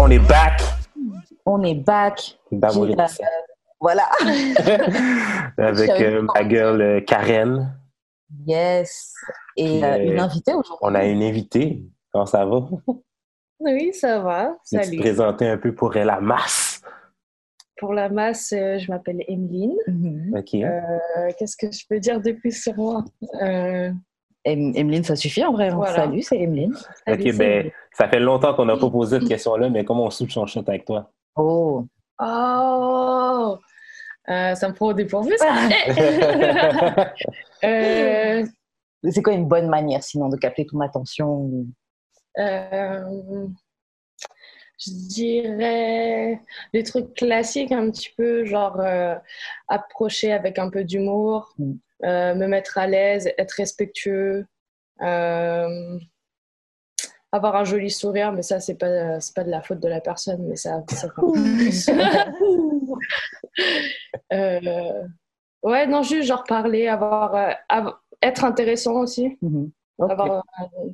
On est back. On est back. J'ai, euh, Voilà. Avec euh, ma girl euh, Karen. Yes. Et Puis, euh, une invitée aujourd'hui. On a une invitée. Comment ça va? Oui, ça va. Tu te Salut. présenter un peu pour euh, la masse? Pour la masse, euh, je m'appelle Emeline. Mhm. OK. Euh, Qu'est-ce que je peux dire de plus sur moi? Euh, Emeline, ça suffit en vrai. hein. Voilà. Salut, c'est Emeline. salut, OK, ben, Emeline. ça fait longtemps qu'on n'a pas posé cette question-là, mais comment on soupe son shot avec toi? Oh. Oh Euh, Ça me prend au dépourvu, ça. Euh, C'est quoi une bonne manière sinon de capter ton attention? Euh, Je dirais des trucs classiques un petit peu, genre euh, approcher avec un peu d'humour, Mm. Euh, me mettre à l'aise, être respectueux, euh, avoir un joli sourire, mais ça, c'est pas, c'est pas de la faute de la personne, mais ça. Euh, ouais, non, juste genre parler, avoir, euh, av- être intéressant aussi. Mhm. Ok. Avoir, euh,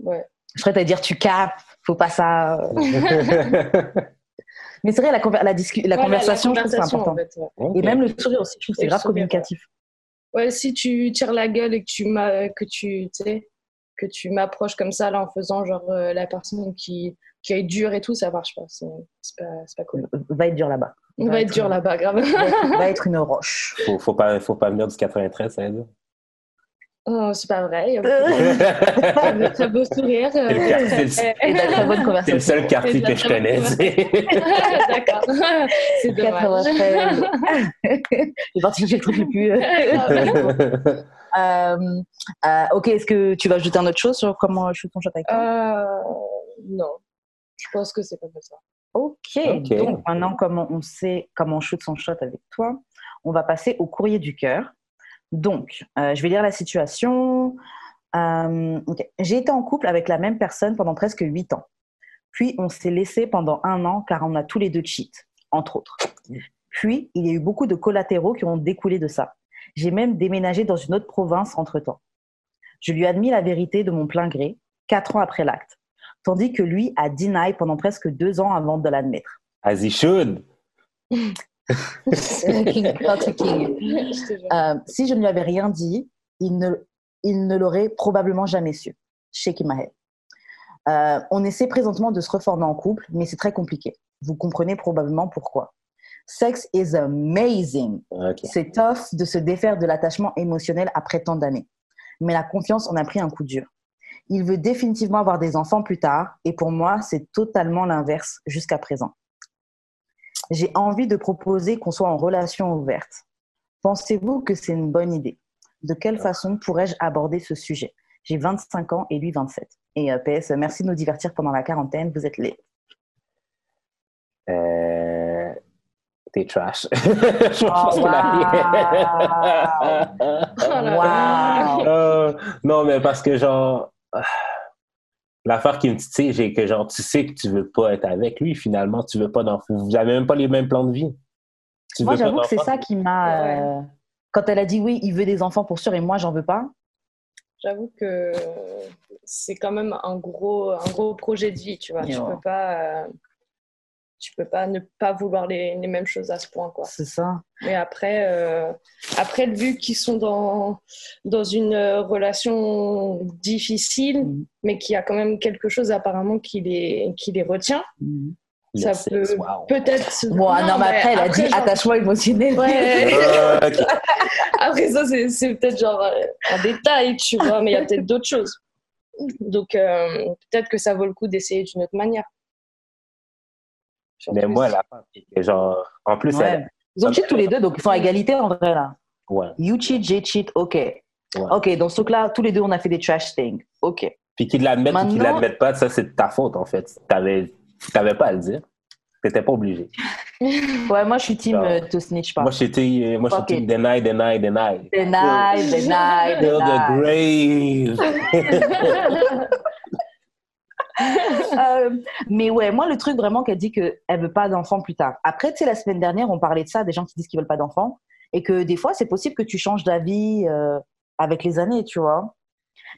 ouais. Je serais à dire tu capes, faut pas ça. Mais c'est vrai, la, conver- la, la conversation, je trouve que c'est important. en fait, ouais. Et même le sourire aussi, je trouve que c'est grave sourire, communicatif. Ouais, si tu tires la gueule et que tu m'as- que tu que tu m'approches comme ça là en faisant genre euh, la personne qui qui est dure et tout, ça marche pas. C'est c'est pas, c'est pas cool. Va être dur là-bas. On va être dur là-bas, grave. Va être- va être une roche. faut, faut, pas, faut pas venir du 93, ça veut dire. Oh, c'est pas vrai. Il y a beaucoup de très beau sourire. C'est le quartier- c'est le conversation. seul quartier que je connais. c'est- D'accord. C'est dommage. 93. C'est parti chercher le truc le plus. euh, euh, euh, ok, est-ce que tu vas ajouter un autre chose sur comment je fais ton shot avec toi? Euh, non, je pense que c'est pas comme ça. ok, ok. donc maintenant, comme on sait comment on shoot son shot avec toi, on va passer au courrier du cœur. Donc, euh, je vais lire la situation. Euh. J'ai été en couple avec la même personne pendant presque 8 ans. Puis, on s'est laissé pendant un an car on a tous les deux cheat, entre autres. Puis, il y a eu beaucoup de collatéraux qui ont découlé de ça. J'ai même déménagé dans une autre province entre-temps. Je lui ai admis la vérité de mon plein gré, quatre ans après l'acte, tandis que lui a deny pendant presque deux ans avant de l'admettre. As he should. King. Euh, si je ne lui avais rien dit, il ne, il ne l'aurait probablement jamais su. Shaking my head. Euh, on essaie présentement de se reformer en couple, mais c'est très compliqué. Vous comprenez probablement pourquoi. Sex is amazing. C'est tough de se défaire de l'attachement émotionnel après tant d'années. Mais la confiance en a pris un coup dur. Il veut définitivement avoir des enfants plus tard, et pour moi, c'est totalement l'inverse jusqu'à présent. J'ai envie de proposer qu'on soit en relation ouverte. Pensez-vous que c'est une bonne idée? De quelle façon pourrais-je aborder ce sujet? J'ai 25 ans et lui 27. Et euh, PS, merci de nous divertir pendant la quarantaine, vous êtes les. Euh, T'es trash. Je pense Oh, que la- Oh. Wow. Euh, non, mais parce que genre. L'affaire qui me titille, j'ai que genre, tu sais que tu veux pas être avec lui, finalement, tu veux pas d'enfant. Vous avez même pas les mêmes plans de vie. Tu Moi, j'avoue que c'est ça qui m'a. Ouais. euh, Quand elle a dit oui, il veut des enfants pour sûr et moi, j'en veux pas. J'avoue que c'est quand même un gros, un gros projet de vie, tu vois. Tu Ouais. peux pas. Tu peux pas ne pas vouloir les, les mêmes choses à ce point, quoi. C'est ça. Mais après, euh, après vu qu'ils sont dans, dans une euh, relation difficile, Mhm. mais qu'il y a quand même quelque chose apparemment qui les, qui les retient. Le ça peut wow. peut-être. Bon, non, mais après, elle a dit genre- attachement émotionnel. Ouais. Euh. Après ça, c'est peut-être genre un détail, tu vois, mais il y a peut-être d'autres choses. Donc euh, peut-être que ça vaut le coup d'essayer d'une autre manière. Mais moi, si- la que genre, en plus, Ouais. elle. Ils ont cheat tous les deux, donc ils sont à égalité en vrai là. Ouais. You cheat, j'ai cheat, ok. Ok, dans ce truc-là, tous les deux, on a fait des trash things. Ok. Puis qu'ils l'admettent ou qu'ils l'admettent pas, ça, c'est de ta faute, en fait. T'avais, t'avais pas à le dire. T'étais pas obligé. Ouais, moi, je suis team euh, te snitch pas. Moi, j'étais, euh, moi, Fuck j'étais it. deny, deny, deny. Deny, deny, Till the deny. grave. Euh, mais ouais, moi, le truc vraiment qu'elle dit qu'elle veut pas d'enfants plus tard. Après, tu sais, la semaine dernière, on parlait de ça, des gens qui disent qu'ils veulent pas d'enfants. Et que des fois, c'est possible que tu changes d'avis euh, avec les années, tu vois.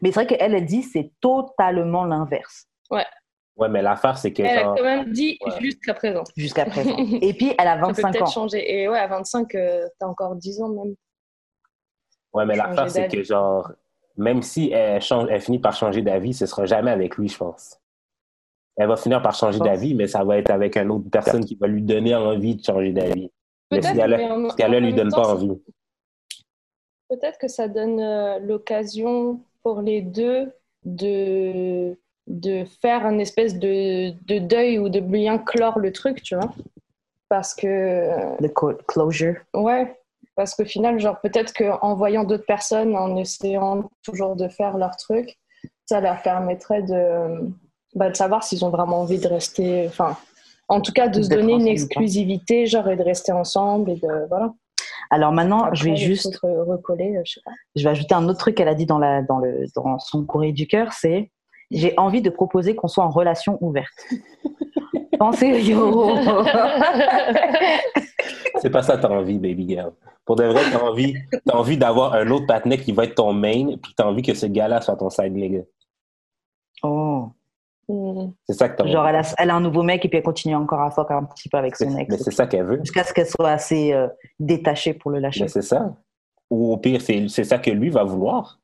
Mais c'est vrai qu'elle, elle dit c'est totalement l'inverse Ouais, mais l'affaire, c'est que, Elle a quand même dit Ouais. jusqu'à présent. jusqu'à présent. Et puis, elle a Ça peut 25 peut-être ans. changer. Et ouais, à 25, euh, t'as encore 10 ans même. ouais, mais changer l'affaire, c'est que, genre, même si elle, change, elle finit par changer d'avis, ce sera jamais avec lui, je pense. Elle va finir par changer d'avis, mais ça va être avec une autre personne qui va lui donner envie de changer d'avis. Mais si elle, en- si lui donne temps, pas envie. Peut-être que ça donne euh, l'occasion pour les deux de, de faire un espèce de, de deuil ou de bien clore le truc, tu vois. Parce que, Le closure. ouais, parce qu'au final, genre, peut-être qu'en voyant d'autres personnes, en essayant toujours de faire leur truc, ça leur permettrait de, bah, de savoir s'ils ont vraiment envie de rester, enfin, en tout cas, de se donner une exclusivité, genre, et de rester ensemble, et de, voilà. Alors maintenant, je vais juste recoller, euh, je sais pas. je vais ajouter un autre truc qu'elle a dit dans, la, dans, le, dans son courrier du cœur, c'est j'ai envie de proposer qu'on soit en relation ouverte. Pensez, yo C'est pas ça que t'as envie, baby girl. Pour de vrai, t'as envie, t'as envie d'avoir un autre partenaire qui va être ton main, puis t'as envie que ce gars-là soit ton side nigga. Oh. Hmm. C'est ça que Genre, elle a, elle a un nouveau mec et puis elle continue encore à fuck un petit peu avec son Mais ex. c'est ça qu'elle veut. Jusqu'à ce qu'elle soit assez euh, détachée pour le lâcher. Mais c'est ça. Ou au pire, c'est c'est ça que lui va vouloir.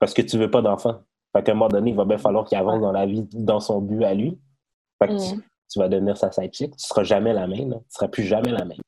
Parce que tu veux pas d'enfant. Fait qu'à un moment donné, il va bien falloir qu'il avance dans la vie, dans son but à lui. Fait que tu, Mm. tu vas devenir sa side chick. Tu seras jamais la même. là. Tu seras plus jamais la même.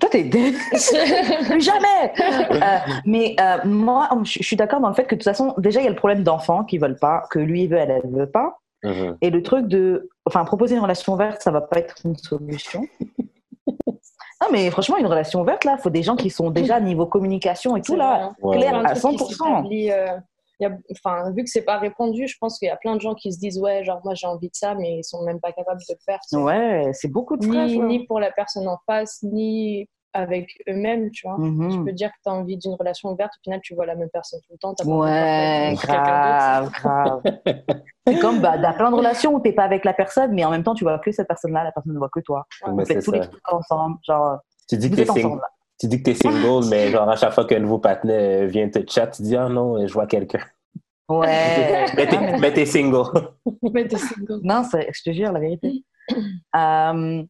Toi, t'es plus jamais. Euh, mais euh, moi, je suis d'accord dans le fait que de toute façon, déjà, il y a le problème d'enfants qui veulent pas, que lui il veut, elle, elle veut pas. Mhm. Et le truc de, enfin, proposer une relation ouverte, ça va pas être une solution. non, mais franchement, une relation ouverte, là, il faut des gens qui sont déjà niveau communication et tout, là, vrai. Ouais, clair à trucs qui 100%. Euh, y a- enfin, vu que c'est pas répondu, je pense qu'il y a plein de gens qui se disent ouais, genre moi j'ai envie de ça, mais ils sont même pas capables de le faire. tu. Ouais, c'est beaucoup de stress. Ni, pour la personne en face, ni avec eux-mêmes, tu vois. Mhm. Tu peux dire que tu as envie d'une relation ouverte, au final tu vois la même personne tout le temps. Ouais, grave, grave. C'est comme bah, dans plein de relations où t'es pas avec la personne, mais en même temps tu vois que cette personne-là, la personne ne voit que toi. Ouais. Vous faites tous les trucs ensemble, genre Tu dis que t'es êtes sing- ensemble. là. tu dis que t'es single, mais genre à chaque fois qu'un nouveau partenaire vient te chat, tu dis ah non, je vois quelqu'un. Ouais. Mais t'es- mais single. Mais t'es single. Non, c'est- je te jure la vérité. Euh,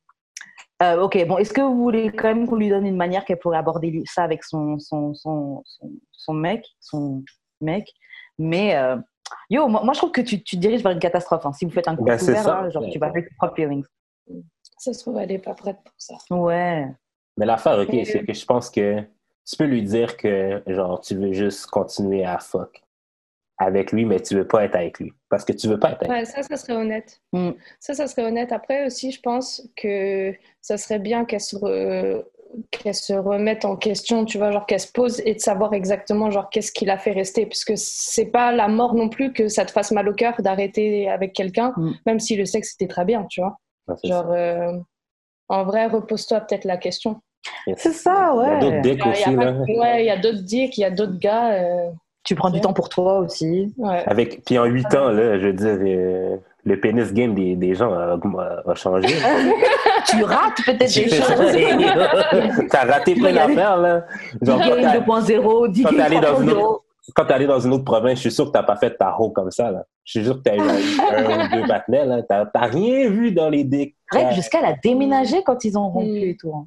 euh, ok, bon, est-ce que vous voulez quand même qu'on lui donne une manière qu'elle pourrait aborder ça avec son, son, son, son, son mec, son mec? Mais euh, yo, moi, moi, je trouve que tu, tu te diriges vers une catastrophe. hein. Si vous faites un couple Ben, ouvert, là, genre, tu vas avec tes propres feelings. Ça se trouve, elle est pas prête pour ça. Ouais. Mais l'affaire, ok, c'est que je pense que tu peux lui dire que genre tu veux juste continuer à fuck avec lui, mais tu veux pas être avec lui. Parce que tu veux pas être avec lui. Ça, ça serait honnête. Mm. Ça, ça serait honnête. Après aussi, je pense que ça serait bien qu'elle se, re- qu'elle se remette en question, tu vois, genre qu'elle se pose et de savoir exactement genre qu'est-ce qui l'a fait rester. Parce que c'est pas la mort non plus que ça te fasse mal au cœur d'arrêter avec quelqu'un, Mm. même si le sexe était très bien, tu vois. Genre, euh, en vrai, repose-toi peut-être la question. C'est ça, Il y a ouais. d'autres Il dicks y a, aussi, pas- là. ouais, il y a d'autres dicks, il y a d'autres gars. euh, Tu prends du temps pour toi aussi. ouais. Avec, puis en huit ans, là, je veux dire, euh, le pénis game des, des gens a, a- a changé. tu rates peut-être J'ai des choses. T'as raté plein d'affaires, là. Genre, quand Game t'as- 2.0, 10 quand t'es allé dans une 3.0. autre- quand t'es allé dans une autre province, je suis sûr que t'as pas fait ta ho comme ça, là. Je suis sûr que t'as eu un, un ou deux partenaires, là. T'as rien vu dans les que jusqu'à elle a déménagé quand ils ont rompu et tout. hein.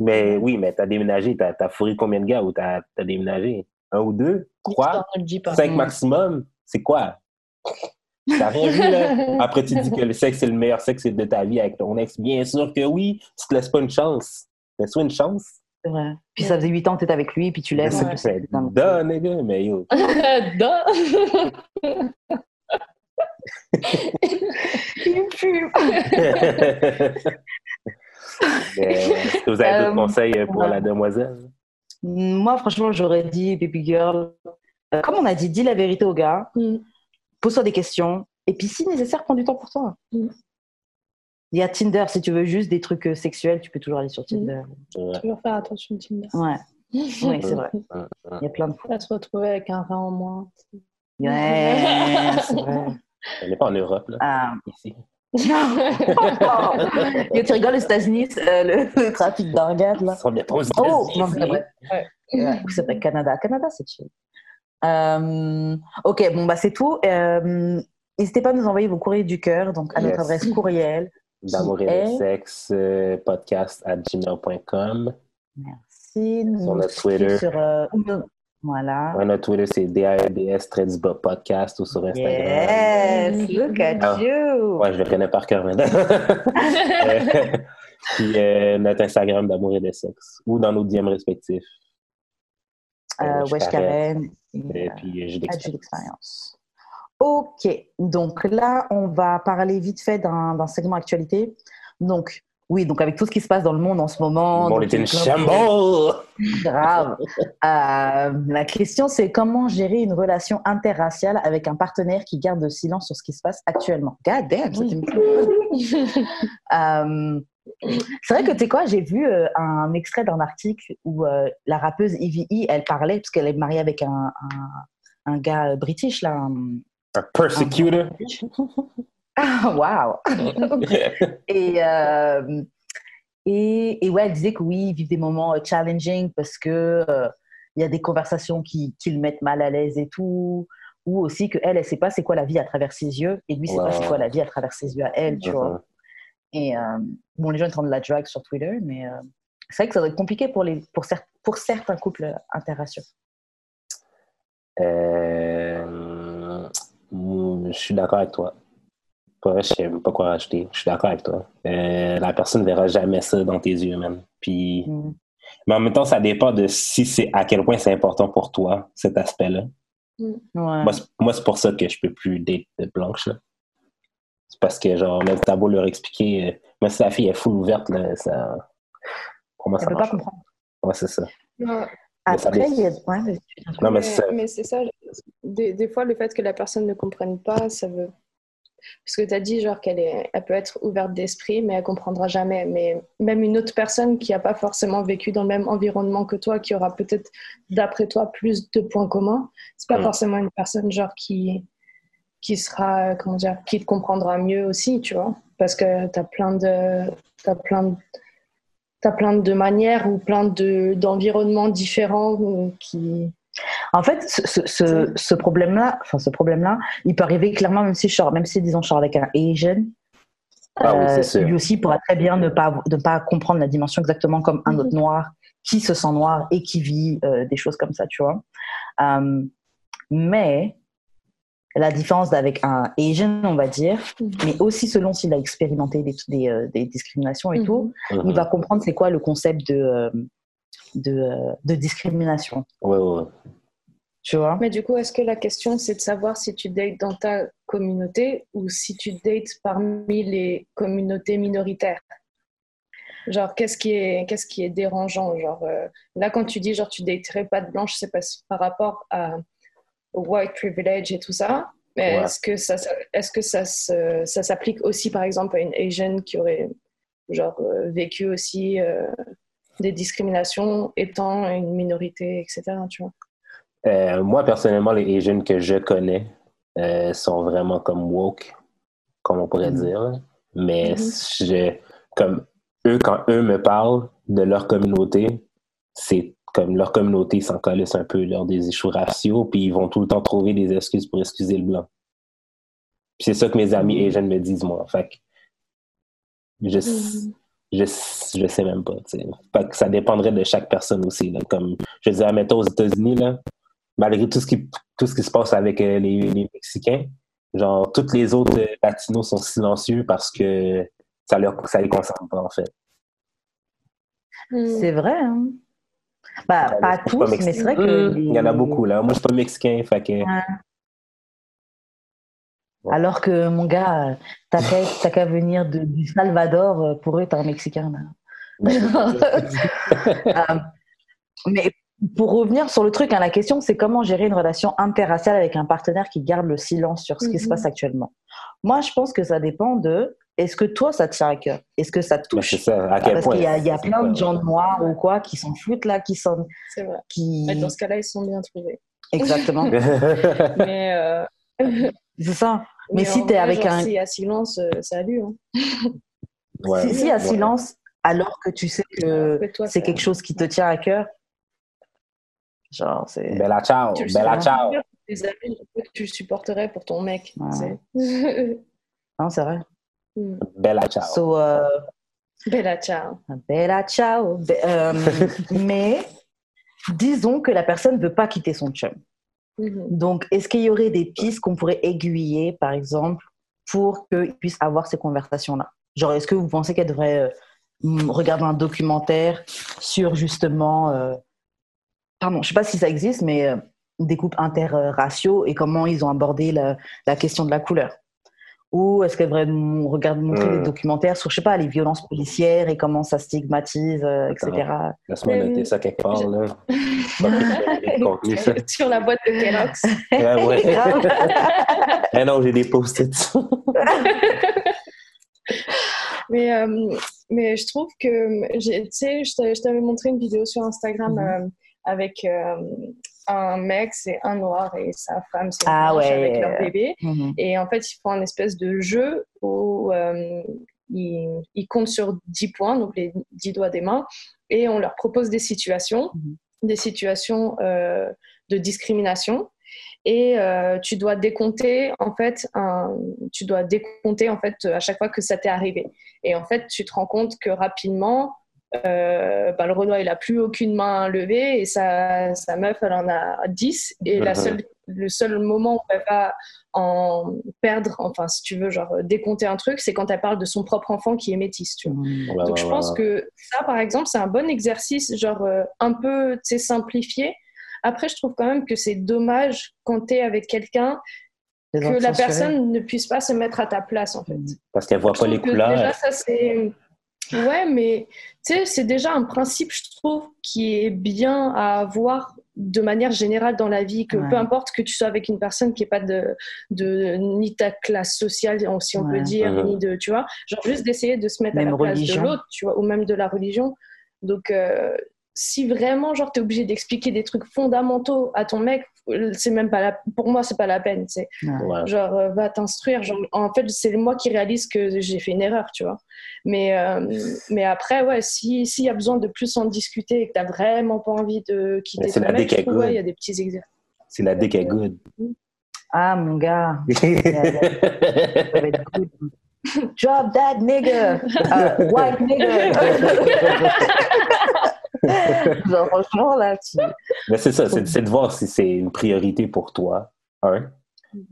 Mais oui, mais t'as déménagé, t'as as fourré combien de gars ou t'as as déménagé? Un ou deux? Pas. Cinq Mm. maximum? C'est quoi? T'as rien vu, là? Après, tu dis que le sexe, c'est le meilleur sexe de ta vie avec ton ex. Bien sûr que oui, tu te laisses pas une chance. Laisse-toi une chance. C'est vrai. Puis ça faisait 8 ans que t'étais avec lui, puis tu en plus, c'est nigga, mais yo. Duh. Il fume. Mais, Est-ce que vous avez d'autres Euh, conseils pour ouais. la demoiselle? Moi, franchement, j'aurais dit, baby girl, euh, comme on a dit, dis la vérité au gars, Mm. pose-toi des questions, et puis si nécessaire, prends du temps pour toi. Mm. Il y a Tinder, si tu veux juste des trucs euh, sexuels, tu peux toujours aller sur Tinder. Ouais. Toujours faire attention, Tinder. Ouais, oui, c'est vrai. Il y a plein de Pas se retrouver avec un rein en moins. Ouais, c'est vrai. On n'est pas en Europe, là. Ah. Ici. Yo, tu rigoles aux États-Unis, euh, le, le trafic d'organes, là? Ils sont bientôt aux Oh, États-Unis. non, c'est vrai. Ouais. Ouais, c'est vrai, Canada. Canada, c'est chill. Euh, ok, bon, bah, c'est tout. Euh, N'hésitez pas à nous envoyer vos courriers du cœur, donc à notre Yes. adresse courriel. D'amour et est- de sexe, euh, podcast à gmail.com. Merci. Nous Sur notre Twitter. Sur, euh, voilà. Ouais, notre Twitter, c'est DAEDS très du bas podcast ou sur Instagram. Yes, look at Ah. you. Ouais, je le connais par cœur maintenant. Euh, Puis euh, notre Instagram d'amour et de sexe. Ou dans nos DM respectifs. Euh, je Wesh Karen. Et, euh, puis euh, j'ai d'expérience. Ok, donc là, on va parler vite fait d'un d'un segment actualité. Donc, oui, donc avec tout ce qui se passe dans le monde en ce moment. Monde donc est une chambre! Grave. Euh, la question, c'est comment gérer une relation interraciale avec un partenaire qui garde le silence sur ce qui se passe actuellement? God damn. Euh, c'est vrai que tu sais quoi, j'ai vu euh, un extrait d'un article où euh, la rappeuse Evie, elle parlait, parce qu'elle est mariée avec un, un, un gars british, là. un- Un persecutor. Wow! Et, euh, et, et ouais, elle disait que oui, vivent des moments euh, challenging parce que euh, il y a des conversations qui, qui le mettent mal à l'aise et tout. Ou aussi que elle, elle sait pas c'est quoi la vie à travers ses yeux et lui, c'est pas c'est quoi la vie à travers ses yeux à elle, tu vois. Mhm. Et euh, bon, les gens rendent de la drag sur Twitter, mais euh, c'est vrai que ça doit être compliqué pour, les, pour, cer- pour certains couples interraciaux. Euh, mm, je suis d'accord avec toi. Vrai, je sais même pas quoi rajouter. Je suis d'accord avec toi. Euh, la personne ne verra jamais ça dans tes yeux, man. Puis, Mm. mais en même temps, ça dépend de si c'est à quel point c'est important pour toi, cet aspect-là. Ouais. Moi, c'est- moi, c'est pour ça que je peux plus date de blanche. C'est parce que, genre, même t'as beau leur expliquer, euh, même si la fille est full ouverte, là, ça. Pour moi, Elle ça peut pas pas. comprendre. Ouais, c'est ça. Non, Mais ça Après, il y a... ouais, truc. Non, mais mais c'est ça. mais c'est ça. Des, des fois, le fait que la personne ne comprenne pas, ça veut. Parce que tu as dit genre qu'elle est, elle peut être ouverte d'esprit, mais elle comprendra jamais. Mais même une autre personne qui n'a pas forcément vécu dans le même environnement que toi, qui aura peut-être, d'après toi, plus de points communs, c'est pas Mm. forcément une personne genre qui qui sera comment dire, qui te comprendra mieux aussi, tu vois, parce que tu as plein de plein de plein de manières ou plein de d'environnements différents qui En fait, ce, ce, ce, ce problème-là, enfin ce problème-là, il peut arriver clairement même si je sors, même si disons je sors avec un Asian, Ah oui, c'est euh, lui aussi pourra très bien ne pas ne pas comprendre la dimension exactement comme un autre noir qui se sent noir et qui vit euh, des choses comme ça, tu vois. Euh, mais la différence avec un Asian, on va dire, mais aussi selon s'il a expérimenté des, des, euh, des discriminations et Mhm. tout, Mhm. il va comprendre c'est quoi le concept de euh, de, de discrimination, Ouais, ouais, ouais. Tu vois. Mais du coup, est-ce que la question, c'est de savoir si tu dates dans ta communauté ou si tu dates parmi les communautés minoritaires? Genre, qu'est-ce qui est, qu'est-ce qui est dérangeant? Genre, euh, là, quand tu dis, genre, tu daterais pas de blanche, c'est par rapport à, au white privilege et tout ça. Mais Ouais. est-ce que ça, ça- est-ce que ça, se- ça s'applique aussi, par exemple, à une Asian qui aurait, genre, euh, vécu aussi euh, des discriminations étant une minorité, etc. Tu vois? Euh, moi, personnellement, les Asians que je connais euh, sont vraiment comme woke, comme on pourrait Mhm. dire. Mais Mhm. je, comme eux, quand eux me parlent de leur communauté, c'est comme leur communauté s'en calisse un peu lors des échoues raciaux, puis ils vont tout le temps trouver des excuses pour excuser le blanc. C'est ça que mes amis Asian me disent, moi. Fait que je, je, je sais même pas. Fait que ça dépendrait de chaque personne aussi. là. Comme, je veux dire, mettons aux États-Unis, là, malgré tout ce qui, tout ce qui se passe avec euh, les, les Mexicains, genre, tous les autres euh, latinos sont silencieux parce que ça, leur, ça les concerne pas, en fait. Mm. C'est vrai. Hein? Bah, Ouais, pas tous, mais c'est vrai que. les- Il y en a beaucoup, là. Moi, je suis pas mexicain, fait que... Ouais. Alors que mon gars, euh, t'as qu'à t'as qu'à venir de, du Salvador, euh, pour eux, t'es un Mexicain. là. Euh, mais pour revenir sur le truc, hein, la question, c'est comment gérer une relation interraciale avec un partenaire qui garde le silence sur ce qui se Mhm. passe actuellement. Moi, je pense que ça dépend de est-ce que toi, ça te tient à cœur? Est-ce que ça te Ben, c'est touche ça. À quel Parce point? qu'il y a, il y a c'est plein de gens noirs ou quoi qui s'en foutent là, qui sont. C'est vrai. Qui... Mais dans ce cas-là, ils sont bien trouvés. Exactement. Mais, euh, c'est ça. Mais si t'es vrai, avec genre, un- S'il y a silence, euh, salut. Hein. Ouais, si, si y a ouais. silence, alors que tu sais que c'est quelque chose qui te tient à cœur, genre, c'est. Bella ciao, bella ciao. Des amis que tu supporterais pour ton mec. Ouais. Non, c'est vrai. Mm. Bella ciao. So, euh, Bella ciao. bella ciao. Be- euh, mais disons que la personne ne veut pas quitter son chum. Mhm. Donc, est-ce qu'il y aurait des pistes qu'on pourrait aiguiller, par exemple, pour qu'ils puissent avoir ces conversations-là? Genre, est-ce que vous pensez qu'elle devrait euh, regarder un documentaire sur justement, euh, pardon, je sais pas si ça existe, mais euh, des couples interraciaux et comment ils ont abordé la, la question de la couleur Ou est-ce qu'elle devrait mm, regarder, montrer des documentaires sur, je sais pas, les violences policières et comment ça stigmatise, euh, etc. Laisse-moi Euh, noter ça quelque part, là. Sur la boîte de Kellogg's. Ouais, ouais. Eh non, j'ai des post-it. Mais, euh, mais je trouve que, tu sais, je t'a- je t'avais montré une vidéo sur Instagram Mhm. euh, avec euh, un mec, c'est un noir, et sa femme, c'est Ah ouais. avec leur bébé. Mhm. Et en fait, ils font un espèce de jeu où euh, ils, ils comptent sur 10 points, donc les 10 doigts des mains, et on leur propose des situations, Mhm. des situations euh, de discrimination. Et tu dois décompter en fait, un- tu dois décompter en fait à chaque fois que ça t'est arrivé. Et en fait, tu te rends compte que rapidement, euh, bah, le Renoir il a plus aucune main levée et sa, sa meuf elle en a 10 et la Mhm. seule, le seul moment où elle va en perdre, enfin si tu veux genre décompter un truc, c'est quand elle parle de son propre enfant qui est métis. Tu vois. Mhm. Donc je pense que ça, par exemple, c'est un bon exercice, genre euh, un peu tu sais, simplifié. Après, je trouve quand même que c'est dommage quand tu es avec quelqu'un que la personne ne puisse pas se mettre à ta place, en fait. Parce qu'elle voit Je pas les que Déjà, couleurs. ça, c'est. Ouais, mais tu sais, c'est déjà un principe, je trouve, qui est bien à avoir de manière générale dans la vie, que Ouais. peu importe que tu sois avec une personne qui n'est pas de, de ni ta classe sociale, si on Ouais. peut dire, ni de, tu vois, genre juste d'essayer de se mettre Même à la place de l'autre, tu vois, ou même de la religion. Donc, euh, si vraiment, genre, t'es obligé d'expliquer des trucs fondamentaux à ton mec, c'est même pas la, pour moi, c'est pas la peine, tu sais. Ouais. Genre, euh, va t'instruire. Genre, en fait, c'est moi qui réalise que j'ai fait une erreur, tu vois. Mais, euh, mais après, ouais, si- s'il y a besoin de plus en discuter et que t'as vraiment pas envie de quitter c'est ton la ouais, il y a des petits exercices. C'est la good. Ah, mon gars. Drop that nigga. Uh, white nigga. Genre, franchement, là, tu... Mais c'est ça, c'est de voir si c'est une priorité pour toi. Un.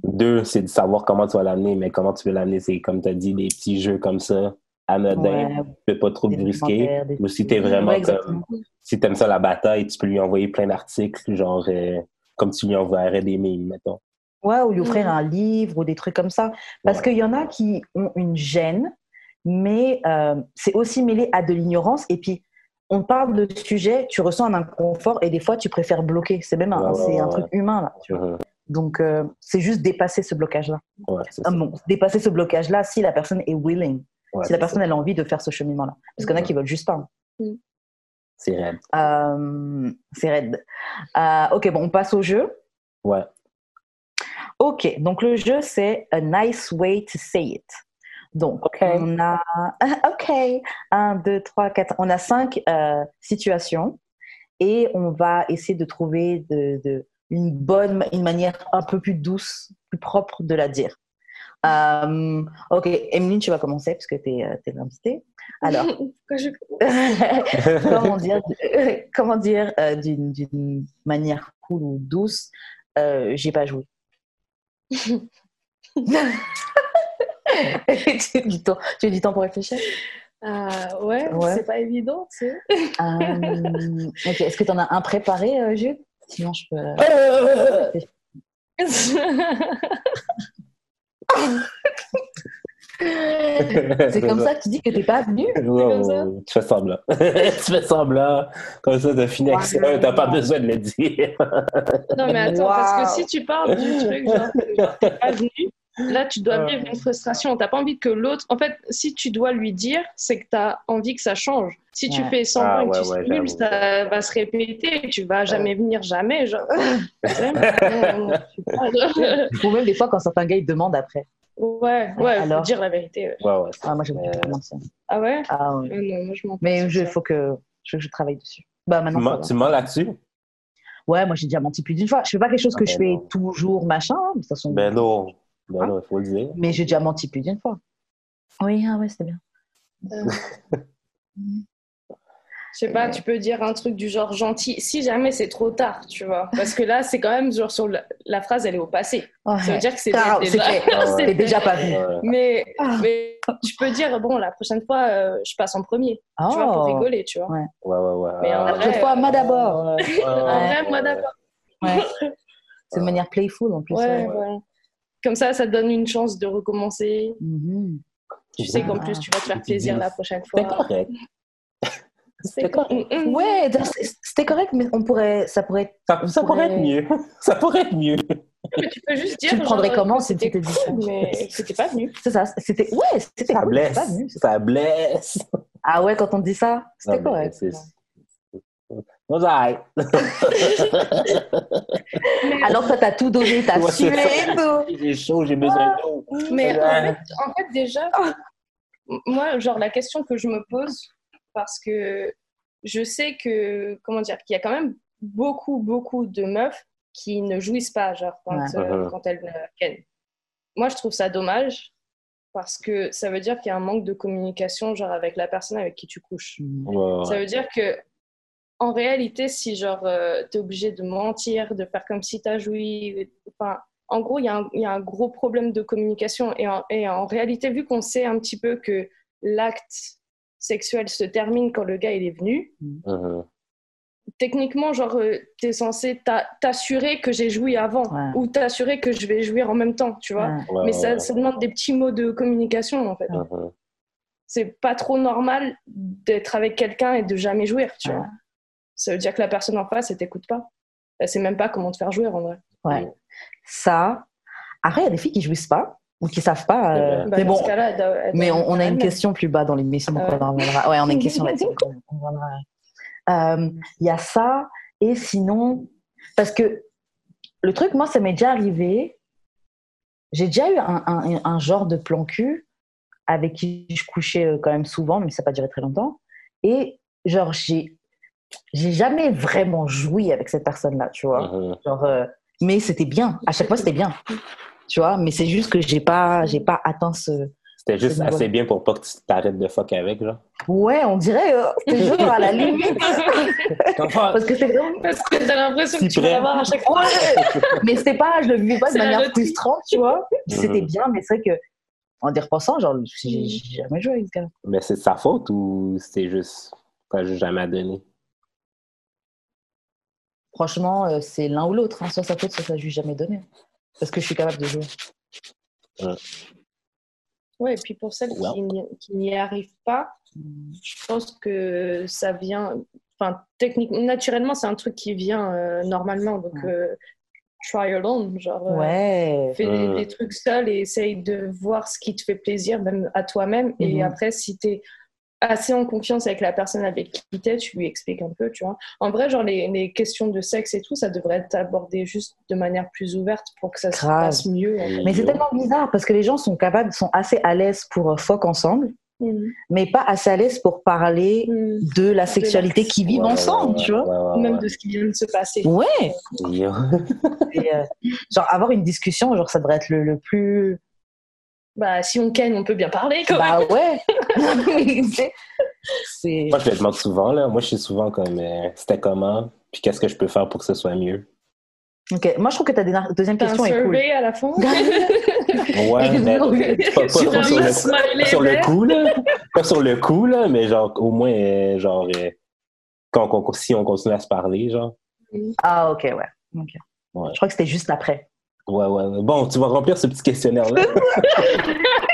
Deux, c'est de savoir comment tu vas l'amener, mais comment tu veux l'amener, c'est comme tu as dit, des petits jeux comme ça, anodins, Ouais, tu peux pas trop des brusquer. Ou si t'es vraiment Ouais, comme, si t'aimes ça la bataille, tu peux lui envoyer plein d'articles, genre, euh, comme tu lui enverrais des mimes, mettons. Ouais, ou lui offrir Mhm. un livre ou des trucs comme ça. Parce Ouais. qu'il y en a qui ont une gêne, mais euh, c'est aussi mêlé à de l'ignorance. Et puis, on parle de sujet, tu ressens un inconfort et des fois, tu préfères bloquer. C'est même un, Ouais, ouais, c'est un ouais. truc humain, là. tu vois. Donc, euh, c'est juste dépasser ce blocage-là. Ah bon, dépasser ce blocage-là si la personne est willing, Ouais, si la personne elle a envie de faire ce cheminement-là. Parce qu'il y en a qui veulent juste pas. ça. C'est raide. Euh, c'est raide. Euh, ok, bon, on passe au jeu. Ouais. Ok, donc le jeu, c'est A Nice Way to Say It. Donc, on a. Ok, un, deux, trois, quatre. On a cinq euh, situations. et on va essayer de trouver de, de- une bonne, une manière un peu plus douce, plus propre de la dire. Euh, ok, Emeline, tu vas commencer parce que tu es, l'invitée. Alors, Pourquoi je- comment dire, comment dire euh, d'une d'une manière cool ou douce, euh, j'ai pas joué. tu, as du temps, tu as du temps pour réfléchir? Ah, ouais, Ouais. c'est pas évident, tu sais. Euh, ok, Est-ce que tu en as un préparé, euh, Jules Sinon, je peux. C'est comme ça que tu dis que t'es pas venu? Tu fais semblant. tu fais semblant. Comme ça, t'as fini avec ça. T'as pas besoin de le dire. Non, mais attends, parce que si tu parles du truc, genre, que, genre, t'es pas venu, là, tu dois vivre une frustration. T'as pas envie que l'autre. En fait, si tu dois lui dire, c'est que t'as envie que ça change. Si tu Ouais. fais semblant Ah, et que ouais, tu ouais, ça va se répéter et tu vas jamais venir, jamais. Genre. Tu tu. Ou même des fois, quand certains gars ils demandent après. ouais, ouais, faut Alors dire la vérité. ouais. Ouais, ouais. Ah, moi, j'aime Euh, mentir. Ah ouais? Ah, ouais. Euh, Non, moi, je m'en Mais il ça. faut que, faut que je travaille dessus. Bah, Tu maintenant, ça mens, tu mens là-dessus? Ouais, moi, j'ai déjà menti plus d'une fois. Je fais pas quelque chose que Ah, je ben fais non. toujours, machin. hein, de toute façon. Ben non. Hein non, il faut le dire. Mais j'ai déjà menti plus d'une fois. Oui, ah ouais, c'était bien. Euh, Je sais pas, tu peux dire un truc du genre gentil, si jamais c'est trop tard, tu vois. Parce que là, c'est quand même genre sur la, la phrase, elle est au passé. Ça veut dire que c'était Ah, déjà. Ah ouais. déjà pas. Mais, Ah. mais tu peux dire, bon, la prochaine fois, euh, je passe en premier, tu vois, pour Oh. rigoler, tu vois. Ouais. Ouais, ouais, ouais. Mais en La vrai, prochaine fois, euh, moi d'abord. Ouais, ouais, En vrai, moi d'abord. Ouais. C'est de manière playful en plus. Ouais, ouais. Comme ça, ça te donne une chance de recommencer. Mhm. Tu sais qu'en plus, tu vas te faire plaisir la prochaine fois. C'est correct. C'est correct. Mm, mm. Ouais, c'était correct, mais on pourrait, ça pourrait être. Ça, pourrait être mieux. Ça pourrait être mieux. Mais tu peux juste dire. Tu le prendrais genre, comment que si tu c'était cool, ça mais t'étais pas venu. C'est ça, c'était. Ouais, c'était Ça cool, blesse. pas venu. Ça blesse. Ah ouais, quand on dit ça, c'était correct. Alors toi, t'as tout donné, t'as Ouais, sué. J'ai chaud, j'ai besoin d'eau. Mais en fait, en fait, déjà, moi, genre, la question que je me pose, parce que je sais que, comment dire, qu'il y a quand même beaucoup, beaucoup de meufs qui ne jouissent pas, genre, quand, Ouais. euh, quand elles euh. Moi, je trouve ça dommage, parce que ça veut dire qu'il y a un manque de communication, genre, avec la personne avec qui tu couches. Ouais, ouais. Ça veut dire que, en réalité, si genre euh, t'es obligé de mentir, de faire comme si t'as joui, enfin, en gros, il y, a un- il y a un gros problème de communication. Et en, et en réalité, vu qu'on sait un petit peu que l'acte sexuel se termine quand le gars il est venu, Mhm. techniquement, genre, euh, t'es censé t'a- t'assurer que j'ai joui avant Ouais. ou t'assurer que je vais jouir en même temps, tu vois. Ouais. Mais ouais, ça, ouais. ça demande des petits mots de communication, en fait. Mhm. c'est pas trop normal d'être avec quelqu'un et de jamais jouir, tu Ouais. vois. Ça veut dire que la personne en face, elle t'écoute pas. Elle sait même pas comment te faire jouer en vrai. Ouais. Ça. Après, il y a des filles qui jouissent pas ou qui savent pas. euh. Bah, mais bon, elle doit- mais on, on a une question plus bas dans l'émission, donc Ah on en reviendra. Ouais, on a une question là-dessus. Euh, Il y a ça et sinon, parce que le truc, moi, ça m'est déjà arrivé. J'ai déjà eu un, un- un genre de plan cul avec qui je couchais euh, quand même souvent, mais ça n'a pas duré très longtemps. Et genre, j'ai j'ai jamais vraiment joui avec cette personne-là, tu vois. Mhm. Genre, euh, mais c'était bien. À chaque fois, c'était bien. Tu vois, mais c'est juste que j'ai pas, j'ai pas atteint ce. C'était juste C'est assez bien pour pas que tu t'arrêtes de fuck avec, genre. Ouais, on dirait, euh, c'était genre à la limite. Parce que c'est vraiment. Parce que t'as l'impression que tu vas près. l'avoir à chaque fois. Ouais. mais c'était pas, je le vivais pas de C'est manière frustrante, tu vois. C'était Mhm. bien, mais c'est vrai que, en y repensant, genre, j'ai j'ai jamais joué avec ce gars. Mais c'est de sa faute ou c'est juste. T'as juste jamais donné? Franchement, euh, c'est l'un ou l'autre. hein. Soit sa faute, soit ça, je lui ai jamais donné. Parce que je suis capable de jouer. Ouais, et puis pour celles qui n'y- arrivent pas, je pense que ça vient. Enfin, techniquement, naturellement, c'est un truc qui vient euh, normalement. Donc, Ouais. euh, try alone. Genre, euh, Ouais. fais des, des trucs seul et essaye de voir ce qui te fait plaisir, même à toi-même. Et Mhm. après, si tu es assez en confiance avec la personne avec qui tu es, tu lui expliques un peu, tu vois. En vrai, genre, les, les questions de sexe et tout, ça devrait être abordé juste de manière plus ouverte pour que ça se passe mieux. Mais c'est tellement bizarre parce que les gens sont capables, sont assez à l'aise pour euh, fuck ensemble. Mm. mais pas assez à l'aise pour parler Mm. de la sexualité qu'ils vivent Ouais, ensemble, ouais, tu vois. ouais, ouais, Même de ce qui vient de se passer. Ouais. Et, euh, genre avoir une discussion, genre ça devrait être le, le plus. Bah, si on ken, on peut bien parler quand même. Bah ouais. Moi, je le demande souvent, là. Moi, je suis souvent comme, euh, c'était comment? Puis qu'est-ce que je peux faire pour que ce soit mieux? Ok. Moi je trouve que ta dernière- deuxième un question est cool. à la fin? Ouais, mais pas, pas- Sur pas un sur, le, sur le coup, là. Pas sur le coup, là, mais genre, au moins, euh, genre, euh, quand, si on continue à se parler, genre. Ah ok ouais. Ok. Ouais. Je crois que c'était juste après. Ouais, ouais, ouais. Bon, tu vas remplir ce petit questionnaire-là.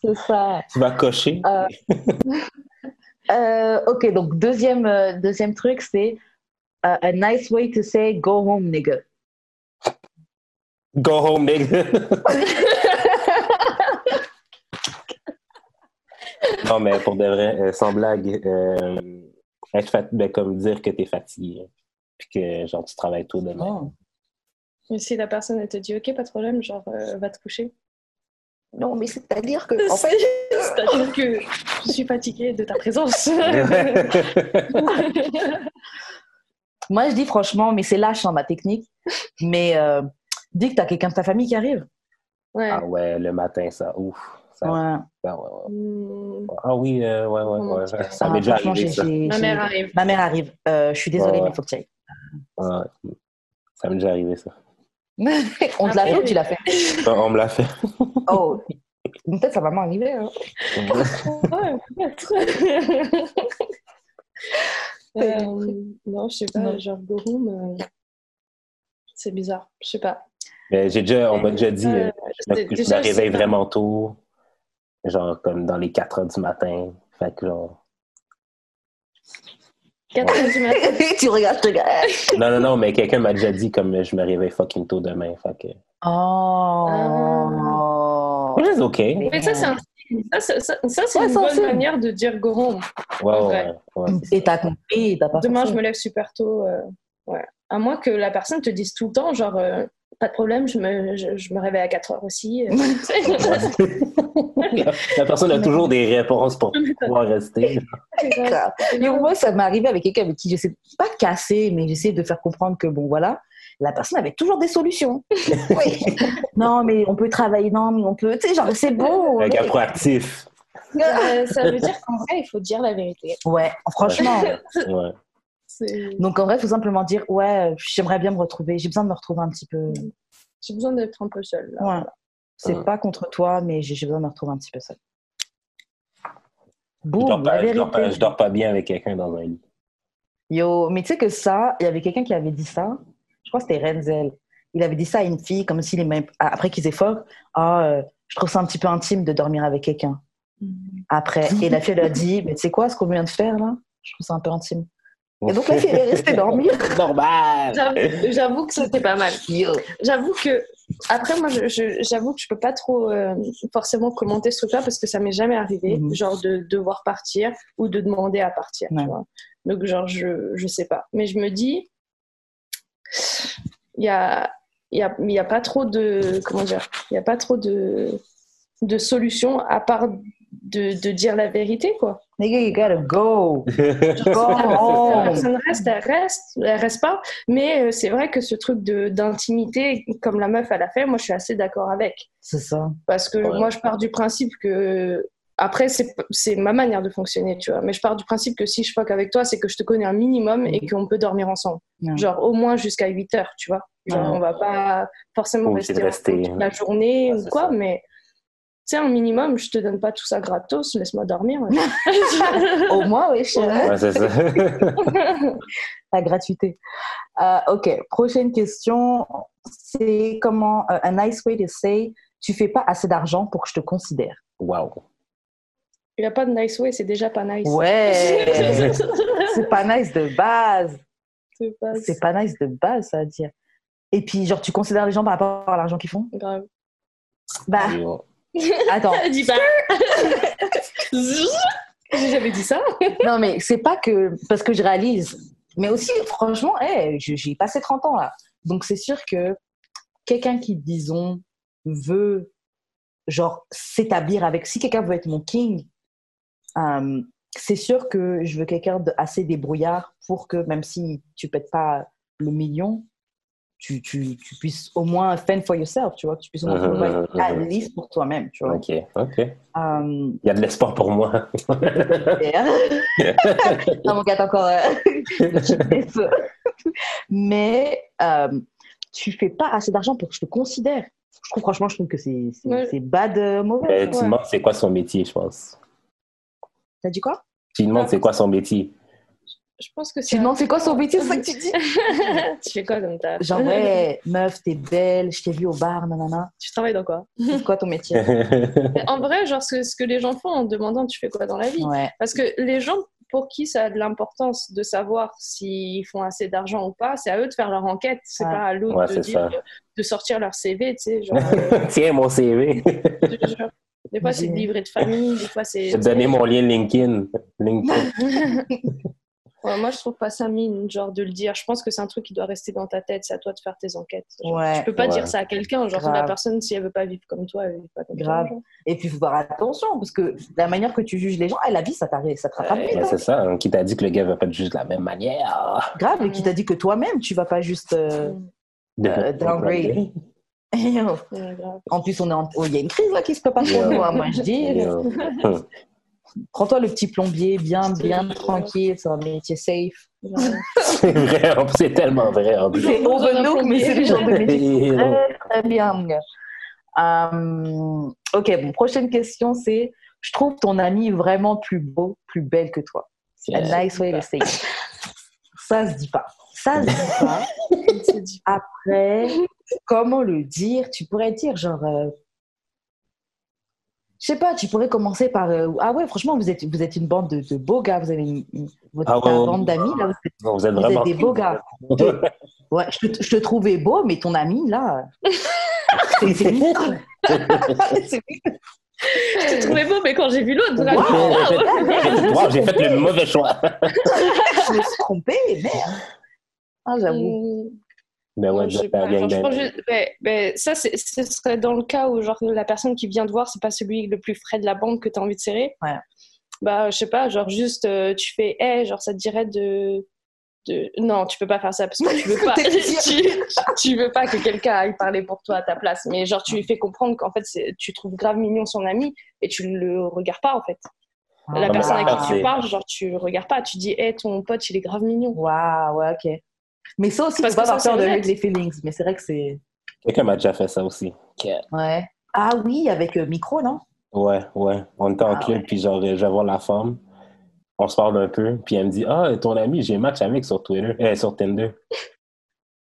C'est ça. tu vas cocher. Euh, Euh, ok, donc deuxième, euh, deuxième truc, c'est a nice way to say go home, nigga. Go home, nigga. non, mais pour de vrai, euh, sans blague, euh, être fat- ben, comme dire que t'es fatigué. Puis que, genre, tu travailles tôt demain. Et si la personne elle te dit ok, pas de problème, genre euh, va te coucher. Non, mais c'est-à-dire que, En fait, c'est-à-dire que je suis fatiguée de ta présence. moi je dis franchement, mais c'est lâche hein, ma technique, mais euh, dis que t'as quelqu'un de ta famille qui arrive. ouais. ah ouais, le matin, ça, ouf. Ça, Ouais. ça, ouais, ouais. Hmm, Ah oui, euh, ouais, ouais, Ça m'est déjà arrivé, j'ai- ça. j'ai- Ma mère arrive. Ma mère arrive. Euh, je suis désolée, mais il faut que tu ailles. Ouais. Ça m'est déjà arrivé, ça. On te l'a fait ou tu l'as fait? On me l'a fait. Oh, peut-être ça va m'arriver. Hein. Euh, non, je sais pas, Non. genre go home, euh, c'est bizarre, je sais pas. Mais j'ai déjà, on m'a déjà dit, Euh, euh, je me, je réveille pas. vraiment tôt, genre comme dans les 4 heures du matin. Fait que genre. 4 heures du matin. tu regardes, je te regarde. Non, non, non, mais quelqu'un m'a déjà dit comme je me réveille fucking tôt demain. Fait que. Oh. Which is OK. Mais ça, c'est un signe. Ça, c'est- ça, ça, c'est Ouais, une bonne manière de dire go home. ouais, ouais. Et t'as compris, t'as pas Demain, je me lève super tôt. euh, ouais. À moins que la personne te dise tout le temps, genre, euh, pas de problème, je me, je, je me réveille à 4 heures aussi. La personne a toujours des réponses pour pouvoir rester. Mais moi, ça m'est arrivé avec quelqu'un avec qui j'essaie pas de casser, mais j'essaie de faire comprendre que bon, voilà, la personne avait toujours des solutions. Oui. non, mais on peut travailler, non, mais on peut, tu sais, genre, c'est bon. Un gars proactif. Euh, ça veut dire qu'en vrai, il faut dire la vérité. Ouais, franchement. Ouais. Donc en vrai, il faut simplement dire, ouais, j'aimerais bien me retrouver, j'ai besoin de me retrouver un petit peu. J'ai besoin d'être un peu seule. là. Ouais. C'est Ouais. pas contre toi, mais j'ai besoin de me retrouver un petit peu seule. Je dors, pas, je, vérité. dors pas, je dors pas bien avec quelqu'un dans un lit. Yo, mais tu sais que ça, il y avait quelqu'un qui avait dit ça. Je crois que c'était Renzel. Il avait dit ça à une fille, comme s'il aimait, après qu'ils aient fort. Ah, euh, je trouve ça un petit peu intime de dormir avec quelqu'un. Après, et la fille elle a dit, mais tu sais quoi, ce qu'on vient de faire là, je trouve ça un peu intime. Et donc fille elle est restée dormir. Normal! J'avoue- que c'était pas mal. J'avoue que après moi, j'avoue que je peux pas trop euh, forcément commenter ce truc-là parce que ça m'est jamais arrivé, Mhm. genre de devoir partir ou de demander à partir. tu Ouais. vois. Donc genre je je sais pas, mais je me dis il y a il y a il y a pas trop de comment dire, il y a pas trop de de solutions à part de, de dire la vérité quoi. Nigga, you gotta go. Go La home. personne reste, elle reste, elle reste pas. Mais euh, c'est vrai que ce truc de- d'intimité, comme la meuf elle a fait, moi je suis assez d'accord avec. C'est ça. Parce que Ouais. moi je pars du principe que. Après, c'est c'est ma manière de fonctionner, tu vois. Mais je pars du principe que si je fuck avec toi, c'est que je te connais un minimum et Mhm. qu'on peut dormir ensemble. Ouais. Genre au moins jusqu'à 8 heures, tu vois. Genre, Ouais. on va pas forcément rester, toute la journée Ouais, ou quoi, ça. mais sais, un minimum, je te donne pas tout ça gratos, laisse-moi dormir. Au moins, oui, je Ouais, c'est ça. la gratuité. Euh, ok, prochaine question. C'est comment, euh, a nice way to say, tu fais pas assez d'argent pour que je te considère? wow. Il n'y a pas de nice way, c'est déjà pas nice. Ouais, c'est pas nice de base. C'est pas nice de base, ça veut dire. Et puis, genre, tu considères les gens par rapport à l'argent qu'ils font? Grave. Bah, Yo. Attends. Dis pas. J'ai jamais dit ça. Non, mais c'est pas que parce que je réalise. Mais aussi, franchement, hey, j'ai passé 30 ans là. Donc, c'est sûr que quelqu'un qui, disons, veut genre, s'établir avec. Si quelqu'un veut être mon king, euh, c'est sûr que je veux quelqu'un d'assez débrouillard pour que, même si tu pètes pas le million, tu, tu, tu puisses au moins fend for yourself, tu vois, que tu puisses au moins at mhm. least pour toi-même, tu vois. Ok, ok. Euh, Il y a de l'espoir pour moi. non, mon gars, t'as encore. euh, Mais euh, tu fais pas assez d'argent pour que je te considère. Je trouve, franchement, je trouve que c'est c'est- Ouais. c'est bad euh, mauvais. Tu demandes c'est quoi son métier, je pense. T'as dit quoi? Tu demandes c'est quoi son métier. Je pense que c'est. Tu demandes c'est quoi son métier, c'est ça que tu dis? Tu fais quoi comme taf Genre, ouais, meuf, t'es belle, je t'ai vu au bar, nanana. Tu travailles dans quoi? C'est quoi ton métier? En vrai, genre, ce, ce que les gens font en demandant tu fais quoi dans la vie? Ouais. Parce que les gens pour qui ça a de l'importance de savoir s'ils font assez d'argent ou pas, c'est à eux de faire leur enquête. C'est Ouais. pas à l'autre Ouais, de c'est dire, ça. de sortir leur CV, tu sais. Genre, euh, Tiens, mon CV. Des fois, c'est de livret de famille, des fois, c'est. Donner mon lien LinkedIn. LinkedIn. Ouais, moi, je trouve pas ça mine, genre, de le dire. Je pense que c'est un truc qui doit rester dans ta tête. C'est à toi de faire tes enquêtes. Genre, Ouais. tu peux pas Ouais. dire ça à quelqu'un. Genre, Grave. la personne, si elle veut pas vivre comme toi, elle vit pas comme Grave. toi. genre. Et puis, il faut faire attention, parce que la manière que tu juges les gens, eh, la vie, ça t'arrive, ça te rattrape c'est ça, hein, qui t'a dit que le gars va pas te juger de la même manière. Grave, et qui t'a dit que toi-même, tu vas pas juste. euh, Euh, downgrade. Grave. En plus, on est en... oh, il y a une crise là qui se prépare pour nous, moi je dis. Prends-toi le petit plombier, bien, bien tranquille, c'est un métier safe. C'est vrai, c'est tellement vrai. C'est overlook, mais c'est le genre de métier très, très bien. mon gars. Euh, ok, bon, prochaine question, c'est je trouve ton ami vraiment plus beau, plus belle que toi. C'est Yeah. a nice way to say it. Ça se dit pas. Ça se dit pas. Après, comment le dire? Tu pourrais dire genre. euh, je sais pas, tu pourrais commencer par. euh, ah ouais, franchement, vous êtes, vous êtes une bande de, de beaux gars. Vous avez une, une- votre Ah ouais, bande d'amis, là. Vous êtes, Non, vous êtes vous vraiment. êtes des beaux gars. Ouais, je te, je te trouvais beau, mais ton ami, là. c'est. C'est Je t'ai trouvé beau, mais quand j'ai vu l'autre, Wow. Wow, j'ai fait le mauvais choix. je me suis trompée, merde. Ah, j'avoue. Mais ouais, de faire pense juste- ben- ben, ça, c'est- ce serait dans le cas où genre, la personne qui vient te voir, c'est pas celui le plus frais de la bande que tu as envie de serrer. Ouais. Bah, je sais pas, genre juste, euh, tu fais, hey, genre, ça te dirait de. de... Non, tu peux pas faire ça parce que tu veux pas. Tu, tu veux pas que quelqu'un aille parler pour toi à ta place. Mais genre, tu lui fais comprendre qu'en fait, tu trouves grave mignon son ami et tu le regardes pas en fait. La Ah, personne à qui tu parles, genre, tu regardes pas. Tu dis, hey, ton pote, il est grave mignon. Waouh, ouais, ok. Mais ça aussi, Parce faut pas avoir peur de les feelings. Mais c'est vrai que c'est. Quelqu'un m'a déjà fait ça aussi. Ouais. Ah oui, avec euh, micro, non? Ouais, ouais. On était en Ah club, puis genre, je vais voir la femme. On se parle un peu, puis elle me dit Ah, ton ami, j'ai match avec sur Twitter, euh, sur Tinder.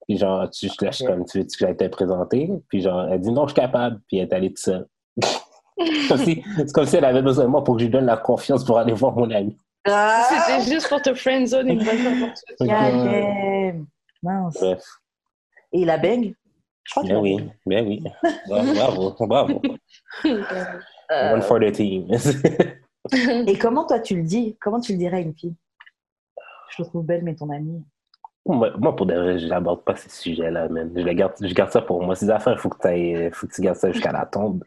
Puis genre, tu, je lâche comme tu veux que j'aille te présenter. Puis genre, elle dit Non, je suis capable. Puis elle est allée toute seule. Comme si- c'est comme si elle avait besoin de moi pour que je lui donne la confiance pour aller voir mon ami. Ah C'était juste pour te friendzone une bonne fois pour Mince. Bref. Et la bang Je crois que Ben oui, ben oui. Bravo, bravo. Euh, One for the team. Et comment toi tu le dis? Comment tu le dirais à une fille? Je te trouve belle, mais ton ami. moi, moi, pour de vrai, je n'aborde pas ces sujets-là, man. Je, les garde, je garde ça pour moi. Ces affaires, il faut, que t'ailles- faut que tu gardes ça jusqu'à la tombe.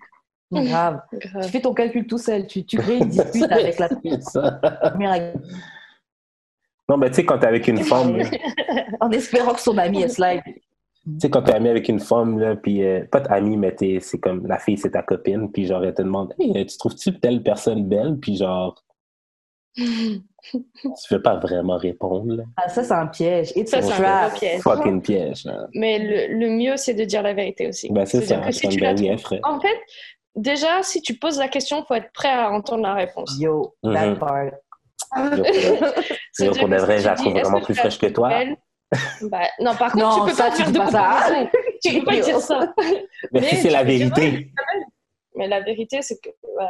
C'est grave. Grave. Tu fais ton calcul tout seul. Tu, tu crées une dispute avec la Ça. première Non, mais tu sais, quand t'es avec une femme, là, tu en espérant que son ami est slide. sais, quand t'es ami avec une femme, là, puis euh, pas amie, mais t'es- c'est comme la fille, c'est ta copine, puis genre, elle te demande Hey, tu trouves-tu telle personne belle? Puis genre, tu veux pas vraiment répondre, là. Ah, ça, c'est un piège. It's Ça, c'est un gros piège. Fucking piège. là. Mais le, le mieux, c'est de dire la vérité aussi. Ben, c'est ça. Que si tu ben la trouves- ferait. En fait, déjà, si tu poses la question, il faut être prêt à entendre la réponse. Yo, that part. Yo, pour de vrai, je la trouve vraiment plus fraîche que toi. Bah, non, par contre, Non, tu peux ça, pas tu de pas ça. Tu peux pas dire ça. Mais, Mais si c'est la dire, vérité, Mais la vérité, c'est que. ouais.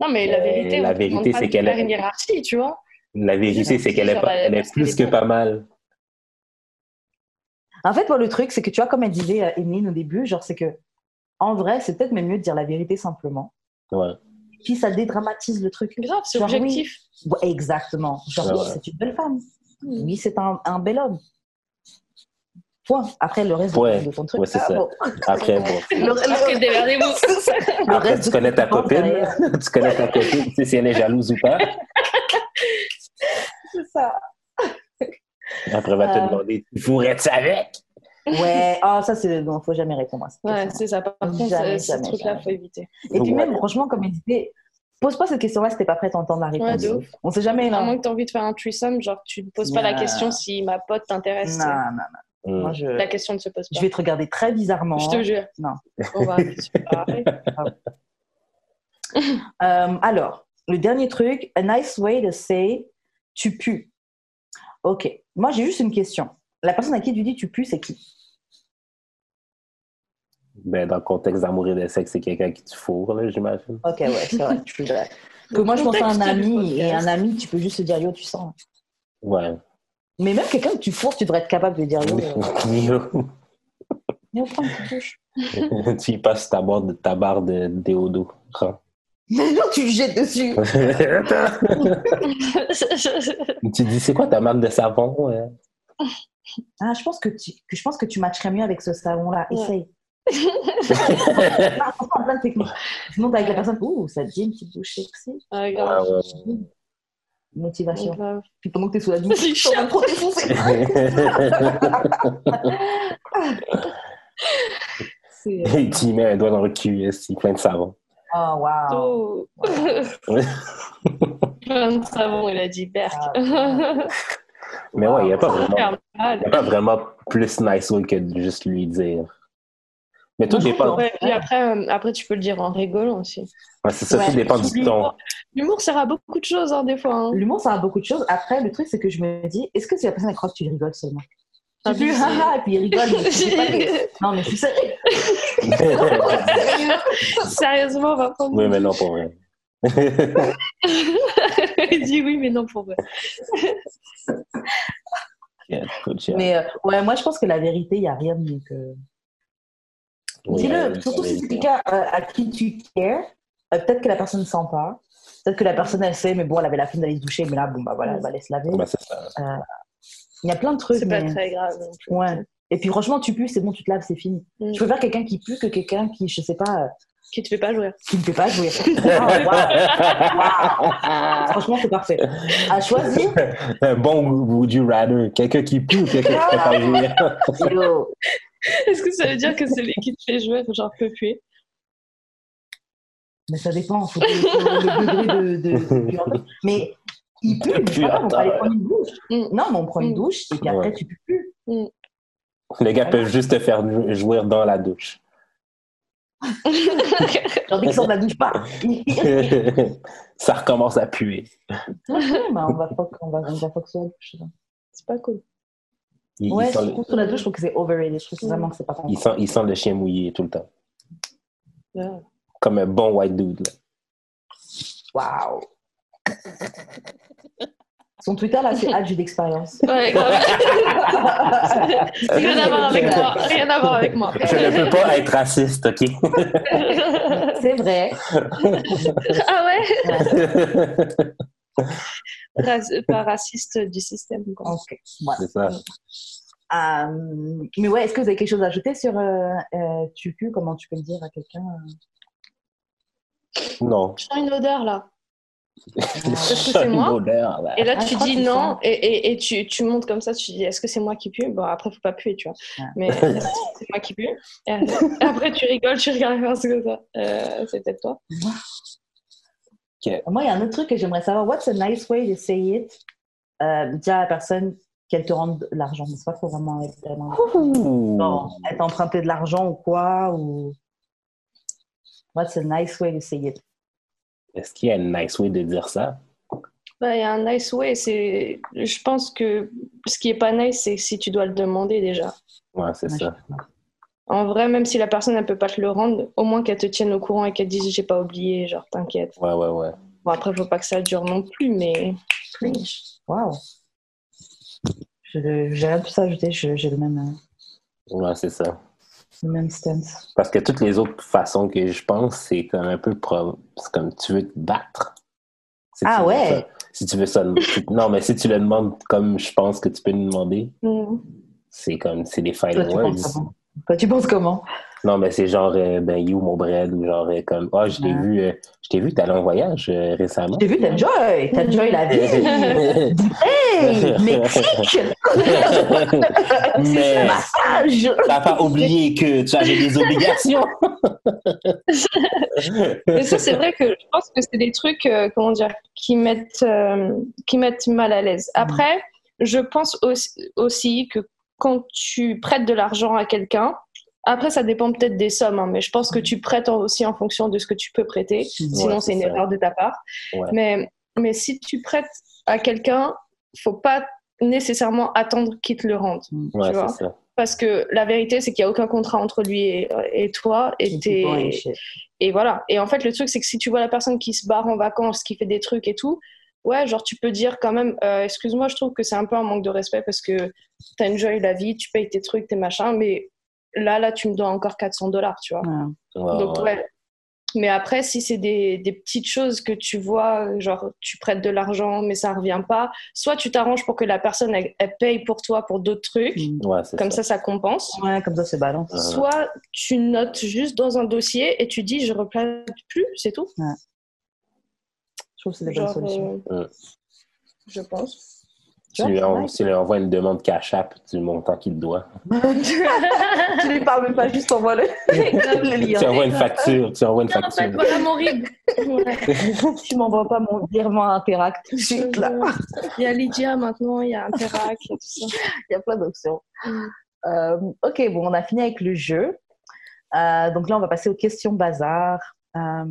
Non, mais la vérité, la on vérité, c'est qu'elle est- une hiérarchie, tu vois. la vérité, c'est qu'elle est, pas- elle est plus que pas mal. En fait, moi, le truc, c'est que tu vois, comme elle disait euh, Emeline au début, genre, c'est que, en vrai, c'est peut-être même mieux de dire la vérité simplement. Ouais. Puis ça dédramatise le truc. Grave, c'est oui. objectif. Ouais, exactement. Genre, oui, c'est une belle femme. Oui, c'est un, un bel homme. Point. Après, le reste Ouais. de ton truc. Ouais, c'est ah, ça. bon. Après, bon. Le, le- Après, le tu connais ta copine. tu connais ta copine. Tu sais si elle est jalouse ou pas. C'est ça. Après, elle va te Euh. demander Tu fourrais-tu avec? Ouais, ah, ça, c'est. Non, faut jamais répondre à ça. Ouais, c'est ça. Par contre, Jamais, euh, ce jamais, truc-là, jamais. faut éviter. Et puis, Ouais. même, franchement, comme il disait, pose pas cette question-là si t'es pas prête à entendre la Ouais, réponse. de ouf. On sait jamais, À non. moins que tu aies envie de faire un threesome, genre tu ne poses pas la question si ma pote t'intéresse. Non, non, non. Moi, je, La question ne se pose je pas. vais te regarder très bizarrement. Je te jure. Non. On va. Euh, alors, le dernier truc, a nice way to say tu pues. Ok. Moi, j'ai juste une question. La personne à qui tu dis tu pues, c'est qui? Ben, dans le contexte d'amour et de sexe, c'est quelqu'un qui te fourre, là, j'imagine. Ok, ouais, c'est vrai. je suis d'accord. Que moi, je pense à un ami, et un ami, tu peux juste te dire yo, tu sens. Ouais. Mais même quelqu'un que tu fourres, tu devrais être capable de dire yo. euh, yo, prends une petite douche. tu y passes ta barre de, ta barre de déodo. Mais non, tu le jettes dessus. tu dis, c'est quoi ta marque de savon? ouais? Ah, je pense que tu, que je pense que tu matcherais mieux avec ce savon-là. Ouais. Essaye. Ah, franchement, plein de techniques. Sinon, t'es avec la personne, ouh, ça te dit une petite douche sexy. Ah, Ouais, grave. ouais, Motivation. grave. Puis pendant que t'es sous la douche, en train de trop défoncer. C'est- Et tu y mets un doigt dans le cul, est plein de savon? Oh, wow. Oh. Plein de savon, il a dit Berk. Mais ouais, il n'y a, pas vraiment- Faire mal. y a pas vraiment plus nice way que de juste lui dire. Mais tout dépend. Ouais, puis après, euh, après, tu peux le dire en rigolant aussi. Ouais, c'est ça, Ouais. tout dépend du ton. L'humour, sert à beaucoup de choses, hein, des fois. hein. L'humour, ça a beaucoup de choses. Après, le truc, c'est que je me dis, est-ce que si la personne elle croit que tu rigoles seulement? Ah, Tu haha, et puis il rigole. mais c'est pas que- Non, mais je suis sérieux. Sérieusement, on va prendre. oui, mais non, pour vrai. il dit oui, mais non pour vrai. Yeah. Mais euh, ouais, moi, je pense que la vérité, il n'y a rien de mieux que. Dis-le, euh, surtout si c'est euh, quelqu'un euh, à qui tu cares. euh, peut-être que la personne ne sent pas. Peut-être que la personne, elle sait, mais bon, elle avait la flemme d'aller se doucher, mais là, bon, bah voilà, elle va aller se laver. bah, c'est ça. Il y a plein de trucs. C'est pas mais- très grave. Ouais. Et puis, franchement, tu pues, c'est bon, tu te laves, c'est fini. Mm. Je préfère quelqu'un qui pue que quelqu'un qui, je sais pas, euh, Qui te fait pas jouer. qui ne peut pas jouer. Ah, waouh. Franchement, c'est parfait. À choisir, bon would you rather? Quelqu'un qui pue ou quelqu'un qui peut pas jouer? Est-ce que ça veut dire que celui qui te fait jouer, genre, peut puer mais ça dépend, faut, faut le degré de, de, de- Mais il pue, mais c'est pas grave, on va aller prendre une douche. Mm. Non, mais on prend une Mm. douche et puis après, Ouais. tu pues plus. Les gars peuvent juste te faire jou- jouir dans la douche. Genre, dès qu'ils sortent de la douche, pas. ça recommence à puer. on va fuck, on va, on va fuck sur la douche. C'est pas cool. Il, Ouais, il sent, surtout sur la douche, je trouve que c'est overrated. Je trouve vraiment que c'est pas le, il, sent, il sent le chien mouillé tout le temps. Ouais. Comme un bon white dude. Là. Waouh. Son Twitter, là, c'est Adju d'expérience. Ouais. Rien à voir avec moi. Rien à voir avec moi. Je ne peux pas être raciste, OK? C'est vrai. Ah ouais? Rac- Pas raciste du système. Quoi. Ok. Voilà. C'est ça. Euh, mais ouais, est-ce que vous avez quelque chose à ajouter sur euh, euh, tu pues Comment tu peux le dire à quelqu'un euh? Non. Je sens une odeur là. Est-ce que c'est moi? Une odeur, là. Et là, Ah, tu dis non, ça. et, et, et tu, tu montes comme ça, tu dis est-ce que c'est moi qui pue? Bon, après, faut pas puer, tu vois. Mais c'est moi qui pue. Et après, tu rigoles, tu regardes parce que ça. Euh, c'est peut-être toi. Moi, il y a un autre truc que j'aimerais savoir. What's a nice way to say it euh, Dire à la personne qu'elle te rende de l'argent? Mais c'est pas trop vraiment être tellement- elle t'a emprunté de l'argent ou quoi ou... What's a nice way to say it? Est-ce qu'il y a une nice way de dire ça? Bah, Il y a un nice way. C'est... Je pense que ce qui est pas nice, c'est si tu dois le demander déjà. Ouais, c'est Ouais, ça. En vrai, même si la personne ne peut pas te le rendre, au moins qu'elle te tienne au courant et qu'elle dise j'ai pas oublié, genre t'inquiète. Ouais, ouais, ouais. Bon, après, faut pas que ça dure non plus, mais. Waouh Je- J'ai rien de plus ajouter. J'ai le même, euh, Ouais, c'est ça. le même stance. Parce que toutes les autres façons que je pense, c'est comme un peu pro... C'est comme tu veux te battre? Si Ah ouais. ça. Si tu veux ça. si- Non, mais si tu le demandes comme je pense que tu peux nous demander, Mm. C'est comme, c'est des tu words. Toi, tu penses comment? Non, mais c'est genre, euh, ben, you, mon bread, ou genre, euh, comme, ah, je t'ai vu, euh, je t'ai vu, t'allais en voyage euh, récemment. J'ai vu, t'enjoy, t'enjoy la vie. Hey, Mexique mais Massage t'as pas oublié que tu avais des obligations. Mais ça, c'est vrai que je pense que c'est des trucs, euh, comment dire, qui mettent, euh, qui mettent mal à l'aise. Après, je pense aussi, aussi que quand tu prêtes de l'argent à quelqu'un, après, ça dépend peut-être des sommes, hein, mais je pense que tu prêtes aussi en fonction de ce que tu peux prêter. Sinon, Ouais, c'est une ça. erreur de ta part. Ouais. Mais, mais si tu prêtes à quelqu'un, faut pas nécessairement attendre qu'il te le rende. Ouais, tu vois. ça. Parce que la vérité, c'est qu'il n'y a aucun contrat entre lui et, et toi. Et, et voilà. Et en fait, le truc, c'est que si tu vois la personne qui se barre en vacances, qui fait des trucs et tout, ouais, genre, tu peux dire quand même, euh, excuse-moi, je trouve que c'est un peu un manque de respect parce que t'as enjoy la vie, tu payes tes trucs, tes machins, mais là, là, tu me dois encore 400 dollars, tu vois. Ouais. Ouais, Donc, ouais. ouais. Mais après, si c'est des, des petites choses que tu vois, genre tu prêtes de l'argent, mais ça revient pas, soit tu t'arranges pour que la personne elle, elle paye pour toi pour d'autres trucs, Mm. Ouais, comme ça, ça compense. Ouais, comme ça, c'est balance. Ouais. Soit tu notes juste dans un dossier et tu dis je replace plus, c'est tout. Je trouve que c'est des bonnes Genre, solutions. euh, je pense. Tu lui, en- tu lui envoies une demande cash app du montant qu'il te doit. tu lui parles même pas, juste envoie-le le lien. Tu envoies une facture. Tu envoies une En fait, facture. voilà mon RIB. Ouais. tu m'envoies pas mon virement Interact tout de suite, là. Il y a Lydia maintenant, il y a Interac, il y a tout ça. Il y a plein d'options. Mm. Euh, ok, bon, on a fini avec le jeu. Euh, donc là, on va passer aux questions bazar. Euh,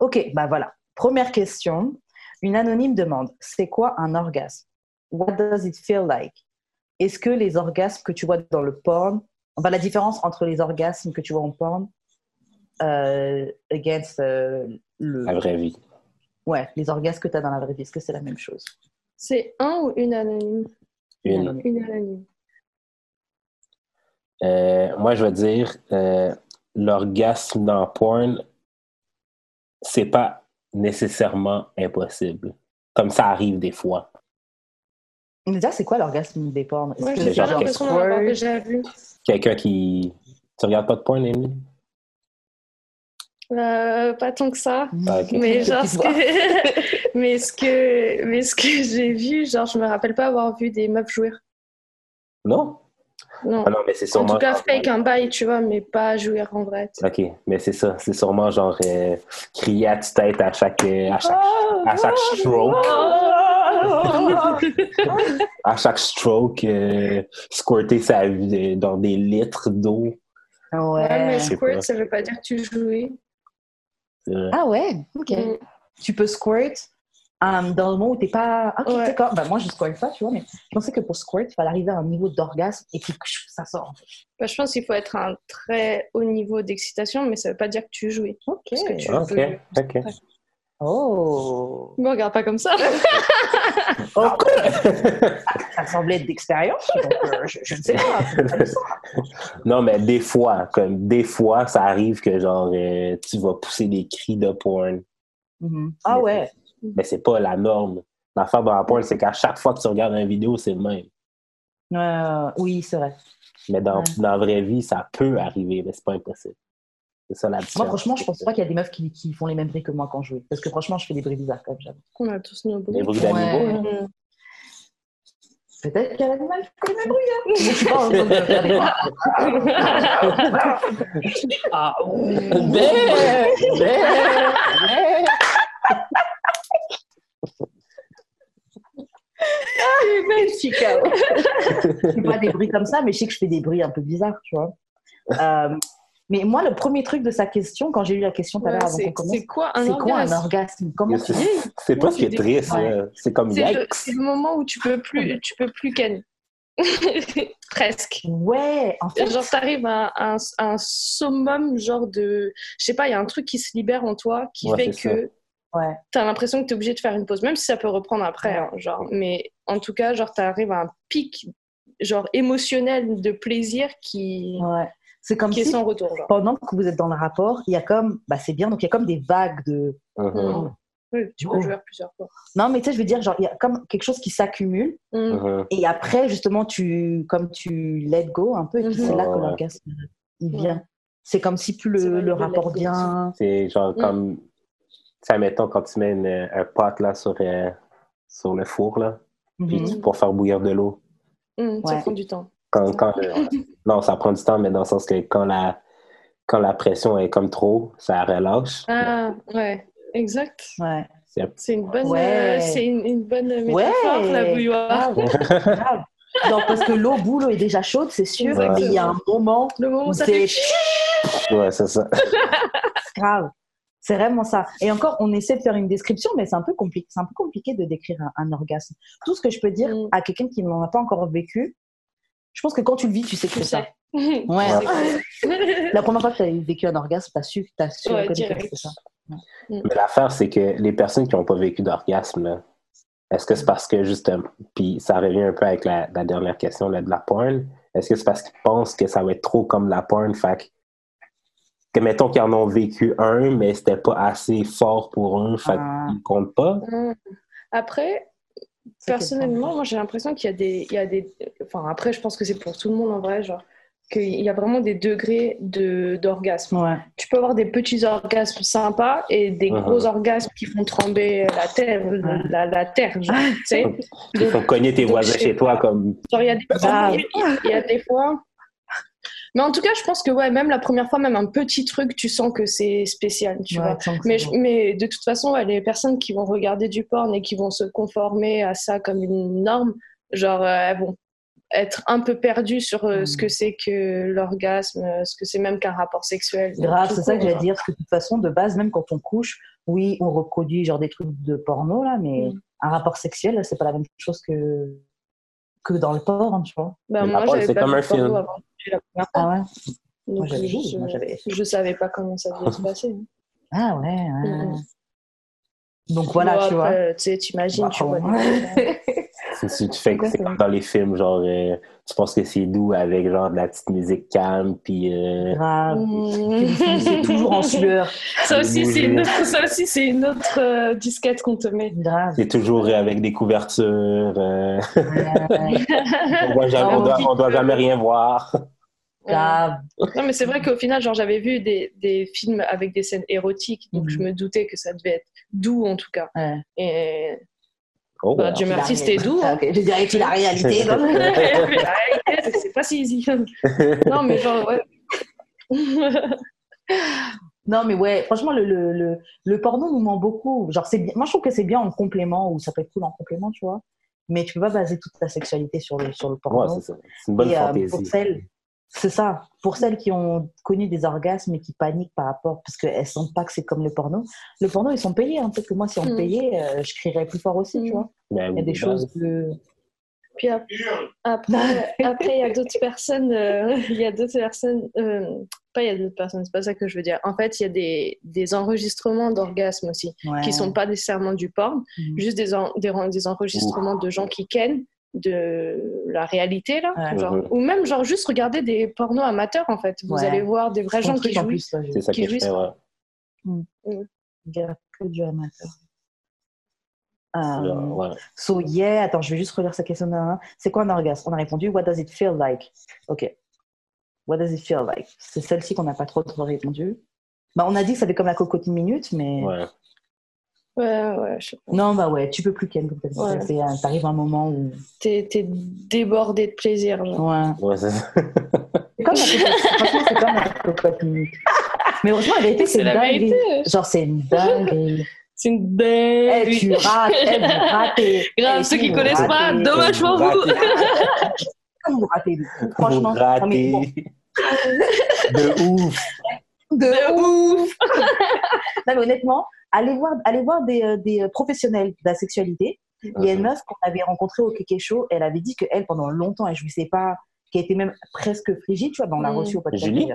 ok, bah voilà. Première question. Une anonyme demande C'est quoi un orgasme? What does it feel like? Est-ce que les orgasmes que tu vois dans le porn, enfin la différence entre les orgasmes que tu vois en porn euh, against euh, le, La vraie vie. ouais, les orgasmes que tu as dans la vraie vie, est-ce que c'est la même chose? C'est un ou une anonyme? Une. Une anonyme. Euh, moi, je veux dire, euh, l'orgasme dans porn, c'est pas nécessairement impossible. Comme ça arrive des fois. Déjà, c'est quoi l'orgasme des porns Est-ce Moi, que j'ai l'impression d'en avoir déjà vu. Quelqu'un qui. Tu regardes pas de porn, Amy? Euh, pas tant que ça. Ah, ok. Mais genre, ce que... mais ce que, mais ce que j'ai vu, genre, je me rappelle pas avoir vu des meufs jouir. Non? Non. Ah non, mais c'est en sûrement. tout cas, genre- fake un bail, tu vois, mais pas jouir en vrai. tu. Ok, mais c'est ça. C'est sûrement genre euh, crier à tue-tête à chaque, euh, à chaque, à chaque stroke. À chaque stroke, euh, squirter sa vie dans des litres d'eau. Ouais. Ouais, mais squirt, pas. ça veut pas dire que tu vrai. Ah ouais, ok. Mm. Tu peux squirt? Euh, dans le moment où t'es pas. Ok, Ouais. d'accord. Bah, moi, je squirt pas, tu vois, mais je pensais que pour squirt, il fallait arriver à un niveau d'orgasme et puis ça sort. en fait. Bah, je pense qu'il faut être à un très haut niveau d'excitation, mais ça veut pas dire que tu jouis. Ok. Parce que tu Ah, peux- ok, ok. Oh. Me regarde pas comme ça. Ok. ça semblait être d'expérience, donc euh, je, je ne sais pas. Non, mais des fois, comme des fois, ça arrive que genre euh, tu vas pousser des cris de porn. Mhm. Ah ouais. Mais c'est pas la norme. L'affaire dans la porn, c'est qu'à chaque fois que tu regardes une vidéo, c'est le même. Euh, oui, c'est vrai. Mais dans, Ouais. dans la vraie vie, ça peut arriver, mais c'est pas impossible. C'est ça la différence. Moi, franchement, je pense pas qu'il y a des meufs qui, qui font les mêmes bruits que moi quand je joue. Parce que franchement, je fais des bruits bizarres quand même. j'avoue. On a tous nos bruits. Les bruits d'animaux. Ouais. Mm. Peut-être qu'il y a l'animal qui fait les mêmes bruits. Hein. Je suis pas en train de faire des Ah, Chica. je fais pas des bruits comme ça, mais je sais que je fais des bruits un peu bizarres, tu vois. Euh, mais moi, le premier truc de sa question, quand j'ai lu la question tout à l'heure avant c'est qu'on commence, c'est quoi un c'est quoi un orgasme? orgasme? Comment tu C'est c'est pas ce qui est triste, Ouais. là. c'est comme C'est le, yikes. c'est le moment où tu peux plus, tu peux plus ken. Presque. Ouais, en fait, Genre, t'arrives à un, un summum, genre de. Je sais pas, il y a un truc qui se libère en toi qui Ouais, fait que ouais. t'as l'impression que t'es obligé de faire une pause, même si ça peut reprendre après. hein, genre. Mais en tout cas, genre, t'arrives à un pic genre émotionnel de plaisir qui, ouais. C'est comme qui est si sans retour. Genre. pendant que vous êtes dans le rapport, il y a comme, bah c'est bien, donc il y a comme des vagues de, Mhm. Oui, tu peux jouer à plusieurs fois. Non, mais tu sais, je veux dire, genre, il y a comme quelque chose qui s'accumule. Mm. Mhm. Et après, justement, tu, comme tu let go un peu, et c'est là que l'orgasme, il Ouais. vient. C'est comme si plus le, le rapport vient. C'est genre Mm. comme, ça mettons quand tu mets une- un pot là sur, euh, sur le four là, puis Mhm. pour faire bouillir de l'eau. Mm, Ça Ouais. prend du temps. Quand, quand, non, ça prend du temps, mais dans le sens que quand la, quand la pression est comme trop, ça relâche. Ah, ouais, exact. Ouais. C'est- une bonne, Ouais. euh, c'est une, une bonne métaphore, Ouais. la bouilloire. Non, parce que l'eau bout, l'eau est déjà chaude, c'est sûr, Ouais. mais il y a un moment Le moment où c'est fait... Ouais, c'est ça. grave. C'est vraiment ça. Et encore, on essaie de faire une description, mais c'est un peu compliqué. C'est un peu compliqué de décrire un, un orgasme. Tout ce que je peux dire Mm. à quelqu'un qui n'en a pas encore vécu, je pense que quand tu le vis, tu sais que c'est ça. Ouais. La première fois que tu as vécu un orgasme, tu as su, t'as su Ouais, que ça. Mais l'affaire, c'est que les personnes qui n'ont pas vécu d'orgasme, est-ce que c'est parce que justement, puis ça revient un peu avec la, la dernière question là, de la porn, est-ce que c'est parce qu'ils pensent que ça va être trop comme la porn, fait que, mettons qu'ils en ont vécu un, mais c'était pas assez fort pour eux, fait Ah. qu'ils comptent pas? Mm. Après, personnellement, moi j'ai l'impression qu'il y a des, il y a des, enfin après je pense que c'est pour tout le monde en vrai, genre qu'il y a vraiment des degrés de d'orgasme. Ouais. Tu peux avoir des petits orgasmes sympas et des Mhm. gros orgasmes qui font trembler la terre, la, la terre, genre, tu sais. Il faut cogner tes donc, voisins chez toi comme. Genre, il y a des Grave. il y a- il y a des fois. Mais en tout cas, je pense que ouais, même la première fois, même un petit truc, tu sens que c'est spécial, tu Ouais, vois. Mais, je- mais de toute façon, ouais, les personnes qui vont regarder du porn et qui vont se conformer à ça comme une norme, genre, euh, elles vont être un peu perdues sur euh, Mm. ce que c'est que l'orgasme, euh, ce que c'est même qu'un rapport sexuel. Grave, c'est ça que j'allais genre. dire. Parce que de toute façon, de base, même quand on couche, oui, on reproduit genre des trucs de porno, là, mais Mm. un rapport sexuel, c'est pas la même chose que, que dans le porn, tu vois. Ben, moi, j'avais c'est pas comme un film. avant la première fois. Ah ouais? Donc, je, moi, j'avais- je savais pas comment ça devait se passer. Ah ouais, ouais. Mm. Donc voilà, Bon, tu vois. après, Tu sais, t'imagines, tu vois. Si, si tu fais que c'est comme dans les films, genre, euh, tu penses que c'est doux avec genre de la petite musique calme, puis. euh, Grave. Mm. C'est toujours en sueur. Ça aussi, c'est une autre, ça aussi, c'est une autre euh, disquette qu'on te met. Grave. C'est toujours avec des couvertures. euh, Ouais, on, voit jamais, on, doit, on doit jamais rien voir. Grave. Non, mais c'est vrai qu'au final, genre, j'avais vu des, des films avec des scènes érotiques, donc Mhm. je me doutais que ça devait être doux en tout cas. Ouais. Et Oh, Bah. Dieu merci, c'était doux. Hein. ok. Je dirais que la réalité. la réalité, c'est pas si easy. non, mais genre, ouais. Non, mais ouais, franchement, le, le, le, le porno nous ment beaucoup. Genre, c'est. Moi, je trouve que c'est bien en complément, ou ça peut être cool en complément, tu vois. Mais tu peux pas baser toute ta sexualité sur le, sur le porno. Ouais, c'est ça. C'est une bonne Et, euh, fantaisie. pour celles, c'est ça. Pour celles qui ont connu des orgasmes et qui paniquent par rapport, parce qu'elles sentent pas que c'est comme le porno. Le porno, ils sont payés. Hein. Peut-être que moi, si on me Mm. payait, euh, je crierais plus fort aussi, tu Mm. vois. Ben Il y a des de choses que. Puis ap- après, après, il y a d'autres personnes, euh, il y a d'autres personnes, euh, pas il y a d'autres personnes, c'est pas ça que je veux dire. En fait, il y a des, des enregistrements d'orgasmes aussi, Ouais. qui sont pas nécessairement du porn, Mhm. juste des, en- des, des enregistrements de gens qui kennent de la réalité, là. Ouais. genre. Ou même, genre, juste regarder des pornos amateurs, en fait. Vous Ouais. allez voir des vrais gens qui en jouent. plus, là, C'est ça qui jouissent. fais, ouais. dirais que du amateur. Genre, ouais. So yeah, attends, je vais juste relire sa question. C'est quoi un orgasme? On a répondu What does it feel like? Ok. What does it feel like? C'est celle-ci qu'on n'a pas trop trop répondu. Bah, on a dit que ça fait comme la cocotte minute, mais Ouais. Ouais, je sais pas. non, bah ouais, tu peux plus Ken comme t'as dit. Ouais. T'arrives à un moment où T'es t'es débordé de plaisir, genre. ouais. Ouais, c'est ça. C'est comme. Franchement, c'est comme minute. Mais heureusement, la vérité, c'est C'est une vérité. Genre, c'est une dinguerie. C'est une Eh, dinguerie. tu rates, eh, vous ratez. Grave, Eh, ceux qui connaissent pas, ratez. dommage pour vous. Vous ratez. Franchement, Vous non, mais ratez. bon, De ouf. de ouf. mais honnêtement, allez voir, allez voir des, euh, des euh, professionnels de la sexualité. Il y a une meuf qu'on avait rencontrée au Kéké Show. Elle avait dit qu'elle, pendant longtemps, elle jouissait pas, qu'elle était même presque frigide. Tu vois, ben, on l'a Mm. reçue au podcast. Julie.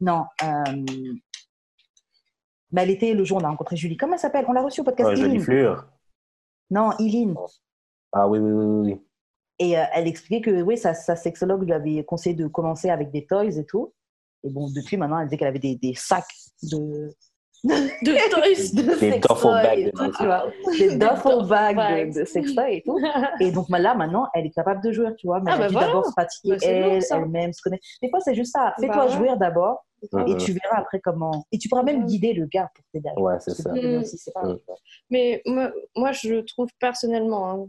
Non. Euh... Mais elle était le jour où on a rencontré Julie. Comment elle s'appelle? On l'a reçue au podcast. Ouais, jolie Eileen. fleur. Non, Eileen. Ah oui, oui, oui, oui. Et euh, elle expliquait que oui, sa, sa sexologue lui avait conseillé de commencer avec des toys et tout. Et bon, depuis maintenant, elle disait qu'elle avait des, des sacs de, De toys. de Des sextoys duffel bags de tout, tu vois. Des duffel bags de, de sextoys et tout. Et donc là, maintenant, elle est capable de jouer, tu vois. Mais Ah, elle bah voilà. d'abord se pratiquer Bah, elle, elle-même, se connaître. Des fois, c'est juste ça. Fais-toi Bah ouais. jouir d'abord et tu verras après comment. Et tu pourras même guider le gars pour t'aider. Ouais, jouer. c'est ça. bien Mm. aussi, pas. Mm. Mais moi, moi, je trouve personnellement hein,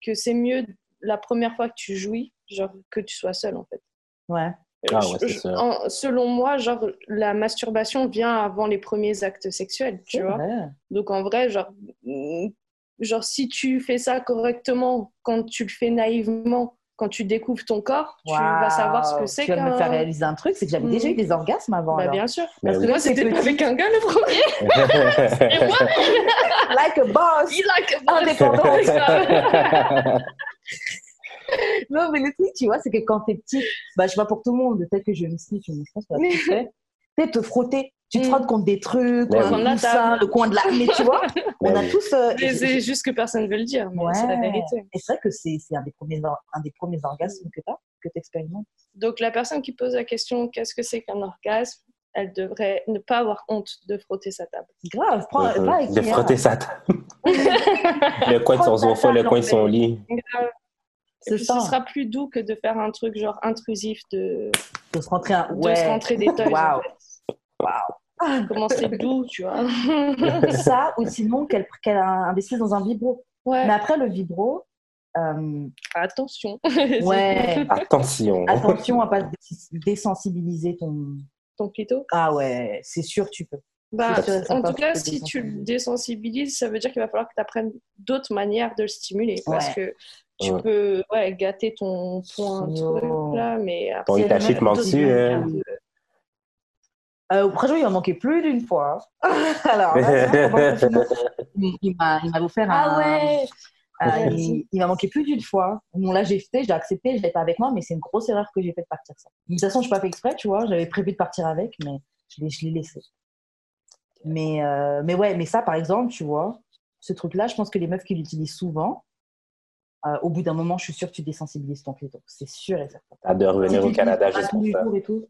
que c'est mieux la première fois que tu jouis, genre que tu sois seul en fait. Ouais. Ah Je- ouais, c'est je- sûr. en- selon moi, genre la masturbation vient avant les premiers actes sexuels, tu vois. vrai. Donc en vrai, genre, mm, genre si tu fais ça correctement, quand tu le fais naïvement, quand tu découvres ton corps, tu vas savoir ce que c'est Tu vas me faire réaliser un truc, c'est que j'avais Mm. déjà eu des orgasmes avant. Bah, alors. bien sûr. Parce que oui. Moi, c'était avec un gars le premier. Et moi, Like a boss. il a que Indépendant. Non, mais le truc, tu vois, c'est que quand t'es petit, bah, je sais pas pour tout le monde, peut-être que je me mais je pense que tu sais, te frotter, tu te Mm. frottes contre des trucs, table. le coin de la. Mais tu vois, on a oui. tous. euh, Mais c'est juste que personne ne veut le dire, mais c'est la vérité. Et c'est vrai que c'est c'est un des premiers, un des premiers orgasmes que tu as, que tu expérimentes. Donc la personne qui pose la question qu'est-ce que c'est qu'un orgasme, elle devrait ne pas avoir honte de frotter sa table. Grave, prends, va avec De frotter sa table. le coin de son sofa, le coin de son lit. Et C'est puis, ça. ce sera plus doux que de faire un truc genre intrusif de, De se rentrer un. de Ouais. se rentrer des toys. en Waouh. fait. Comment c'est doux, tu vois. Ça, ou sinon qu'elle qu'elle investisse dans un vibro. Ouais, Mais après, le vibro, euh, attention. ouais, Attention. attention à pas dé- désensibiliser ton. Ton clito. Ah ouais, c'est sûr, tu peux. Bah, en tout cas, si tu le désensibilises, ça veut dire qu'il va falloir que tu apprennes d'autres manières de le stimuler. Parce Ouais. que tu Ouais. peux ouais, gâter ton point truc là, mais après, Ton Itachi te manque dessus. hein. Euh, franchement, il en manquait plus d'une fois. Alors, là, il m'a il m'a offert un. Ah ouais euh, il il m'a manqué plus d'une fois. Bon, là, j'ai fait, j'ai accepté, je l'ai pas avec moi, mais c'est une grosse erreur que j'ai fait de partir ça. De toute façon, je n'ai pas fait exprès, tu vois. J'avais prévu de partir avec, mais je l'ai je l'ai laissé. Mais, euh, mais ouais, mais ça, par exemple, tu vois, ce truc-là, je pense que les meufs qui l'utilisent souvent, euh, au bout d'un moment, je suis sûre que tu désensibilises ton clito. C'est sûr et certain. T'as de revenir Si au Canada juste tous pour les ça. jours et tout.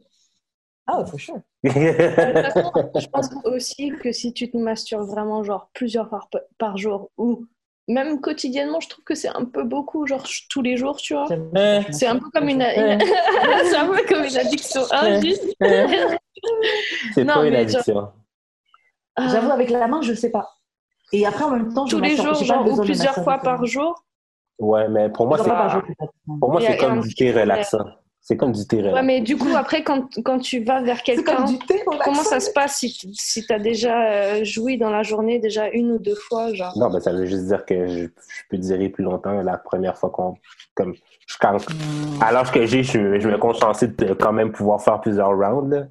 Ah ouais, faut sûr. De toute façon, je pense aussi que si tu te masturbes vraiment genre plusieurs fois par, par jour ou même quotidiennement, je trouve que c'est un peu beaucoup, genre tous les jours, tu vois. C'est un peu comme une, une- c'est un peu comme une addiction. Ah, juste. C'est Non, pas une addiction. Ah, J'avoue, avec la main, je sais pas. Et après, en même temps, je tous me les masturbe- jours, j'ai pas genre, ou plusieurs fois par jour. Ouais, mais pour moi, c'est pour moi, c'est comme du thé relaxant. C'est comme du thé Ouais, relaxant. mais du coup, après, quand, quand tu vas vers quelqu'un, comment ça se passe si, tu- si tu as déjà euh, joui dans la journée, déjà une ou deux fois, genre? Non, ben, ça veut juste dire que je, je peux durer plus longtemps la première fois qu'on. Comme, je, quand, Hmm. à l'âge que j'ai, je, je me compte chanceux de quand même pouvoir faire plusieurs rounds. là.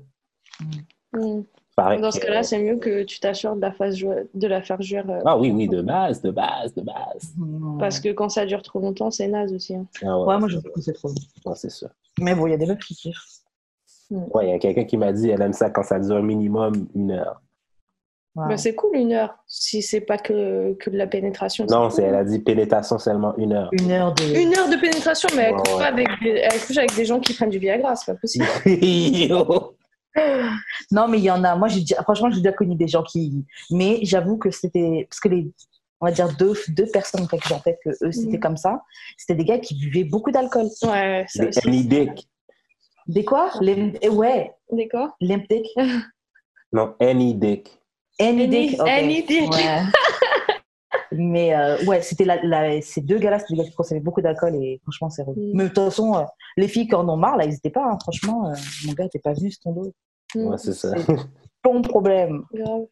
Hmm. Pareil Dans ce cas-là, c'est mieux que tu t'assures de, la phase de la faire jouir. euh, Ah oui, oui, de base, de base, de base. Hmm. Parce que quand ça dure trop longtemps, c'est naze aussi. hein. Ah Ouais, moi, je trouve que c'est trop. Ouais, c'est ça. Mais bon, il y a des meufs qui kiffent. Ouais, il y a quelqu'un qui m'a dit elle aime ça quand ça dure minimum une heure. Ouais. Bah, c'est cool une heure, si c'est pas que, que de la pénétration. Non, cool. elle a dit pénétration seulement une heure. Une heure de. Une heure de pénétration, mais elle Ouais, couche ouais. pas avec des, elle couche avec des gens qui prennent du Viagra, c'est pas possible. Yo. Non, mais il y en a. Moi, j'ai déjà- franchement, j'ai déjà connu des gens qui. Mais j'avoue que c'était. Parce que les. On va dire deux, deux personnes que j'ai en tête que eux, c'était Mhm. comme ça. C'était des gars qui buvaient beaucoup d'alcool. Ouais, ça Des aussi. any dick. Des quoi? Les, eh Ouais, D'accord l'emptic. Non, any dick. Any Any- dick. ok. any dick. Ouais. Mais euh, ouais, c'était la, la- ces deux gars-là, c'était des gars qui consommaient beaucoup d'alcool et franchement, c'est relou. Mm. Mais de toute façon, euh, les filles qui en ont marre, là, ils pas. hein. franchement, euh, mon gars n'était pas venu sur ton dos. Ouais, c'est ça. Ton problème. Grave.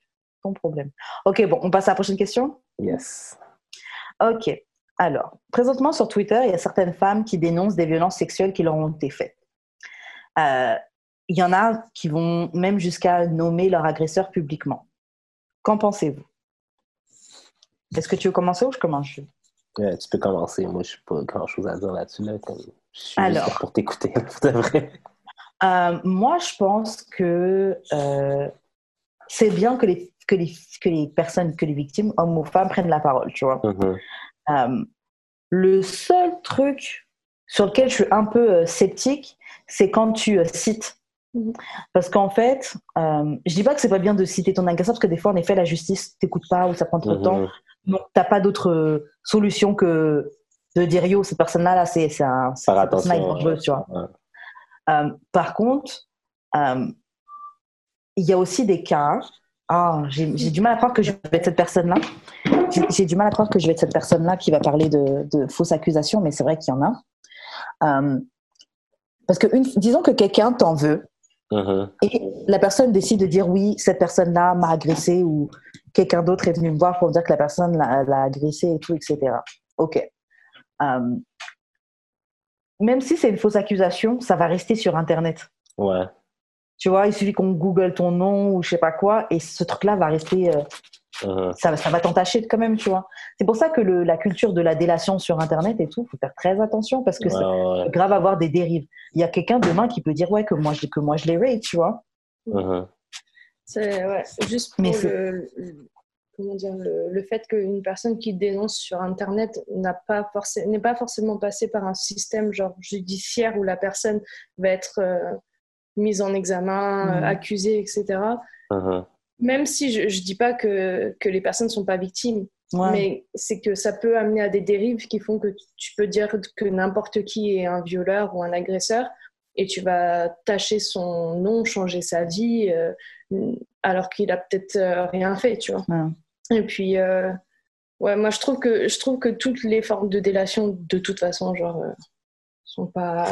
Ton problème. Ok, bon, on passe à la prochaine question. Yes. Ok. Alors, présentement sur Twitter, il y a certaines femmes qui dénoncent des violences sexuelles qui leur ont été faites. Il y en a qui vont même jusqu'à nommer leur agresseur publiquement. Qu'en pensez-vous? Est-ce que tu veux commencer ou je commence? Ouais, tu peux commencer. Moi, je n'ai pas grand-chose à dire là-dessus. Là, comme... Je suis Alors. juste pour t'écouter, pour de vrai. Euh, moi, je pense que euh, c'est bien que les, que, les, que les personnes, que les victimes, hommes ou femmes, prennent la parole, tu vois. Mhm. Euh, le seul truc sur lequel je suis un peu euh, sceptique, c'est quand tu euh, cites Mhm. Parce qu'en fait, euh, je dis pas que c'est pas bien de citer ton agresseur, parce que des fois, en effet, la justice t'écoute pas ou ça prend trop de temps. Mhm. Donc, t'as pas d'autre euh, solution que de dire yo, cette personne-là, là, c'est c'est un, c'est- dangereuse, tu vois. ouais. Euh, par contre, euh, il y a aussi des cas. Ah, j'ai du mal à croire que je vais être cette personne-là. J'ai j'ai du mal à croire que je vais être cette personne-là qui va parler de, de fausses accusations, mais c'est vrai qu'il y en a. Parce que une, disons que quelqu'un t'en veut Mhm. et la personne décide de dire oui, cette personne-là m'a agressé ou quelqu'un d'autre est venu me voir pour me dire que la personne l'a l'a agressé et tout, etc. Ok. Euh, même si c'est une fausse accusation, ça va rester sur Internet. Ouais. Tu vois, il suffit qu'on google ton nom ou je sais pas quoi, et ce truc-là va rester, euh, Mhm. ça, ça va t'entacher quand même, tu vois. C'est pour ça que le- la culture de la délation sur Internet et tout, faut faire très attention parce que Ouais, ça ouais. peut grave avoir des dérives. Il y a quelqu'un demain qui peut dire ouais que moi je, que moi je l'ai rape, tu vois. Mhm. C'est ouais, juste pour Mais le, c'est- le- comment dire, le, le fait qu'une personne qui dénonce sur Internet n'a pas forcé- n'est pas forcément passée par un système genre judiciaire où la personne va être euh, mise en examen, euh, Mhm. accusée, etc. Même si je ne dis pas que, que les personnes ne sont pas victimes, Ouais. mais c'est que ça peut amener à des dérives qui font que tu peux dire que n'importe qui est un violeur ou un agresseur et tu vas tâcher son nom, changer sa vie euh, alors qu'il a peut-être euh, rien fait, tu vois. Ouais. Et puis, euh, ouais, moi je trouve que je trouve que toutes les formes de délation, de toute façon, genre, sont pas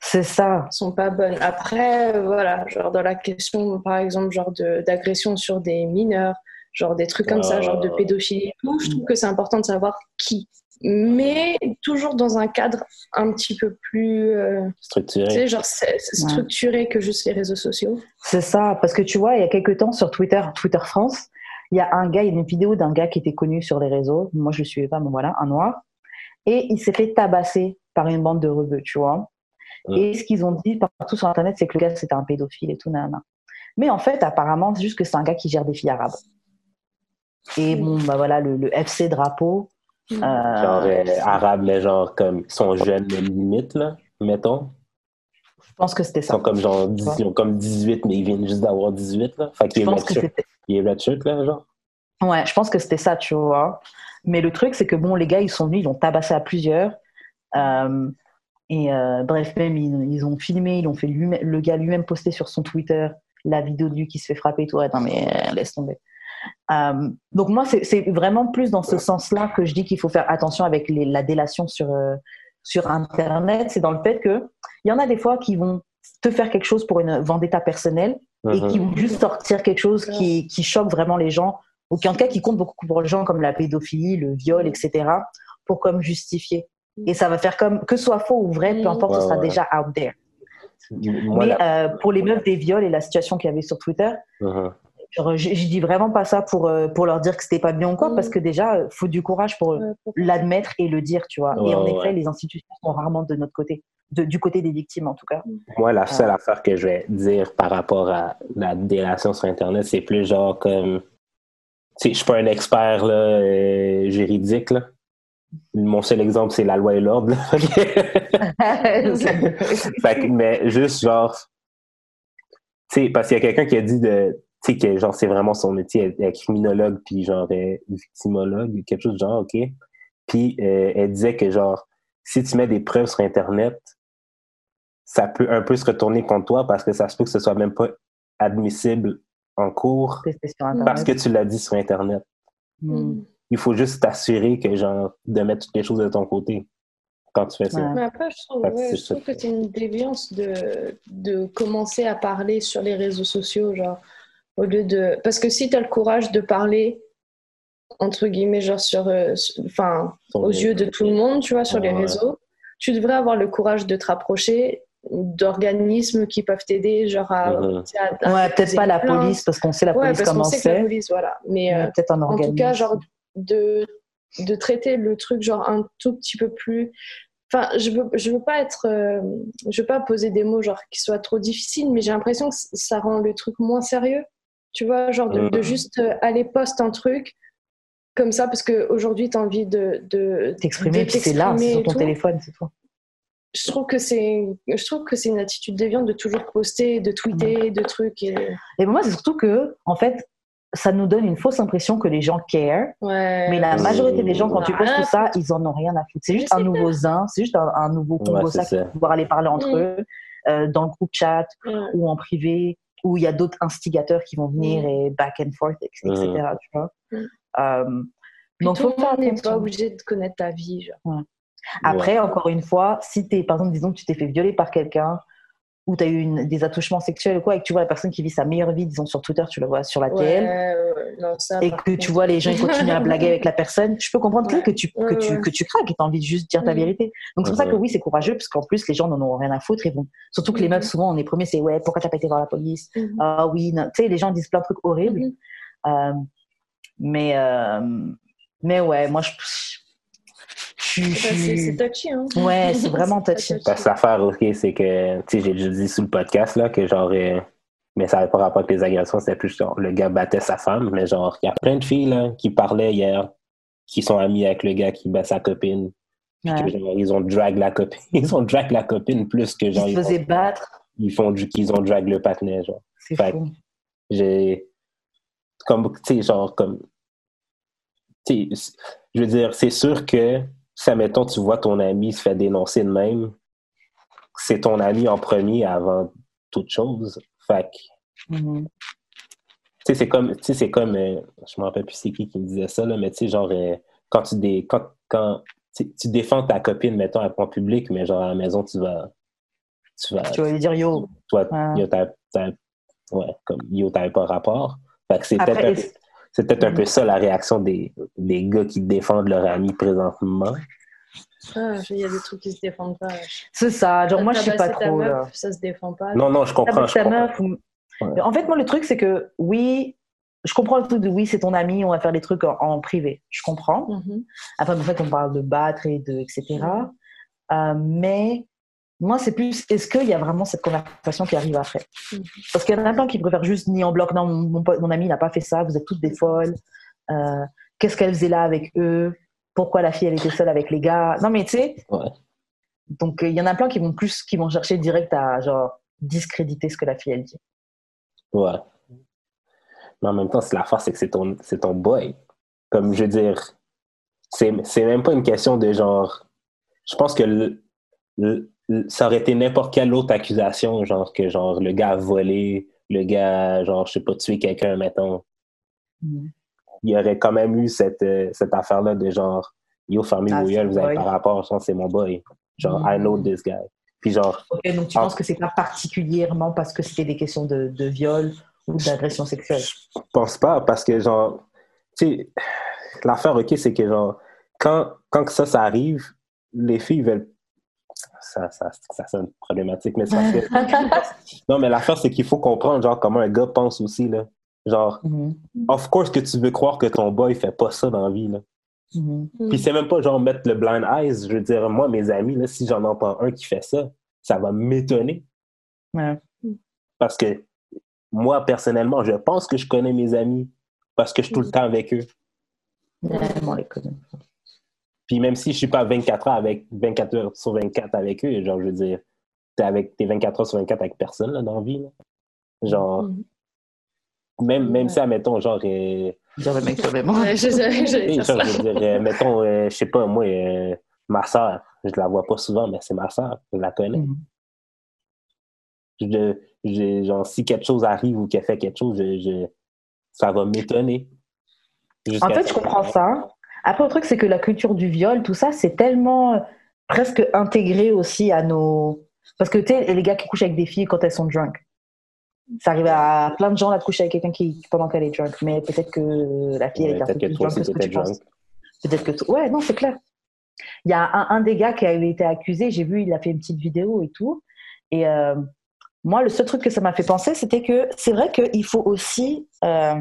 C'est ça. sont pas bonnes. Après, euh, voilà, genre dans la question, par exemple, genre de- d'agression sur des mineurs, genre des trucs comme ça, genre de Ouais. pédophilie et tout, je trouve que c'est important de savoir qui. Mais toujours dans un cadre un petit peu plus, euh, tu Structuré. sais, genre c'est- c'est Ouais. structuré que juste les réseaux sociaux. C'est ça, parce que tu vois, il y a quelques temps sur Twitter, Twitter France, il y a un gars, il y a une vidéo d'un gars qui était connu sur les réseaux. Moi, je le suivais pas, mais voilà, un noir. Et il s'est fait tabasser par une bande de rebeux, tu vois. Mm. Et ce qu'ils ont dit partout sur Internet, c'est que le gars, c'était un pédophile et tout, nanana. Mais en fait, apparemment, c'est juste que c'est un gars qui gère des filles arabes. Et Mm. bon, bah voilà, le, le FC drapeau. euh, Genre euh, arabe, mais genre comme ils sont jeunes limite, là, mettons. je pense que c'était Ils ça. sont comme genre 10 ils ont comme 18, mais ils viennent juste d'avoir 18, là. Fait qu'il est redshirt. Il est redshirt, là, genre. Ouais, je pense que c'était ça, tu vois. Mais le truc, c'est que bon, les gars, ils sont venus, ils l'ont tabassé à plusieurs. Euh, et euh, bref, même, ils, ils ont filmé, ils ont fait lui le gars lui-même poster sur son Twitter la vidéo de lui qui se fait frapper et tout. Attends, mais euh, laisse tomber. Euh, donc, moi, c'est vraiment plus dans ce sens-là que je dis qu'il faut faire attention avec les- la délation sur, euh, sur Internet. C'est dans le fait que il y en a des fois qui vont te faire quelque chose pour une vendetta personnelle et Mhm. qui vont juste sortir quelque chose qui, qui choque vraiment les gens, ou qui en tout cas qui compte beaucoup pour les gens, comme la pédophilie, le viol, etc., pour comme justifier. Et ça va faire comme, que ce soit faux ou vrai, peu importe, ce sera ouais. déjà out there. Moi, Mais la- euh, pour les meufs des viols et la situation qu'il y avait sur Twitter, genre, je, je dis vraiment pas ça pour, euh, pour leur dire que c'était pas bien ou quoi, parce que déjà, il faut du courage pour Euh, l'admettre et le dire, tu vois. Ouais, et en effet, ouais. les institutions sont rarement de notre côté, de- du côté des victimes en tout cas. Moi, la seule affaire que je vais dire par rapport à la délation sur Internet, c'est plus genre comme. Tu sais, je suis pas un expert là, euh, juridique. Là. Mon seul exemple, c'est la loi et l'ordre. mais juste genre. Tu sais, parce qu'il y a quelqu'un qui a dit de. Tu sais, que genre, c'est vraiment son métier, elle elle est criminologue, puis genre, elle est victimologue, quelque chose de genre, OK. Puis euh, elle disait que genre, si tu mets des preuves sur Internet, ça peut un peu se retourner contre toi parce que ça se peut que ce soit même pas admissible en cours parce que tu l'as dit sur Internet. Hmm. Il faut juste t'assurer que genre de mettre toutes les choses de ton côté quand tu fais ça. Ouais. Mais après, je trouve, que ouais, c'est je ça. trouve que c'est une déviance de, de commencer à parler sur les réseaux sociaux, genre, au lieu de... Parce que si tu as le courage de parler, entre guillemets, genre sur... euh, Enfin, aux yeux de tout le monde, tu vois, sur les Ouais. réseaux, tu devrais avoir le courage de te rapprocher d'organismes qui peuvent t'aider, genre à... Mhm. à Ouais, peut-être pas la plainte. police, parce qu'on sait la Ouais, police parce qu'on comment c'est. police, voilà. Mais mais euh, peut-être un en tout organisme. cas, genre de, de traiter le truc genre un tout petit peu plus. Enfin, je veux, je veux pas être, euh, je veux pas poser des mots genre qui soient trop difficiles, mais j'ai l'impression que ça rend le truc moins sérieux. Tu vois, genre de, de Mhm. juste euh, aller poste un truc comme ça parce qu'aujourd'hui tu as envie de, de t'exprimer, c'est là, c'est sur ton tout. téléphone, c'est tout. je trouve que c'est, je trouve que c'est une attitude déviante de toujours poster, de tweeter, de trucs. Et... Et moi, c'est surtout que, en fait, ça nous donne une fausse impression que les gens care. Ouais. Mais la majorité des gens, quand tu postes tout ça, ils en ont rien à foutre. C'est juste un nouveau zin, c'est juste un, un nouveau c'est ça qui ça. va pouvoir aller parler entre Mm. eux euh, dans le groupe chat ou en privé, où il y a d'autres instigateurs qui vont venir Mm. et back and forth, etc. Mhm. Tu vois. Mm. Euh, donc, tout faut faire n'est pas obligé de connaître ta vie. Genre. Après, encore une fois, si t'es, par exemple, disons que tu t'es fait violer par quelqu'un ou tu as eu une- des attouchements sexuels ou quoi, et que tu vois la personne qui vit sa meilleure vie, disons sur Twitter, tu le vois sur la TL, Ouais, ouais, non, ça, et que tu vois les gens ils continuent à blaguer avec la personne, je peux comprendre Ouais. que tu que tu que tu craques et tu as envie de juste dire ta Mhm. vérité. Donc c'est pour ça que oui, c'est courageux parce qu'en plus les gens n'en ont rien à foutre, ils vont surtout que les Mhm. meufs souvent on est premiers c'est ouais, pourquoi t'as pas été voir la police? Mhm. Ah oui, tu sais les gens disent plein de trucs horribles. Mhm. Euh, mais euh, mais ouais, moi je suis c'est touchy, hein. Ouais, c'est vraiment très touchy. Parce que l'affaire, OK, c'est que, tu sais, j'ai déjà dit sous le podcast, là, que genre, euh, mais ça n'avait pas rapport avec les agressions, c'était plus genre, le gars battait sa femme, mais genre, il y a plein de filles, là, qui parlaient hier, qui sont amies avec le gars qui bat sa copine, que, Ouais. genre, ils ont drag la copine, ils ont drag la copine plus que, genre, Ils se faisaient battre, ils font du, qu'ils ont drag le patinet, genre. c'est fou. j'ai comme tu sais genre comme tu sais je veux dire c'est sûr que si admettons tu vois ton ami se fait dénoncer de même c'est ton ami en premier avant toute chose fait que Mhm. tu sais c'est comme tu sais c'est comme euh, je me rappelle plus c'est qui qui me disait ça là mais tu sais genre euh, quand tu dé, quand quand tu défends ta copine mettons à point public mais genre à la maison tu vas tu vas Tu vas lui dire yo. toi, Ouais. yo, t'as, ouais, comme yo, t'avais pas rapport. Fait que c'est peut-être c'est peut-être un peu ça la réaction des, des gars qui défendent leur ami présentement. Ah, Il y a des trucs qui se défendent pas. C'est ça, genre moi je suis pas ta trop meuf, là. Ça se défend pas. Non, non, je comprends. Avec Je ta comprends. meuf ou- Ouais. En fait, moi, le truc, c'est que oui, je comprends le truc de oui, c'est ton ami, on va faire des trucs en, en privé. Je comprends. Mhm. Après, en fait, on parle de battre et de etc. Euh, mais moi, c'est plus est-ce qu'il y a vraiment cette conversation qui arrive après? Mhm. Parce qu'il y en a plein qui préfèrent juste nier en bloc. Non, mon, mon, ami n'a pas fait ça, vous êtes toutes des folles. Euh, Qu'est-ce qu'elle faisait là avec eux? Pourquoi la fille, elle était seule avec les gars? Non, mais tu sais. Ouais. Donc, euh, il y en a plein qui vont plus, qui vont chercher direct à genre discréditer ce que la fille, elle dit. Ouais. Mais en même temps, c'est l'affaire, c'est que c'est ton, ton boy. Comme je veux dire, c'est, même pas une question de genre. Je pense que le- ça aurait été n'importe quelle autre accusation, genre que genre le gars a volé, le gars, genre, je sais pas, tué quelqu'un, mettons. Il y aurait quand même eu cette, euh, cette affaire-là de genre, yo, famille Ah, vous avez boy. pas rapport, genre, c'est mon boy. Genre, Mhm. I know this guy. Puis genre, Ok, donc tu penses que c'est pas particulièrement parce que c'était des questions de, de viol ou d'agression sexuelle? Je pense pas parce que genre, tu sais, l'affaire, ok, c'est que genre, quand, quand que ça, ça arrive, les filles veulent. Ça, ça, ça sonne problématique, mais c'est parce que. Non, mais l'affaire, c'est qu'il faut comprendre, genre, comment un gars pense aussi, là. Genre, Mhm, of course que tu veux croire que ton boy fait pas ça dans la vie, là. mhm. Puis c'est même pas genre mettre le blind eyes. Je veux dire, moi, mes amis, là, si j'en entends un qui fait ça, ça va m'étonner. Ouais. Parce que moi, personnellement, je pense que je connais mes amis parce que je suis tout le temps avec eux. Les connaît. Puis même si je suis pas 24 heures avec 24 heures sur 24 avec eux, genre, je veux dire, t'es avec t'es 24 heures sur 24 avec personne là, dans la vie. là. Genre, Mhm. même, même Ouais. si, admettons, genre, euh, le mec sur. Ouais, je- je- genre, je veux dire, euh, mettons, euh, je sais pas, moi, euh, ma soeur, je la vois pas souvent, mais c'est ma soeur, je la connais. Mhm. je, je- genre, si quelque chose arrive ou qu'elle fait quelque chose, je, je- ça va m'étonner. En fait, je comprends ça. Après, le truc, c'est que la culture du viol, tout ça, c'est tellement euh, presque intégré aussi à nos. Parce que tu sais, les gars qui couchent avec des filles quand elles sont drunk. Ça arrive à plein de gens là, de coucher avec quelqu'un qui pendant qu'elle est drunk. Mais peut-être que la fille, elle est un peu plus drunk aussi, que ce que t'étais tu penses. drunk. Peut-être que t- ouais non c'est clair. Il y a un, un des gars qui avait été accusé, j'ai vu, il a fait une petite vidéo et tout. Et euh, moi, le seul truc que ça m'a fait penser, c'était que c'est vrai qu'il faut aussi, euh,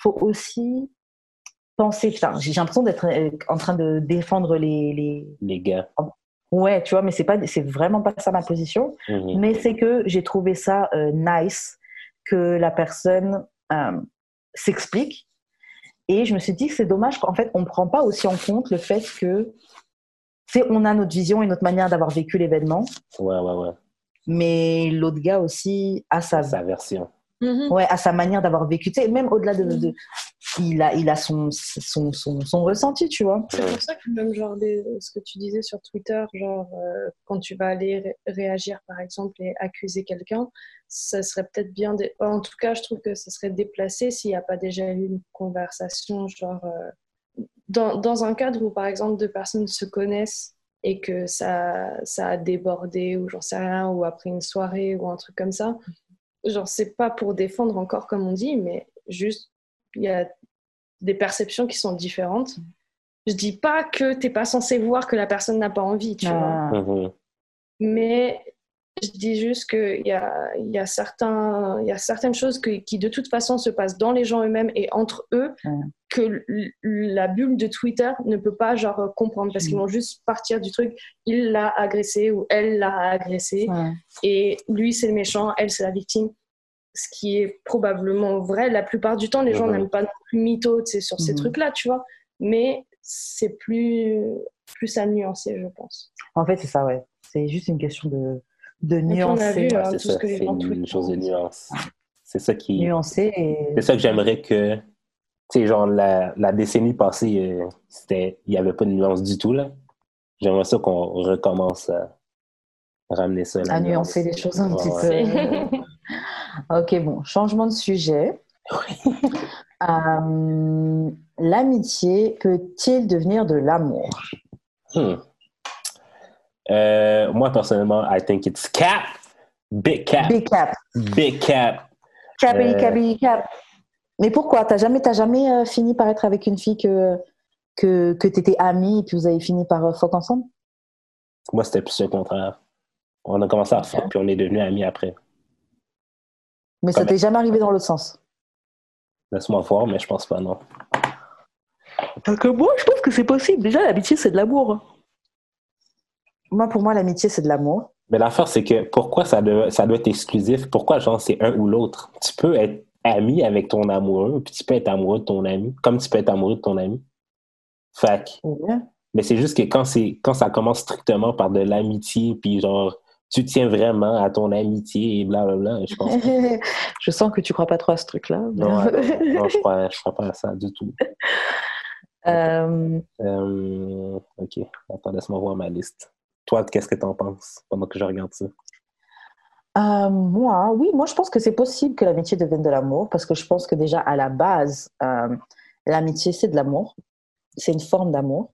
faut aussi penser. Putain, j'ai j'ai l'impression d'être euh, en train de défendre les, les. Les gars. Ouais, tu vois, mais c'est pas, c'est vraiment pas ça ma position. Mhm. Mais c'est que j'ai trouvé ça euh, nice que la personne euh, s'explique. Et je me suis dit que c'est dommage qu'en fait, on ne prend pas aussi en compte le fait que sais, on a notre vision et notre manière d'avoir vécu l'événement, Ouais, ouais, ouais. mais l'autre gars aussi a sa, Sa version. Mhm. ouais, a sa manière d'avoir vécu. Tu sais, même au-delà de, de- il a, il a son, son, son, ressenti, tu vois. C'est pour ça que même genre des- ce que tu disais sur Twitter, genre euh, quand tu vas aller ré- réagir par exemple et accuser quelqu'un, ça serait peut-être bien. En tout cas, je trouve que ça serait déplacé s'il n'y a pas déjà eu une conversation, genre euh, dans, dans un cadre où par exemple deux personnes se connaissent et que ça, ça a débordé ou j'en sais rien, ou après une soirée ou un truc comme ça. Genre, c'est pas pour défendre encore comme on dit, mais juste il y a des perceptions qui sont différentes. Je dis pas que t'es pas censé voir que la personne n'a pas envie, tu vois. Ah, Mhm. Mais je dis juste qu'il y a, il y, a certains, il y a certaines choses que- qui de toute façon se passent dans les gens eux-mêmes et entre eux que la bulle de Twitter ne peut pas genre comprendre parce qu'ils Mm. vont juste partir du truc il l'a agressé ou elle l'a agressé ouais. et lui c'est le méchant, elle c'est la victime. Ce qui est probablement vrai. La plupart du temps, les gens n'aiment pas non plus mytho sur ces Mhm. trucs-là, tu vois. Mais c'est plus, plus à nuancer, je pense. En fait, c'est ça, ouais. C'est juste une question de, de puis, on a nuancer. vu, Ouais, hein, c'est tout ça. ce que les C'est gens une, tweetent. une chose de nuance. C'est ça qui. Nuancer et. C'est ça que j'aimerais que. Tu sais, genre, la, la décennie passée, euh, c'était, il n'y avait pas de nuance du tout, là. J'aimerais ça qu'on recommence à ramener ça. à nuance. nuancer les choses un petit Ouais. peu. ok, bon, changement de sujet. Euh, L'amitié peut-il devenir de l'amour? Hmm. Euh, moi, personnellement, I think it's cap. Big cap. Big cap. Big cap. Cap, Euh. cap, cap. Mais pourquoi? T'as jamais, jamais fini par être avec une fille que, que, que t'étais amie et puis vous avez fini par fuck ensemble? Moi, c'était plus le contraire. On a commencé à faire, puis on est devenus amis après. Mais ça t'est jamais arrivé dans l'autre sens Laisse-moi voir, mais je pense pas, non. Parce que moi, je pense que c'est possible. Déjà, l'amitié, c'est de l'amour. Moi, pour moi, l'amitié, c'est de l'amour. Mais l'affaire, c'est que pourquoi ça doit, ça doit être exclusif? Pourquoi, genre, c'est un ou l'autre? Tu peux être ami avec ton amoureux, puis tu peux être amoureux de ton ami, comme tu peux être amoureux de ton ami. Fait que- Ouais. mais c'est juste que quand, quand ça commence strictement par de l'amitié, puis genre, tu tiens vraiment à ton amitié et blablabla, je pense que je sens que tu crois pas trop à ce truc-là. non, non, non, je crois, je crois pas à ça du tout. Euh, Euh, ok, attends, laisse-moi voir ma liste. Toi, qu'est-ce que t'en penses pendant que je regarde ça? Euh, moi, oui, moi je pense que c'est possible que l'amitié devienne de l'amour parce que je pense que déjà à la base, l'amitié c'est de l'amour, c'est une forme d'amour.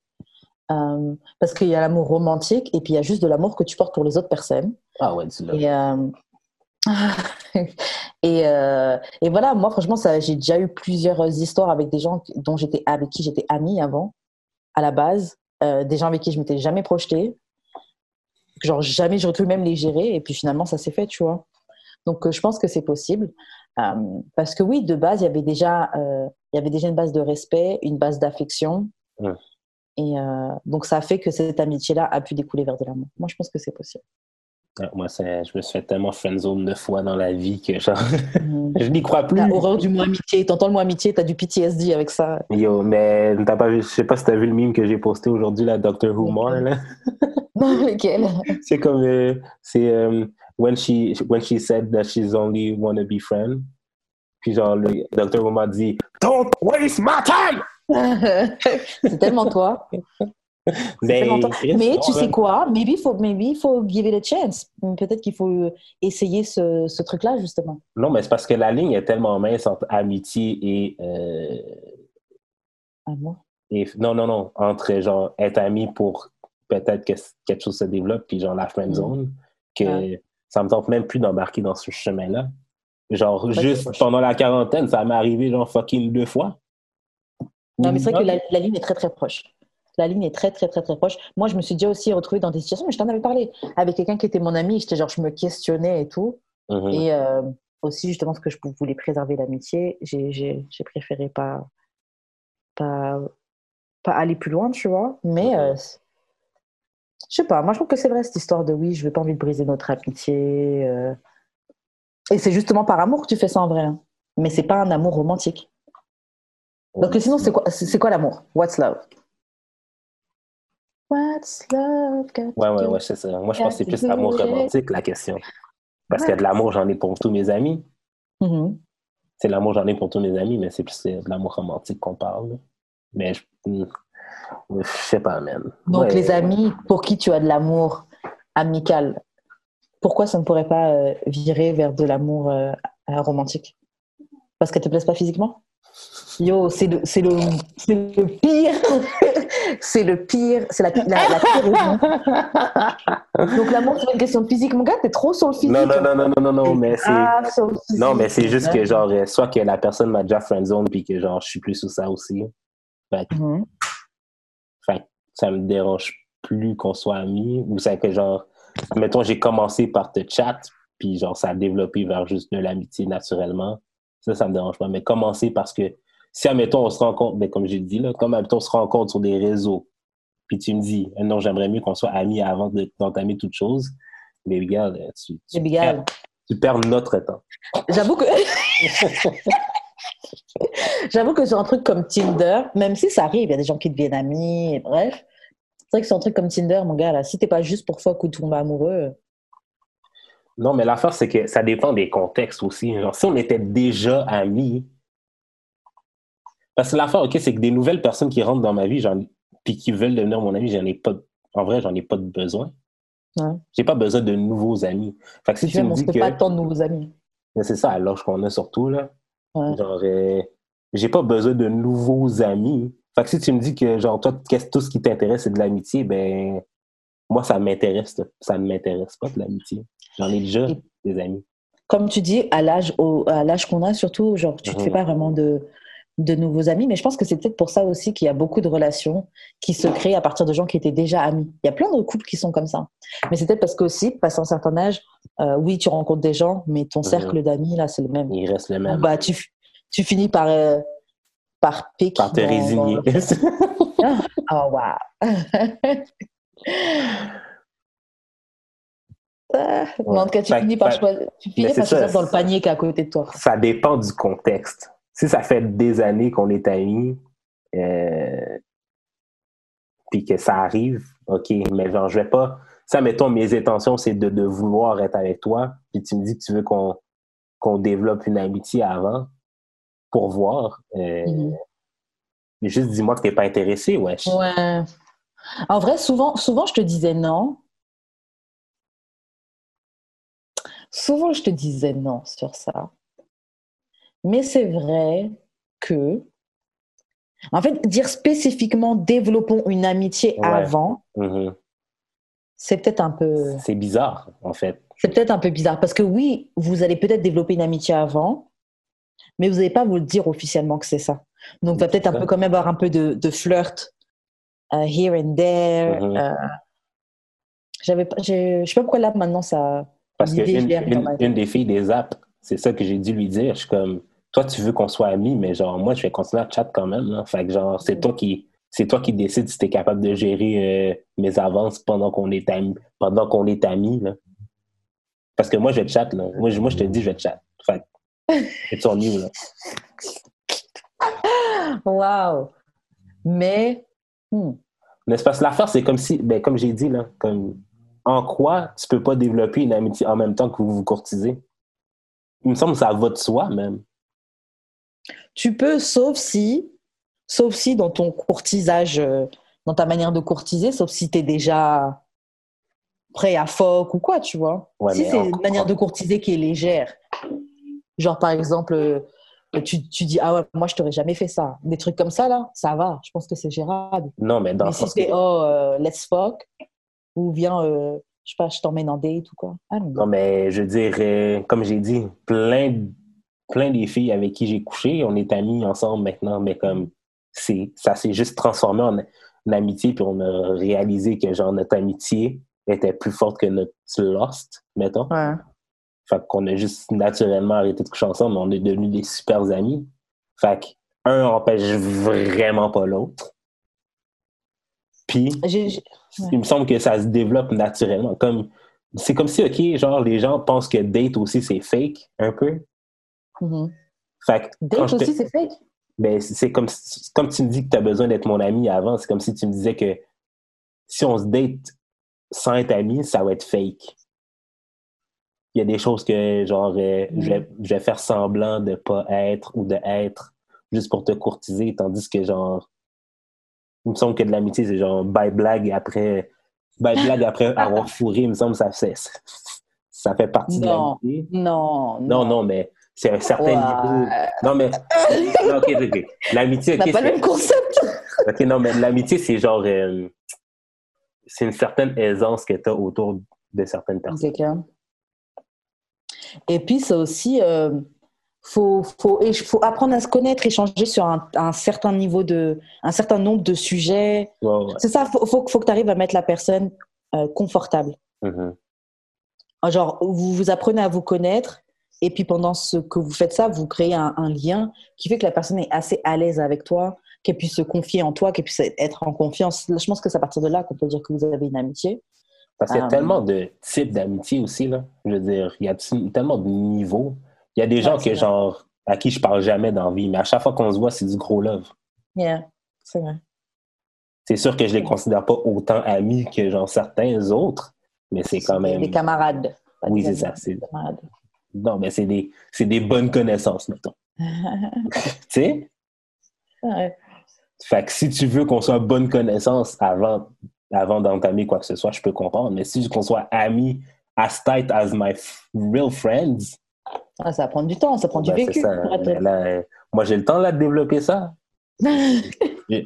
Euh, parce qu'il y a l'amour romantique et puis il y a juste de l'amour que tu portes pour les autres personnes. Ah ouais, dis-le. Et, euh, et, euh, et voilà, moi franchement, ça, j'ai déjà eu plusieurs histoires avec des gens dont j'étais avec qui j'étais amie avant, à la base, des gens avec qui je m'étais jamais projetée, genre jamais j'aurais pu même les gérer, et puis finalement ça s'est fait, tu vois. Donc je pense que c'est possible, parce que oui, de base il y avait déjà, il y avait déjà une base de respect, une base d'affection, Ouais. Et euh, donc ça a fait que cette amitié-là a pu découler vers de l'amour. Moi je pense que c'est possible. Ouais, Moi, je me suis fait tellement friendzone neuf fois dans la vie que genre, Mhm. je n'y crois plus. La horreur du mot amitié. T'entends le mot amitié, t'as du PTSD avec ça. Yo, mais t'as pas vu, je sais pas si t'as vu le meme que j'ai posté aujourd'hui, la Doctor Who More, là. Non, lequel? C'est comme, euh, c'est euh, when, she, when she said that she's only wanna be friend. Puis genre, le Doctor Who m'a dit, Don't waste my time! C'est tellement toi. C'est Mais, tu sais quoi? Maybe faut, maybe faut give it a chance. Peut-être qu'il faut essayer ce, ce truc-là, justement. Non, mais c'est parce que la ligne est tellement mince entre amitié et, euh, bon et non, non, non, entre genre être ami pour peut-être que quelque chose se développe, puis genre la friend zone, que Ouais. ça me tente même plus d'embarquer dans ce chemin-là. Genre, juste pendant la quarantaine, ça m'est arrivé genre fucking deux fois. Non, mais c'est vrai que la, la ligne est très, très proche. La ligne est très, très, très, très proche. Moi, je me suis déjà aussi retrouvée dans des situations, mais je t'en avais parlé, avec quelqu'un qui était mon ami. J'étais genre, je me questionnais et tout. Mhm. Et euh, aussi, justement, parce que je voulais préserver l'amitié, j'ai- préféré pas, pas, pas aller plus loin, tu vois. Mais Mhm. euh, je sais pas, moi je trouve que c'est vrai cette histoire de oui, je veux pas envie de briser notre amitié. euh. Et c'est justement par amour que tu fais ça en vrai. hein. Mais c'est pas un amour romantique. Donc sinon, c'est quoi, c'est quoi l'amour? What's love? What's love Ouais, ouais, ouais, c'est ça. Moi, je pense que c'est plus l'amour romantique, la question. Parce que de l'amour, j'en ai pour tous mes amis. do? Mhm. C'est l'amour, j'en ai pour tous mes amis, mais c'est plus euh, de l'amour romantique qu'on parle. Mais je, hmm, je sais pas, man. Donc, Ouais. les amis pour qui tu as de l'amour amical, pourquoi ça ne pourrait pas euh, virer vers de l'amour euh, romantique? Parce qu'elles te plaisent pas physiquement? Yo, c'est le, c'est le, c'est le pire. c'est le pire. C'est la, la, la pire. Donc, l'amour, c'est pas une question physique. Mon gars, t'es trop sur le physique. Non, non, non, non, non, non, non, mais c'est. Ah. Non, mais c'est juste que, genre, euh, soit que la personne m'a déjà friendzone, puis que, genre, je suis plus sous ça aussi. Fait que, fait que ça me dérange plus qu'on soit amis. Ou c'est que, genre, mettons, j'ai commencé par te chat, puis, genre, ça a développé vers juste de l'amitié naturellement. Ça, ça me dérange pas. Mais commencer parce que, si, admettons, on se rencontre, ben, comme j'ai dit, là, comme, admettons, on se rencontre sur des réseaux, puis tu me dis, non, j'aimerais mieux qu'on soit amis avant de- d'entamer toute chose. Mais regarde, euh, tu, tu, C'est bigal. perds, tu perds notre temps. J'avoue que. J'avoue que sur un truc comme Tinder, même si ça arrive, il y a des gens qui deviennent amis, et bref. C'est vrai que sur un truc comme Tinder, mon gars, là, si t'es pas juste pour fuck ou tomber amoureux. Non, mais l'affaire, c'est que ça dépend des contextes aussi. Genre, si on était déjà amis. Parce que l'affaire, OK, c'est que des nouvelles personnes qui rentrent dans ma vie, puis qui veulent devenir mon ami, j'en ai pas. En vrai, j'en ai pas de besoin. Ouais. J'ai pas besoin de nouveaux amis. Fait que si Tu me dis pas tant de nouveaux amis. Mais c'est ça, l'âge qu'on a surtout, là. Ouais. Genre, euh, j'ai pas besoin de nouveaux amis. Fait que si tu me dis que, genre, toi, qu'est-ce- tout ce qui t'intéresse, c'est de l'amitié, ben, moi, ça m'intéresse. Ça ne m'intéresse pas de l'amitié. J'en ai déjà Et- des amis. Comme tu dis, à l'âge au- à l'âge qu'on a, surtout, genre, tu te Mhm. fais pas vraiment de, de nouveaux amis. Mais je pense que c'est peut-être pour ça aussi qu'il y a beaucoup de relations qui se créent à partir de gens qui étaient déjà amis. Il y a plein de couples qui sont comme ça. Mais c'est peut-être parce qu'aussi, passé un certain âge, euh, oui, tu rencontres des gens, mais ton cercle d'amis, là, c'est le même. Il reste le même. bah, tu, tu finis par, euh, par pique. par te dans- résigner. dans- Oh, wow. Ah, en tout cas, tu Fait- finis par fait- choisir, tu finis par choisir dans le panier qui est à côté de toi. ça dépend du contexte. Si ça fait des années qu'on est amis, euh, puis que ça arrive, OK, mais genre, je vais pas. Ça, mettons, mes intentions, c'est de, de vouloir être avec toi, puis tu me dis que tu veux qu'on développe une amitié avant pour voir. euh, Mhm. mais Juste dis-moi que t'es pas intéressé, wesh. Ouais. En vrai, souvent, souvent, je te disais non. Souvent, je te disais non sur ça. Mais c'est vrai que, en fait, dire spécifiquement développons une amitié Ouais. avant, Mhm. c'est peut-être un peu, C'est bizarre, en fait. c'est peut-être un peu bizarre parce que oui, vous allez peut-être développer une amitié avant, mais vous n'allez pas vous le dire officiellement que c'est ça. Donc, il va peut-être un peu quand même avoir un peu de, de flirt euh, here and there. Mhm. euh, j'avais pas, j'ai- je sais pas pourquoi là maintenant ça. Parce que une, une- des filles des apps, c'est ça que j'ai dû lui dire. Je suis comme, toi, tu veux qu'on soit amis, mais genre, moi, je vais continuer à chat quand même. Là. Fait que genre, c'est toi qui. C'est toi qui décides si tu es capable de gérer euh, mes avances pendant qu'on est amis. Pendant qu'on est amis. Là. Parce que moi, je chat. Là. Moi, je, moi, je te dis, je chat. Fait que, it's on you, là. Waouh! Mais hmm, parce que l'affaire, c'est comme si, ben, comme j'ai dit, là, comme en quoi tu peux pas développer une amitié en même temps que vous vous courtisez? Il me semble que ça va de soi, même. tu peux, sauf si, sauf si dans ton courtisage, euh, dans ta manière de courtiser, sauf si tu es déjà prêt à fuck ou quoi, tu vois. Ouais, si c'est une manière de courtiser qui est légère, genre par exemple, euh, tu, tu dis ah ouais, moi je t'aurais jamais fait ça, des trucs comme ça là, ça va, je pense que c'est gérable. Non, mais dans Mais le si c'est que- oh euh, let's fuck ou viens euh, je sais pas je t'emmène en date ou quoi. Ah, non. Non, mais je veux dire, euh, comme j'ai dit, plein, plein des filles avec qui j'ai couché, on est amis ensemble maintenant, mais comme c'est ça s'est juste transformé en, en amitié, puis on a réalisé que genre notre amitié était plus forte que notre lost, mettons. Ouais. Fait qu'on a juste naturellement arrêté de coucher ensemble, mais on est devenus des super amis. Fait que un empêche vraiment pas l'autre. Puis, Ouais. il me semble que ça se développe naturellement. Comme, c'est comme si, OK, genre, les gens pensent que date aussi, c'est fake, un peu. Mhm. Fait que Date aussi c'est fake? ben, c'est comme, comme tu me dis que tu as besoin d'être mon ami avant. C'est comme si tu me disais que si on se date sans être amis, ça va être fake. Il y a des choses que, genre, euh, je, vais, je vais faire semblant de pas être ou de être juste pour te courtiser, tandis que, genre, il me semble que de l'amitié, c'est genre, bye blague après, bye blague après avoir fourré, il me semble que ça fait, ça fait partie de l'amitié. non, Non, non, mais c'est un certain niveau. Non, mais. non, ok, ok. L'amitié, ok. pas le c'est- même concept. Ok, non, mais l'amitié, c'est genre. euh, c'est une certaine aisance que tu as autour de certaines personnes. Et puis, c'est aussi, euh, faut, faut, apprendre à se connaître, échanger sur un, un certain niveau de, un certain nombre de sujets. Ouais. C'est ça, faut, faut, faut que tu arrives à mettre la personne euh, confortable. Mhm. Genre, vous vous apprenez à vous connaître, et puis pendant ce que vous faites ça, vous créez un, un lien qui fait que la personne est assez à l'aise avec toi, qu'elle puisse se confier en toi, qu'elle puisse être en confiance. Je pense que c'est à partir de là qu'on peut dire que vous avez une amitié. Parce qu'il y a Ah, tellement de types d'amitié aussi, là. Je veux dire, il y a tellement de niveaux? Il y a des gens Ouais, c'est que, vrai. genre, à qui je parle jamais dans la vie, mais à chaque fois qu'on se voit, c'est du gros love. Yeah, c'est vrai. C'est sûr que je les considère pas autant amis que, genre, certains autres, mais c'est quand même. Des camarades. Oui, c'est ça, c'est- des camarades. Non, mais c'est des, c'est des bonnes connaissances, mettons. tu sais? Ouais. Fait que si tu veux qu'on soit bonne connaissance avant, avant d'entamer quoi que ce soit, je peux comprendre. Mais si qu'on soit amis as tight as my real friends, Ah, ça va prendre du temps, ça prend du ben, vécu. ça. là, moi, j'ai le temps là, de développer ça.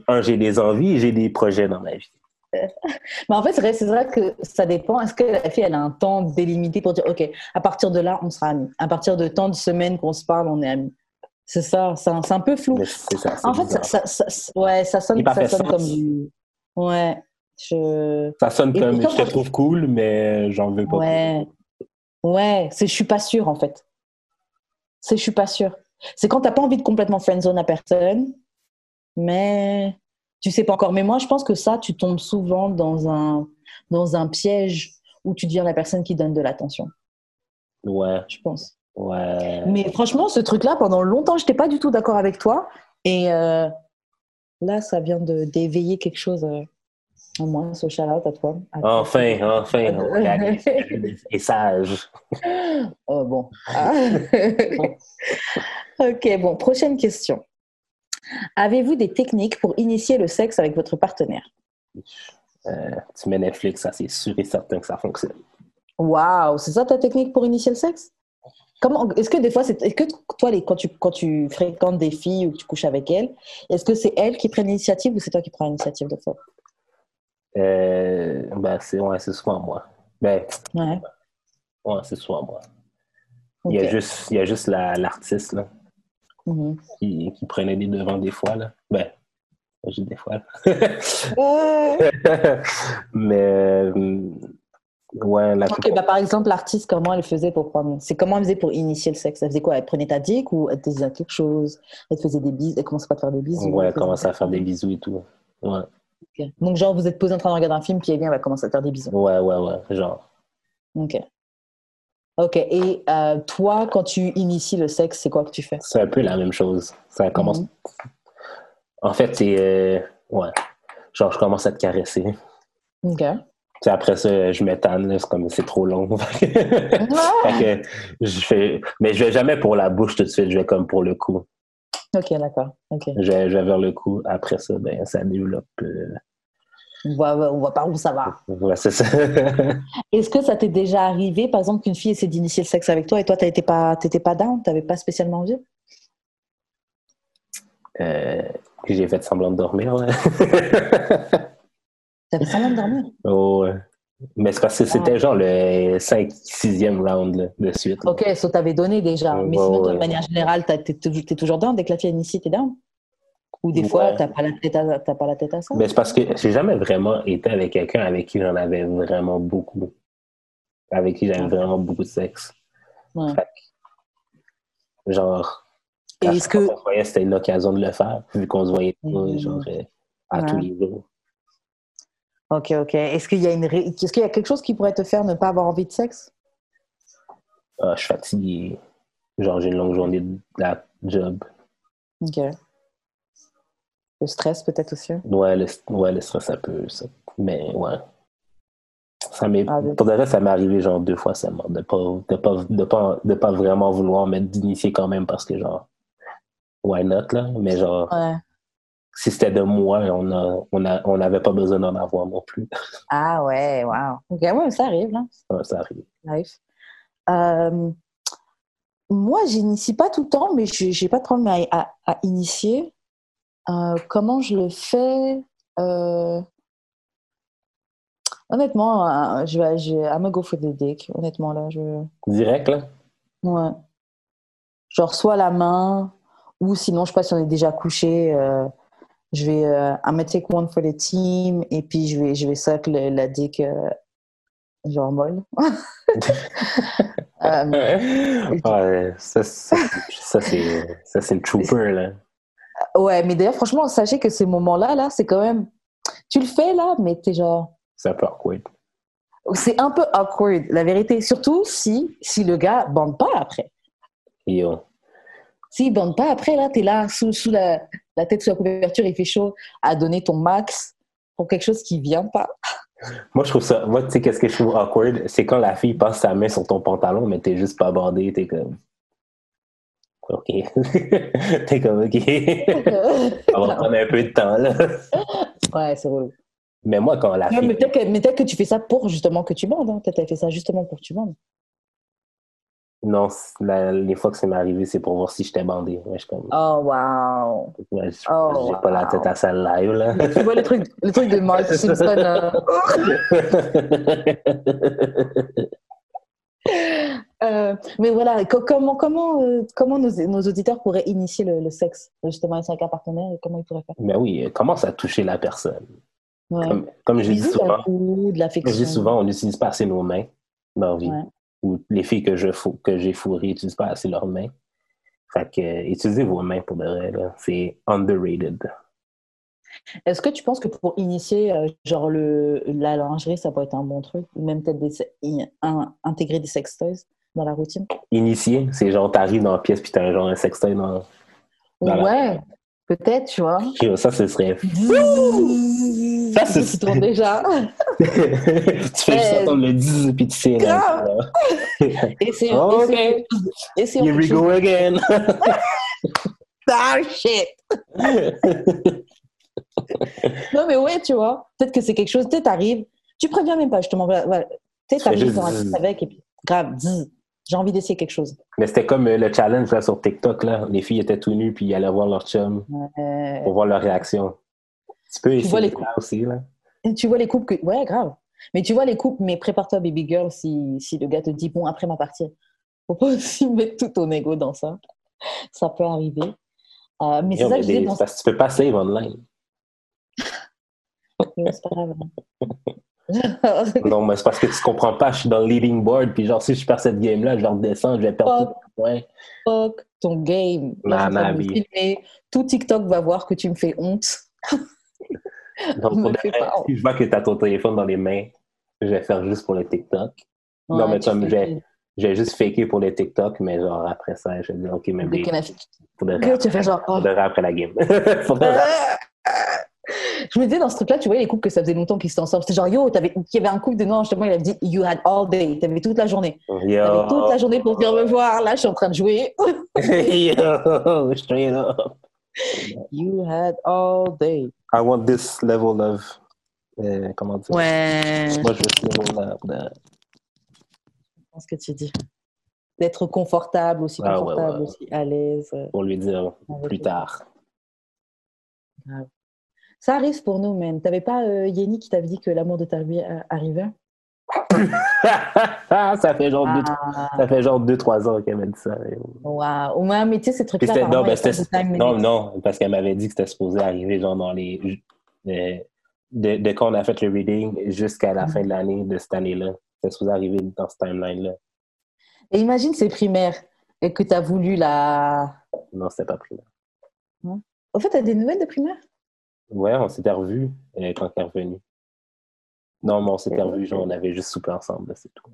Un, j'ai des envies, j'ai des projets dans ma vie. Mais en fait, c'est vrai, que ça dépend. Est-ce que la fille, elle a un temps délimité pour dire, OK, à partir de là, on sera amis. À partir de tant de semaines qu'on se parle, on est amis. C'est ça, c'est un, peu flou. Ça. En fait, bizarre. ça, ça, ça- ouais, ça sonne, ça sonne comme du. Ouais. Je... Ça sonne Et- comme je te trouve cool, mais j'en veux pas. Ouais. Ouais, c'est je suis pas sûre en fait. C'est je suis pas sûre. C'est quand t'as pas envie de complètement friendzone la personne, mais tu sais pas encore. Mais moi, je pense que ça, tu tombes souvent dans un, dans un piège où tu deviens la personne qui donne de l'attention, Ouais, je pense. ouais. Mais franchement, ce truc-là, pendant longtemps, j'étais pas du tout d'accord avec toi. Et euh, là, ça vient d'éveiller quelque chose euh, en moi. Ce shout-out à toi. À toi. Enfin, enfin, réalise. Et sage. Oh, bon. Ah. ok, bon, prochaine question. Avez-vous des techniques pour initier le sexe avec votre partenaire? Euh, tu mets Netflix, ça c'est sûr et certain que ça fonctionne. Waouh, c'est ça ta technique pour initier le sexe? Comment Est-ce que des fois, c'est est-ce que toi, les, quand tu quand tu fréquentes des filles ou que tu couches avec elles, est-ce que c'est elles qui prennent l'initiative ou c'est toi qui prends l'initiative de fois Euh, ben, c'est ouais, souvent moi. Ben, Ouais. ouais, c'est souvent moi. Il y a juste, il y a juste la- l'artiste là, Mhm. qui, qui prenait des devants des fois. Là. Ben, juste des fois. là. Mais, euh, ouais, la Ok, bah, par exemple, l'artiste, comment elle faisait pour prendre. C'est comment elle faisait pour initier le sexe? Elle faisait quoi? Elle prenait ta dick ou elle te disait quelque chose? Elle te faisait des bisous Elle commençait pas à te faire des bisous ouais, elle commence à faire des bisous et tout. Ouais, Donc, genre, vous êtes posé en train de regarder un film, puis elle vient, elle va commencer à te faire des bisous. ouais, ouais, ouais, genre. Ok. Ok. Et euh, toi, quand tu inities le sexe, c'est quoi que tu fais? C'est un peu la même chose. Ça commence. Mhm. En fait, c'est. euh, ouais. Genre, je commence à te caresser. Ok. Puis après ça, je m'étane, c'est comme c'est trop long. Fait que je fais... Mais je vais jamais pour la bouche tout de suite, je vais comme pour le cou. Ok, d'accord. Ok. Je vais, je vais vers le cou. Après ça, ben, ça développe. euh, On voit, on voit pas où ça va. Ouais, c'est ça. Est-ce que ça t'est déjà arrivé, par exemple, qu'une fille essaie d'initier le sexe avec toi et toi, t'étais pas, t'étais pas down, t'avais pas spécialement envie? Euh, que j'ai fait semblant de dormir. ouais. T'avais semblant de dormir? Oh, ouais. Mais c'est parce que c'était genre le 5 6e round là, de suite. là. Ok, ça t'avait donné déjà. Ouais, Mais sinon, de ouais. manière générale, t'es toujours, t'es toujours down dès que la initié, t'es down? Ou des fois, t'as pas, la tête à- pas la tête à ça? Mais c'est parce que j'ai jamais vraiment été avec quelqu'un avec qui j'en avais vraiment beaucoup. Avec qui j'avais Ouais. vraiment beaucoup de sexe. Ouais. Fait que, genre, est-ce que. c'était une occasion de le faire, vu qu'on se voyait pas, Mhm. genre, euh, à tous les jours. Ok, ok. Est-ce qu'il y, a une ré- Est-ce qu'il y a quelque chose qui pourrait te faire ne pas avoir envie de sexe? Ah, je suis fatigué. Genre, j'ai une longue journée de la job. Ok. Le stress, peut-être aussi Ouais, le, ouais, le stress, un peu, ça. Mais ouais. Ça m'est, Ah, pour de vrai, ça m'est arrivé genre deux fois seulement de pas, de pas, de pas, de pas vraiment vouloir mais d'initier quand même parce que genre, why not là? Mais genre, Ouais. Si c'était de moi, on a, on a, on n'avait pas besoin d'en avoir non plus. Ah ouais, wow. Ok, ouais, ça arrive, là. Ouais, ça arrive. Ça arrive. Euh, moi, j'initie pas tout le temps, mais j'ai j'ai pas de problème à, à- à initier. Euh, comment je le fais Euh, Honnêtement, euh, je vais, je, I'm gonna go for the dick. Honnêtement, là, je. Direct là? Ouais. Genre, soit la main, ou sinon, je sais pas si on est déjà couché, euh, je vais. Euh, I'm gonna take one for the team, et puis je vais, je vais la dick, euh, genre molle. Euh, Ouais, ça, ça, ça, c'est, ça, c'est le trooper là. ouais, mais d'ailleurs, franchement, sachez que ces moments-là, là, c'est quand même. Tu le fais, là, mais t'es genre. C'est un peu awkward. C'est un peu awkward, la vérité. Surtout si, si le gars bande pas après. Yo. S'il bande pas après, là, t'es là, sous, sous la, la tête sous la couverture, il fait chaud, à donner ton max pour quelque chose qui vient pas. Moi, je trouve ça. Moi, tu sais, qu'est-ce que je trouve awkward? C'est quand la fille passe sa main sur ton pantalon, mais t'es juste pas bandé, t'es comme. OK. t'es comme OK. On va prendre un peu de temps, là. ouais, c'est relou. Mais moi, quand la mais fille. peut-être que, mais peut-être que tu fais ça pour justement que tu bandes. Hein. Peut-être que tu fait ça justement pour que tu bandes. Non, la- les fois que ça m'est arrivé, c'est pour voir si j'étais bandé. Ouais, je comme. Oh, wow. Ouais, je- Oh, j'ai pas la tête à ça live, là. tu vois le truc, le truc de Mark Simpson. euh, euh, mais voilà, co- comment, comment, euh, comment nos, nos auditeurs pourraient initier le, le sexe justement avec un partenaire et comment ils pourraient faire? Mais oui, euh, commence à toucher la personne. ouais. Comme, comme je dis souvent, de comme je dis souvent, on n'utilise pas assez nos mains dans la vie. Ou les filles que je que j'ai fourrées n'utilisent pas assez leurs mains. Fait que euh, utilisez vos mains pour de vrai. C'est underrated. Est-ce que tu penses que pour initier euh, genre le, la lingerie, ça peut être un bon truc? Ou même peut-être des un- intégrer des sex toys dans la routine? Initié, c'est genre t'arrives dans la pièce puis t'as un genre un sextoy dans. Dans la- Ouais, peut-être, tu vois. Yo, Ça, ce serait. Ça, c'est- c'est tourne déjà. tu fais juste Ouais. entendre le 10 puis tu sais. là, là. Essayons, Ok. essayons, essayons Here we go again. Ah, shit. Non, mais ouais, tu vois. Peut-être que c'est quelque chose. Tu sais, t'arrives, tu préviens même pas, justement. Voilà. Tu sais, t'arrives dans la avec et puis, grave, zzz, j'ai envie d'essayer quelque chose. Mais c'était comme euh, le challenge là, sur TikTok. Là. Les filles étaient tout nues puis ils allaient voir leur chum Euh, pour voir leur réaction. Tu peux essayer vois les ça aussi. Là. Tu vois les couples que. Ouais, grave. Mais tu vois les couples, mais prépare-toi, baby girl, si, si le gars te dit, bon, après ma partie. Faut pas aussi mettre tout ton ego dans ça. Ça peut arriver. Euh, mais c'est ça que je dans c'est parce que tu peux pas save online. Mais c'est pas grave. Non, mais c'est parce que tu comprends pas. Je suis dans le leading board puis genre si je perds cette game là, je vais redescendre, je vais perdre tout. Fuck ton game. Là, filmer. Tout TikTok va voir que tu me fais honte. Donc, Me pour vrai, pas honte. si je vois que tu as ton téléphone dans les mains, je vais faire juste pour le TikTok. non, mais comme j'ai j'ai juste faké pour le TikTok, mais genre après ça, je vais dire, OK, a- pour de tu fais genre. oh. pour de après la game. Pour de vrai. Je me disais dans ce truc-là, tu voyais les couples que ça faisait longtemps qu'ils étaient ensemble. C'était genre, yo, il y avait un couple de non, justement, il avait dit, you had all day. T'avais toute la journée. Yo. T'avais toute la journée pour venir me voir. Là, je suis en train de jouer. Yo, straight up. You had all day. I want this level of. euh, comment dire? Ouais. Moi, je veux ce level-là. de- ce que tu dis. D'être confortable, aussi Ah, confortable, ouais. aussi à l'aise. Pour lui dire plus tard. Ça arrive pour nous, même. T'avais pas euh, Yenny qui t'avait dit que l'amour de ta vie euh, arrivait? Ça fait genre deux, Ah, ça fait genre deux, trois ans qu'elle m'a dit ça. Waouh. Ouais, mais tu sais, ces c'était- apparemment, non, ben, non, non, parce qu'elle m'avait dit que c'était supposé arriver genre dans les. euh, de, de quand on a fait le reading jusqu'à la Mm. fin de l'année de cette année-là. C'était supposé arriver dans ce timeline-là. Et imagine, c'est primaire et que t'as voulu la. Non, c'était pas primaire. Au fait, t'as des nouvelles de primaire? Ouais, on s'était revus euh, quand elle est revenue. Non, mais on s'était revus, genre, on avait juste soupé ensemble, c'est tout.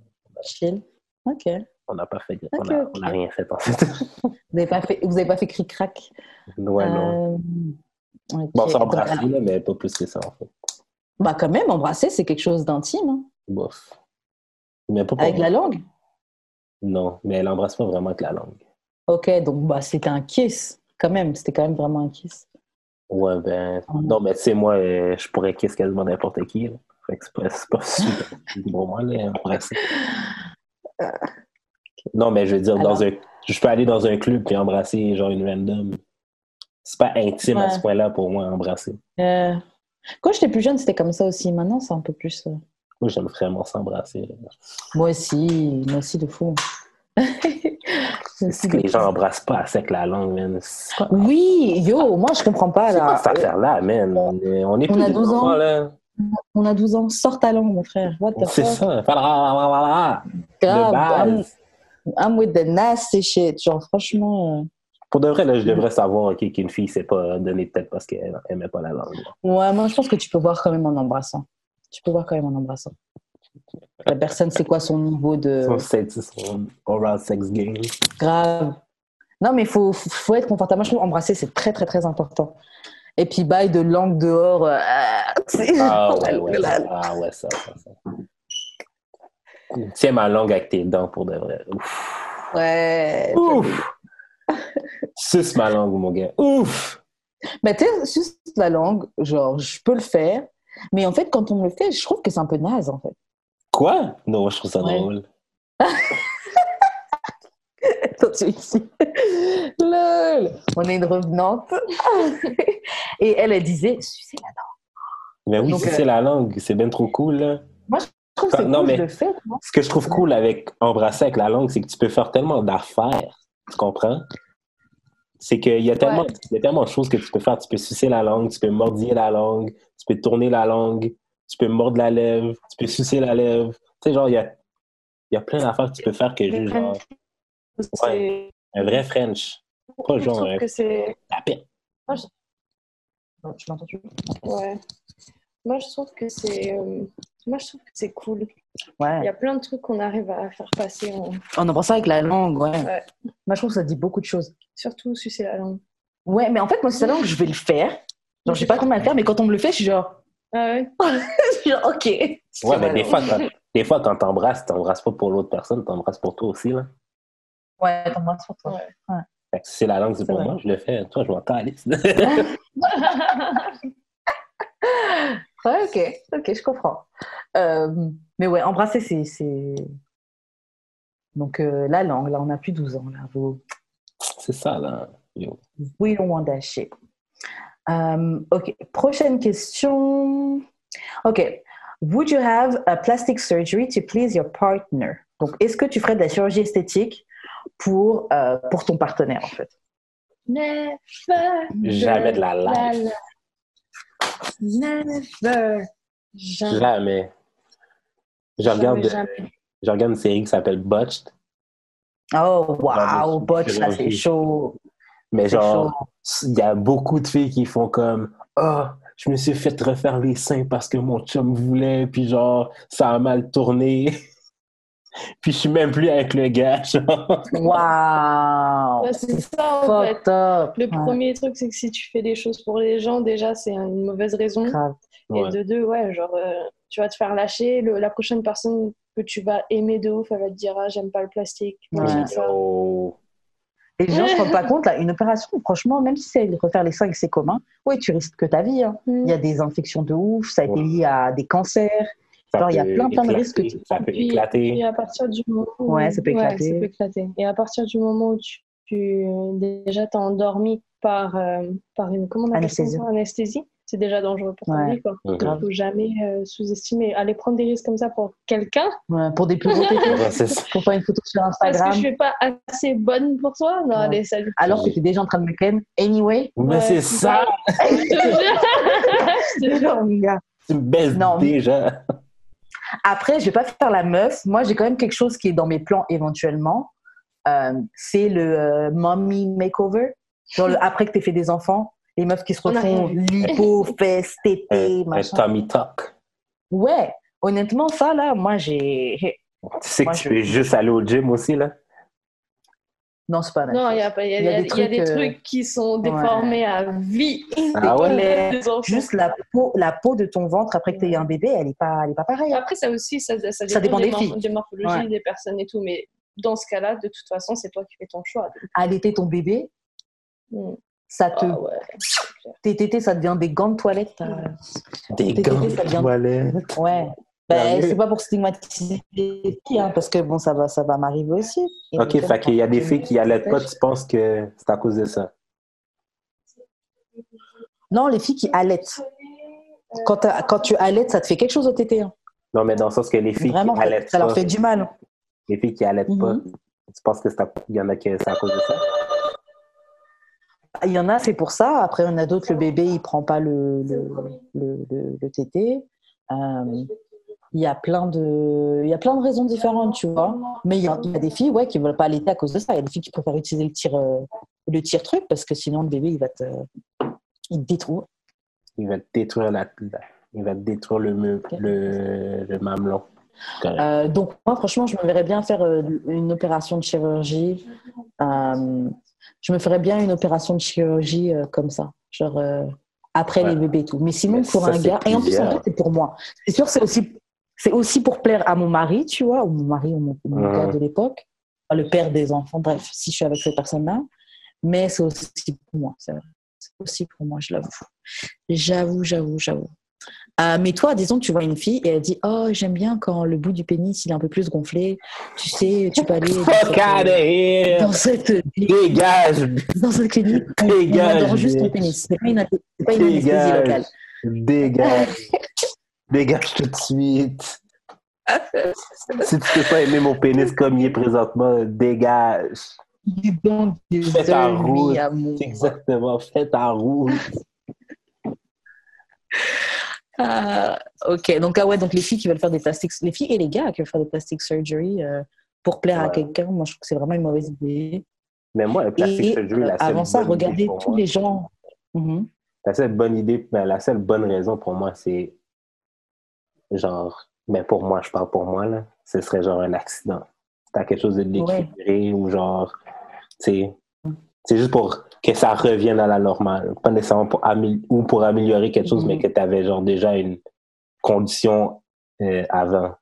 Chill. Ok. On n'a pas fait, on a, ok. on a rien fait en fait. Vous n'avez pas fait, vous avez pas fait cric-crac ouais, non. Euh. Bon, on s'est embrassé, mais pas plus que ça en fait. Bah, quand même, embrasser, c'est quelque chose d'intime. hein. Bof. Mais pas pour Avec moi. la langue? Non, mais elle embrasse pas vraiment avec la langue. Ok, donc bah, c'était un kiss. Quand même, c'était quand même vraiment un kiss. Ouais, ben. Non, mais tu sais, moi, euh, je pourrais kiss quasiment n'importe qui. Là. Fait que c'est pas, c'est pas super pour moi, là, embrasser. Non, mais je veux dire, dans un. Je peux aller dans un club et embrasser, genre, une random. C'est pas intime à ce point-là pour moi, embrasser. Euh, Quand j'étais plus jeune, c'était comme ça aussi. Maintenant, c'est un peu plus. euh, Moi, j'aime vraiment s'embrasser. Moi aussi, moi aussi de fou. C'est que les gens embrassent pas assez avec la langue, man. C'est Oui, yo, moi je comprends pas c'est là. cette affaire-là, man? On est, on est On plus a des 12 ans. là. On a 12 ans, sors ta langue, mon frère. What the C'est fuck? ça. De Grave. I'm, base. I'm with the nasty shit. Genre, franchement. euh, Pour de vrai, là, je devrais savoir ok, qu'une fille sait pas donner tête parce qu'elle aimait pas la langue. là. Ouais, moi je pense que tu peux voir quand même en embrassant. Tu peux voir quand même en embrassant. La personne, c'est quoi son niveau de. Son sexe, son oral sex game. Grave. Non, mais il faut, faut, être confortable. Moi, je trouve embrasser, c'est très, très, très important. Et puis, bail de langue dehors. euh, Ah ouais, ouais, ça, ah ouais, ça, ça, ça. Tiens ma langue avec tes dents pour de vrai. Ouf. Ouais. Ouf. Suce ma langue, mon gars. Ouf. Mais tu sais, juste la langue, genre, je peux le faire. Mais en fait, quand on me le fait, je trouve que c'est un peu naze, en fait. Quoi? Non, je trouve ça Ouais. drôle. Toi, tu es ici. Lol. On est une revenante. Et elle, elle disait, sucez la langue. Mais oui, Donc, si euh, la langue, c'est bien trop cool. Là. Je trouve que c'est Non, cool, mais- tu vois. Ce que je trouve cool avec embrasser avec la langue, c'est que tu peux faire tellement d'affaires. Tu comprends? C'est qu'il y, a tellement- Ouais. y a tellement de choses que tu peux faire. Tu peux sucer la langue, tu peux mordiller la langue, tu peux tourner la langue, tu peux mordre la lèvre, tu peux sucer la lèvre. Tu sais, genre, il y a, il y a plein d'affaires que tu peux faire que juste, genre, C'est- un vrai French. Pas Je genre trouve que c'est. tapet. Non, tu m'entends tu Ouais. Moi, je trouve que c'est. euh, Moi, je trouve que c'est cool. Il y Ouais. a plein de trucs qu'on arrive à faire passer, en... En embrassant avec la langue, ouais. Ouais. Moi, je trouve que ça dit beaucoup de choses. surtout sucer la langue. Ouais, mais en fait, moi, c'est la langue, je vais le faire. Genre, je sais pas comment le faire, mais quand on me le fait, je suis genre, ouais je suis genre, ok. Ouais, mais des fois, quand, des fois, quand t'embrasses, t'embrasses pas pour l'autre personne, t'embrasses pour toi aussi, là. Ouais, t'embrasses pour toi. Ouais. Fait que si c'est la langue, c'est pour vrai. moi, je le fais. Toi, je m'en calisse. Ouais, ok, ok, je comprends. Euh, mais ouais, embrasser, c'est. c'est- Donc, euh, la langue, là, on a plus 12 ans, là. Vous... c'est ça, là. Yo. We don't want that shit. Euh, ok, prochaine question. Ok. Would you have a plastic surgery to please your partner? Donc, est-ce que tu ferais de la chirurgie esthétique pour, euh, pour ton partenaire, en fait? Never. Jamais de la life. Never. Jamais. Jamais. Je regarde, Jamais, jamais. je regarde une série qui s'appelle Botched, Oh, wow, mais botch, c'est ça, c'est chaud. Mais genre, il y a beaucoup de filles qui font comme Ah, je me suis fait refaire les seins parce que mon chum voulait, puis genre, ça a mal tourné. puis je suis même plus avec le gars, genre. Wow! Ouais, c'est ça, en fait. Le Ouais, premier truc, c'est que si tu fais des choses pour les gens, déjà, c'est une mauvaise raison. grave. Et Ouais. de deux, ouais, genre, euh, tu vas te faire lâcher. Le- la prochaine personne que tu vas aimer de ouf, elle va te dire Ah, j'aime pas le plastique. Ouais. ça. Yo. Et les gens ne se rendent pas compte, là, une opération, franchement, même si c'est refaire les seins c'est commun, ouais, tu risques que ta vie. hein. Il y a des infections de ouf, ça a été lié à des cancers. Ça Genre, il y a plein, plein de risques que tu Ça peut Puis- éclater. Et à partir du moment où... Ouais, ça peut éclater. ça peut éclater. Et à partir du moment où tu, tu déjà t'es endormi par, euh, par une comment on appelle ça? Anesthésie. encore Anesthésie, c'est déjà dangereux pour ta Ouais. vie. Quoi. Mhm. Il faut jamais euh, sous-estimer. Aller prendre des risques comme ça pour quelqu'un, Ouais, pour des plus gros ça. pour faire une photo sur parce que Instagram, je suis pas assez bonne pour toi. Non, Ouais. allez, salut. alors que tu es déjà en train de me ken. Anyway, Mais c'est ça, Je te jure. Je te jure. genre, mon gars. tu me baises Non. déjà. Après, je vais pas faire la meuf. Moi, j'ai quand même quelque chose qui est dans mes plans éventuellement. Euh, c'est le euh, mommy makeover. Genre, le- après que tu fait des enfants, les meufs qui se refont lipo, fesses, tétés, machin. tummy tuck. Ouais, honnêtement, ça là, moi j'ai. Tu sais que Moi, tu je- peux juste aller au gym aussi, là? Non, c'est pas la Non, il y chose. a, pas- il y y y des a des trucs, euh, qui sont déformés à vie. Ah ouais? Enfants. Juste la peau, la peau de ton ventre après que tu aies un bébé, elle n'est pas, elle est pas pareille. Après, ça aussi, ça, ça, Ça dépend des, des filles. des morphologies Ouais. des personnes et tout. Mais dans ce cas-là, de toute façon, c'est toi qui fais ton choix. Allaiter ton bébé, Mm. Ça te, Ah ouais. tes tétés, ça devient des gants de toilette. t'as- Des Tes gants tétés, ça de devient- toilette. Ouais. Ben, Sérieux? c'est pas pour stigmatiser les filles, hein, parce que bon, ça va, ça va m'arriver aussi. Et Ok, fait qu'il y a des filles qui allaitent pas, tu penses que c'est à cause de ça? Non, les filles qui allaitent. Quand, quand tu allaites, ça te fait quelque chose au tété. hein. Non, mais dans le sens que les filles Vraiment, qui allaitent ça leur pas, fait du mal. les filles qui allaitent pas, Mhm. tu penses que c'est à... il y en a qui c'est à cause de ça? Il y en a, c'est pour ça. Après, il y en a d'autres, le bébé, il prend pas le, le, le, le- le tété. Euh, il y a plein de, il y a plein de raisons différentes, tu vois. Mais il y a, il y a des filles, ouais, qui veulent pas allaiter à cause de ça. Il y a des filles qui préfèrent utiliser le tir, euh, le tir truc parce que sinon le bébé, il va te, il te détruit. Il va te détruire la, il va te détruire le, me- le, le mamelon. Euh, donc moi, franchement, je me verrais bien faire euh, une opération de chirurgie. Je me ferais bien une opération de chirurgie euh, comme ça, genre euh, après les bébés et tout. Mais sinon, Mais pour ça, un gars, et en plus, en fait, c'est pour moi. C'est sûr, c'est aussi, c'est aussi pour plaire à mon mari, tu vois, ou mon mari ou mon, mon gars de l'époque, le père des enfants. Bref, si je suis avec cette personne-là, mais c'est aussi pour moi. C'est vrai. C'est aussi pour moi, je l'avoue. J'avoue, j'avoue, j'avoue. Euh, mais toi, disons que tu vois une fille et elle dit Oh, j'aime bien quand le bout du pénis il est un peu plus gonflé. Tu sais, tu peux aller dans Fuck cette, out of here! dans cette, Dégage! dans cette clinique. On Dégage, adore juste ton pénis. C'est pas une, pas une anesthésie locale. Dégage! Dégage! Tout de suite! si tu peux pas aimer mon pénis comme il est présentement, dégage! You don't Fais ta route. Exactement, fais ta route! Ah, ok, donc ah ouais, donc les filles qui veulent faire des plastiques, les filles et les gars qui veulent faire des plastic surgery euh, pour plaire à quelqu'un, moi je trouve que c'est vraiment une mauvaise idée. Mais moi, le plastic Et surgery, euh, la seule avant ça, regardez tous moi- les gens. Mhm. La seule bonne idée, ben, la seule bonne raison pour moi, c'est genre, mais pour moi, je parle pour moi, là, ce serait genre un accident. T'as quelque chose de déquilibré ou genre, c'est c'est juste pour que ça revienne à la normale. Pas nécessairement pour, ou pour améliorer quelque chose, mais que tu avais genre déjà une condition euh, avant.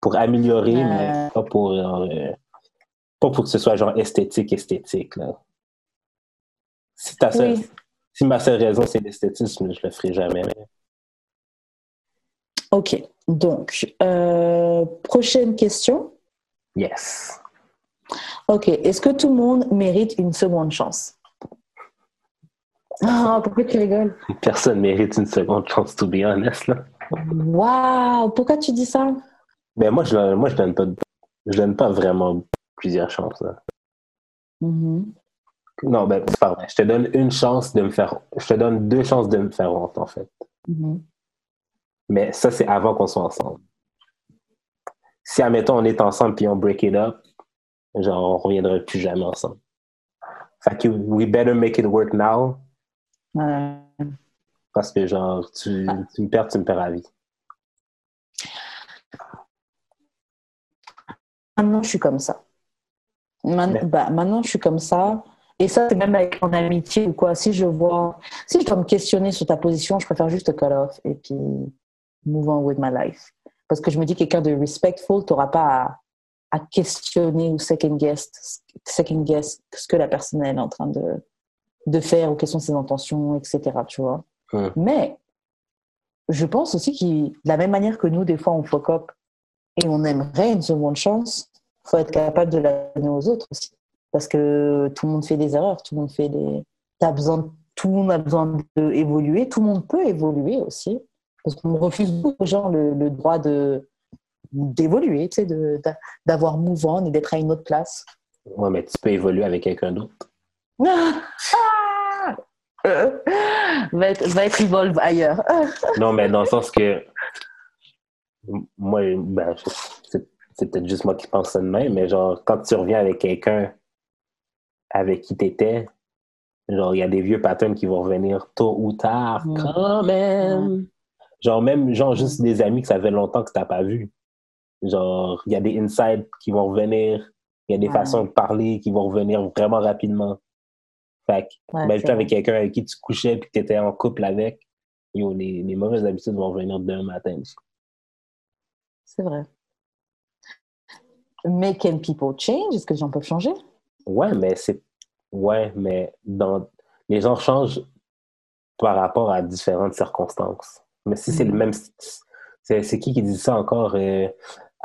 Pour améliorer, Euh. mais pas pour, euh, pas pour que ce soit genre esthétique, esthétique. Là. Si, ta seule- Oui. si ma seule raison c'est l'esthétisme, je le ferai jamais. Ok, donc euh, prochaine question. Yes. Ok, est-ce que tout le monde mérite une seconde chance Ah, pourquoi tu rigoles Personne mérite une seconde chance, to be honest. Là. Waouh, pourquoi tu dis ça Ben, moi, je, moi, je donne pas, je donne pas vraiment plusieurs chances. Mhm. Non, ben, c'est pas vrai. Je te donne une chance de me faire, je te donne deux chances de me faire honte, en fait. Mhm. Mais ça, c'est avant qu'on soit ensemble. Si, admettons, on est ensemble puis on break it up, genre, on reviendra plus jamais ensemble. Fait que we better make it work now, Ouais. parce que, genre, tu, tu me perds, tu me perds la vie. Maintenant, je suis comme ça. Man- Mais- bah, maintenant, je suis comme ça. Et ça, c'est même avec mon amitié ou quoi. Si je vois, si je dois me questionner sur ta position, je préfère juste cut off et puis move on with my life. Parce que je me dis, quelqu'un de respectful, tu n'auras pas à, à questionner ou second guess, second guess ce que la personne elle est en train de, de faire ou quelles sont ses intentions, etc. Tu vois. Mais je pense aussi que de la même manière que nous, des fois, on fuck up et on aimerait une seconde chance, il faut être capable de la donner aux autres aussi. Parce que tout le monde fait des erreurs, tout le monde fait des. T'as besoin, tout le monde a besoin d'évoluer, tout le monde peut évoluer aussi. Parce qu'on refuse beaucoup aux gens le, le droit de d'évoluer, tu sais, d'avoir move on et d'être à une autre place. Ouais, mais tu peux évoluer avec quelqu'un d'autre. Ah va, être, va être evolve ailleurs. Non, mais dans le sens que moi, ben, c'est peut-être juste moi qui pense ça de même, mais genre, quand tu reviens avec quelqu'un avec qui t'étais, genre, il y a des vieux patterns qui vont revenir tôt ou tard, Mm. quand même. Genre, même, genre, juste des amis que ça fait longtemps que t'as pas vu. Genre, il y a des insides qui vont revenir Il y a des façons de parler qui vont revenir vraiment rapidement. Fait que, Ouais, même c'est toi avec quelqu'un avec qui tu couchais et que tu étais en couple avec, yo, les, les mauvaises habitudes vont revenir demain matin. C'est vrai. Mais can people change? Est-ce que les gens peuvent changer? Ouais, mais c'est. Ouais, mais dans... les gens changent par rapport à différentes circonstances. Mais si c'est le Mhm. même. C'est c'est qui qui dit ça encore? euh,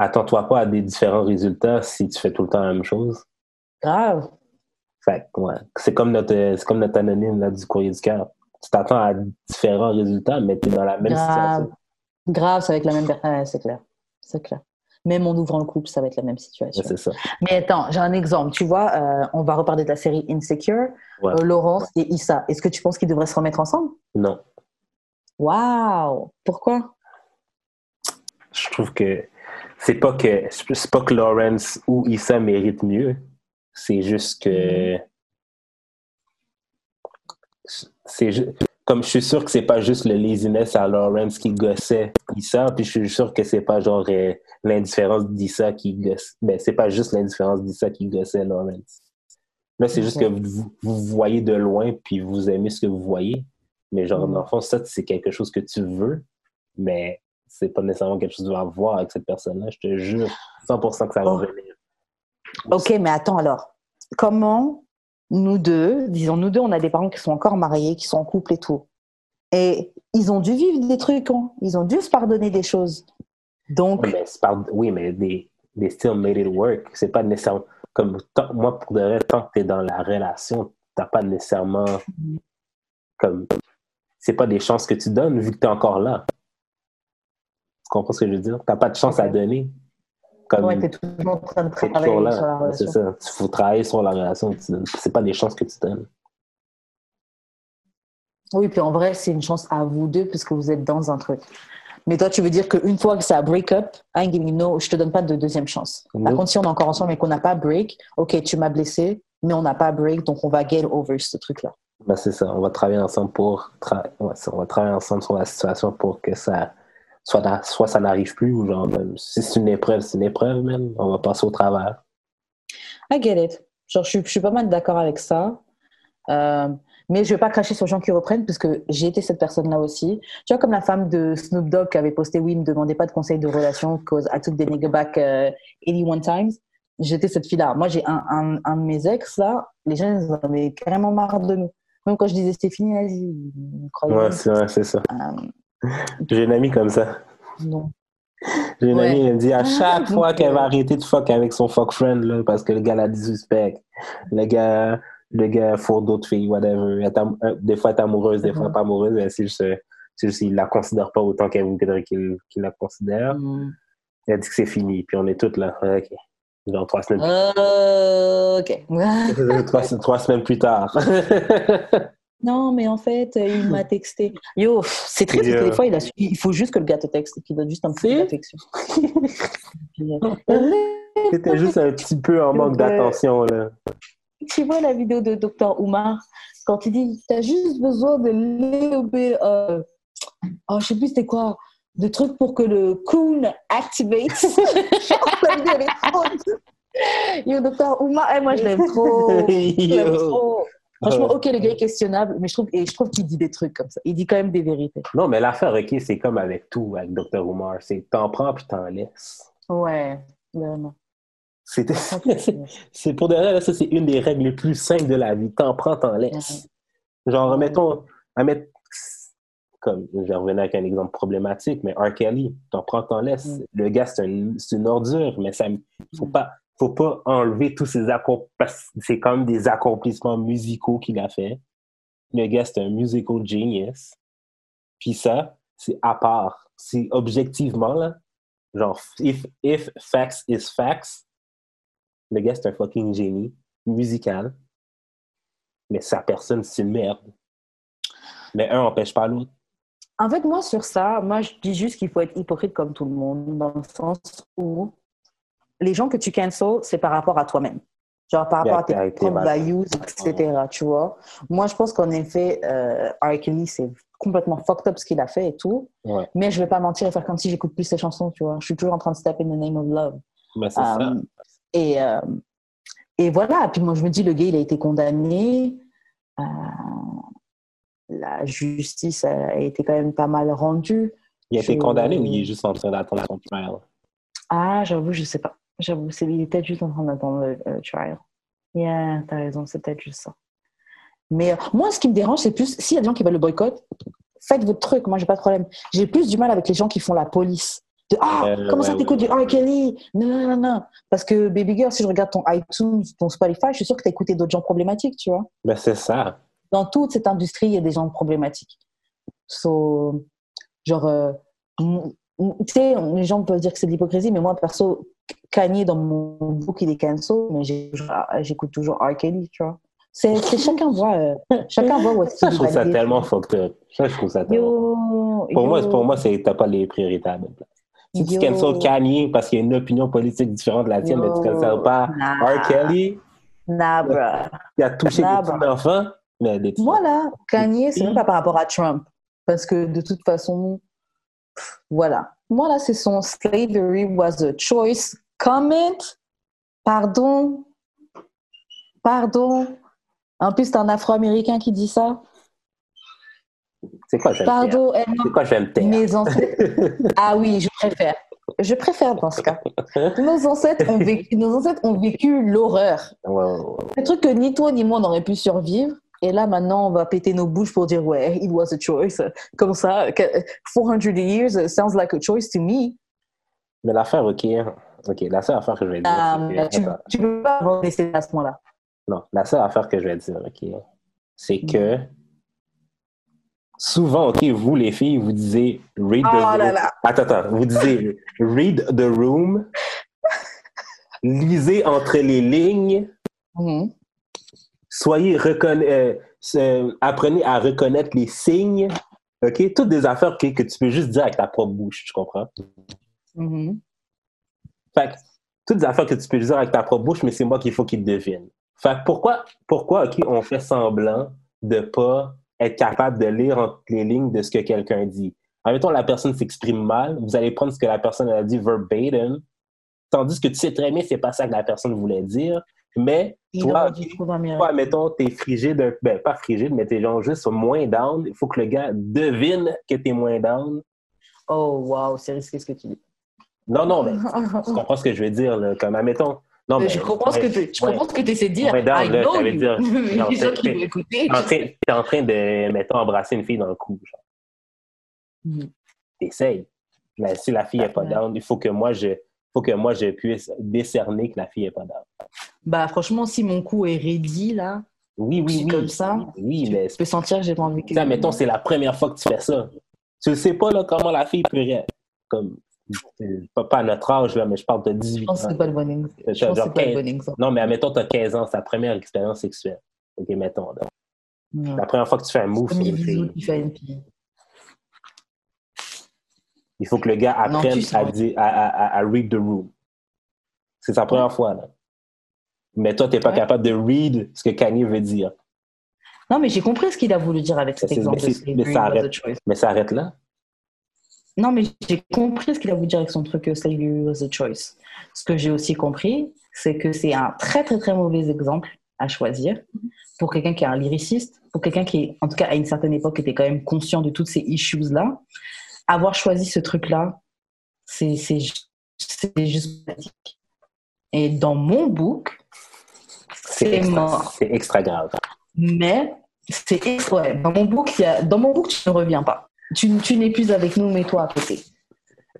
Attends-toi pas à des différents résultats si tu fais tout le temps la même chose. Grave. Fait que, ouais. C'est comme notre, c'est comme notre anonyme là, du courrier du cœur. Tu t'attends à différents résultats, mais tu es dans la même Grave. situation. Grave, ça va être la même. per- Ouais, c'est clair. C'est clair. Même en ouvrant le couple, ça va être la même situation. Ouais, c'est ça. Mais attends, j'ai un exemple. Tu vois, euh, on va reparler de la série Insecure. Euh, Laurence et Issa. Est-ce que tu penses qu'ils devraient se remettre ensemble? Non. Waouh! Pourquoi? Je trouve que c'est pas que c'est pas que Lawrence ou Issa méritent mieux. C'est juste que c'est comme je suis sûr que c'est pas juste le laziness à Lawrence qui gossait Issa, puis je suis sûr que c'est pas genre euh, l'indifférence d'Issa qui gosse. Ben c'est pas juste l'indifférence d'Issa qui gossait Lawrence. Là, c'est juste que vous, vous voyez de loin puis vous aimez ce que vous voyez. Mais genre, Mhm. dans le fond, ça, c'est quelque chose que tu veux, mais c'est pas nécessairement quelque chose que tu vas voir avec cette personne-là. Je te jure 100% que ça va Oh. venir. Ok, mais attends alors. Comment nous deux, disons nous deux, on a des parents qui sont encore mariés, qui sont en couple et tout. Et ils ont dû vivre des trucs, hein. ils ont dû se pardonner des choses. Donc, Oui, mais, c'est par- oui, mais des, des still made it work. C'est pas nécessairement comme tant- moi, pour de vrai, tant que tu es dans la relation, t'as pas nécessairement comme c'est pas des chances que tu donnes vu que tu es encore là. Tu comprends ce que je veux dire? T'as pas de chance à donner. Comme ouais, t'es toujours en train de travailler sur la là. C'est relation. ça. Il faut travailler sur la relation. Tu- C'est pas des chances que tu donnes. Oui, puis en vrai, c'est une chance à vous deux parce que vous êtes dans un truc. Mais toi, tu veux dire qu'une fois que ça break up, I ain't giving you no, je te donne pas de deuxième chance. Par contre, si on est encore ensemble et qu'on n'a pas break, ok, tu m'as blessé, mais on n'a pas break, donc on va get over ce truc-là. Ben, c'est ça. On va travailler ensemble pour tra- ouais, ça, on va travailler ensemble sur la situation pour que ça soit, ça n'arrive plus ou genre même si c'est une épreuve, c'est une épreuve même. On va passer au travers. I get it. Genre, je, suis- je suis pas mal d'accord avec ça. Euh, mais je vais pas cracher sur les gens qui reprennent parce que j'ai été cette personne-là aussi. Tu vois, comme la femme de Snoop Dogg qui avait posté Oui, me demandez pas de conseils de relation cause I took the nigga back euh, 81 times. J'étais cette fille-là. Moi, j'ai un, un, un de mes ex, là, les gens ils en avaient carrément marre de nous. Même quand je disais c'était fini, vas-y, ils croyaient. Ouais, c'est ouais, c'est ça. Euh, J'ai une amie comme ça. non. J'ai une Ouais. amie, elle me dit à chaque Donc, fois qu'elle va euh, arrêter de fuck avec son fuck friend, là, parce que le gars l'a disrespect. Le gars, le gars fourre d'autres filles, whatever. Elle euh, des fois, elle est amoureuse, des fois, pas amoureuse. Elle, c'est juste, il la considère pas autant qu'elle voudrait qu'il la considère. Hmm. Elle dit que c'est fini, puis on est toutes là. Ok. Genre trois semaines, Euh, ok. trois, trois semaines plus tard. Non, mais en fait, euh, il m'a texté. Yo, c'est triste parce que des fois, il, a su- il faut juste que le gars te texte et qu'il donne juste un petit peu d'affection. Euh, C'était juste un petit peu en manque d'attention, là. tu vois la vidéo de Dr. Oumar quand il dit T'as juste besoin de little bit, euh, oh, je sais plus c'était quoi, de trucs pour que le coon activate. Yo, Dr. Oumar, eh, moi, je l'aime trop. Je l'aime trop. Franchement, ok, le gars est questionnable, mais je trouve, et je trouve qu'il dit des trucs comme ça. Il dit quand même des vérités. Non, mais l'affaire, OK, c'est comme avec tout, avec Dr. Omar. C'est t'en prends puis t'en laisses. Ouais, vraiment. C'est c'est pour de vrai, là, ça, c'est une des règles les plus simples de la vie. T'en prends, t'en laisses. Genre, mettons, à mettre, comme, je vais revenir avec un exemple problématique, mais R. Kelly, t'en prends, t'en laisses. Mm. Le gars, c'est un- c'est une ordure, mais ça, faut pas, faut pas enlever tous ses accomplissements. C'est même des accomplissements musicaux qu'il a fait. Le gars, c'est un musical genius. Puis ça, c'est à part. C'est objectivement, là, genre, if, if facts is facts, le gars, c'est un fucking génie musical. Mais sa personne, c'est une merde. Mais un n'empêche pas l'autre. En fait, moi, sur ça, moi, je dis juste qu'il faut être hypocrite comme tout le monde, dans le sens où les gens que tu cancel, c'est par rapport à toi-même. Genre par rapport à tes propres values, etc. Tu vois? Moi, je pense qu'en effet, euh, R. Kelly, c'est complètement fucked up ce qu'il a fait et tout. Ouais. Mais je vais pas mentir et faire comme si j'écoute plus ses chansons, tu vois. Je suis toujours en train de step in the name of love. C'est ça. Et, euh, et voilà, puis moi je me dis, le gars, il a été condamné. Euh, la justice a été quand même pas mal rendue. Il a été Je- condamné ou il est juste en train d'attendre son trial? Ah, j'avoue, je sais pas. J'avoue, c'est, il est peut-être juste en train d'attendre le, le trial. Yeah, t'as raison, c'est peut-être juste ça. Mais euh, moi, ce qui me dérange, c'est plus, s'il y a des gens qui veulent le boycott, faites votre truc, moi, j'ai pas de problème. J'ai plus du mal avec les gens qui font la police. De, ah, Euh, comment ça ouais, t'écoutes ouais, du R. Kelly? Non, non, non, non. Parce que, Baby Girl, si je regarde ton iTunes, ton Spotify, je suis sûre que t'as écouté d'autres gens problématiques, tu vois. Ben, c'est ça. Dans toute cette industrie, il y a des gens problématiques. So, genre, euh, tu sais, les gens peuvent dire que c'est de l'hypocrisie, mais moi, perso, Kanye, dans mon book, il est cancel, mais j'écoute toujours R. Kelly, tu vois. C'est chacun voit, euh, chacun voit où est-ce Ça, je trouve ça tellement fucked up. Ça, je trouve ça tellement. Yo, Pour moi, pour moi, t'as pas les priorités à la place. Si tu cancel Kanye parce qu'il y a une opinion politique différente de la tienne, mais tu cancel pas Nah. R. Kelly, Nah, bruh. qui a touché Nah, des petits enfants, mais des petits Moi, là, Kanye, c'est même pas par rapport à Trump. Parce que de toute façon, voilà. Moi, là, c'est son slavery was a choice. Comment? Pardon? Pardon? En plus, c'est un Afro-Américain qui dit ça. C'est quoi, je vais? Pardon, C'est quoi, je vais me taire? mes ancêtres. Ah oui, je préfère. Je préfère dans ce cas. Nos ancêtres ont vécu, nos ancêtres ont vécu l'horreur. Ouais. Un truc que ni toi ni moi n'aurait pu survivre. Et là, maintenant, on va péter nos bouches pour dire, ouais, it was a choice. Comme ça, que- 400 years sounds like a choice to me. Mais l'affaire, OK. OK, la seule affaire que je vais dire, que- tu, tu peux pas avoir laissé à ce moment-là. Non, la seule affaire que je vais dire, OK, c'est que souvent, OK, vous, les filles, vous disiez read the Oh room. là là. Attends, attends, vous disiez read the room, lisez entre les lignes, Mhm. Soyez reconna- euh, apprenez à reconnaître les signes, OK? Toutes des affaires OK, que tu peux juste dire avec ta propre bouche, tu comprends? Mhm. Fait que, toutes des affaires que tu peux dire avec ta propre bouche, mais c'est moi qu'il faut qu'il devine. Fait que pourquoi, pourquoi OK, on fait semblant de pas être capable de lire entre les lignes de ce que quelqu'un dit? Admettons, la personne s'exprime mal, vous allez prendre ce que la personne a dit verbatim, tandis que tu sais très bien que c'est pas ça que la personne voulait dire, mais Il toi, miracle. toi, mettons, t'es frigide, ben pas frigide, mais t'es genre juste moins down, il faut que le gars devine que t'es moins down. Oh, wow, c'est risqué ce que tu dis. Non, non, mais tu comprends ce que je veux dire, là, comme, admettons, non, mais, je comprends ce que tu je ouais. comprends ce que tu essaies de dire. Ouais, down, I là, know you. dire- les gens c'est- qui vont écouter. T'es en train, de, mettons, embrasser une fille dans le cou. Genre. T'essayes. Mais si la fille n'est pas down, il faut que moi je faut que moi je puisse décerner que la fille n'est pas down. Bah, franchement, si mon cou est ready, là, Oui, oui, comme ça. Oui, tu mais peux sentir que j'ai pas envie que. ça, mettons, c'est la première fois que tu fais ça. Tu ne sais pas là, comment la fille peut réagir. Comme, pas, pas à notre âge, là, mais je parle de 18 Je pense que ans. c'est pas le bon exemple. C'est Je pense que c'est pas le 15. bon exemple. Non, mais admettons, tu as 15 ans, c'est ta première expérience sexuelle. OK, mettons. là. Ouais. La première fois que tu fais un move fille, qui fait une fille. Il faut que le gars apprenne à, dire, à, à- à- à read the room. C'est sa première fois, là. Mais toi, tu n'es pas Ouais. capable de read ce que Kanye veut dire. Non, mais j'ai compris ce qu'il a voulu dire avec cet exemple mais de ça arrête. choice. Mais ça arrête là. Non, mais j'ai compris ce qu'il a voulu dire avec son truc que slavery was a choice. Ce que j'ai aussi compris, c'est que c'est un très, très, très mauvais exemple à choisir pour quelqu'un qui est un lyriciste, pour quelqu'un qui, en tout cas, à une certaine époque, était quand même conscient de toutes ces issues-là. Avoir choisi ce truc-là, c'est c'est ju- c'est juste pratique. Et dans mon book, c'est mort. c'est extra grave. Mais c'est ouais, dans mon book, y a, dans mon book, tu ne reviens pas. Tu, tu n'es plus avec nous, mais toi à côté.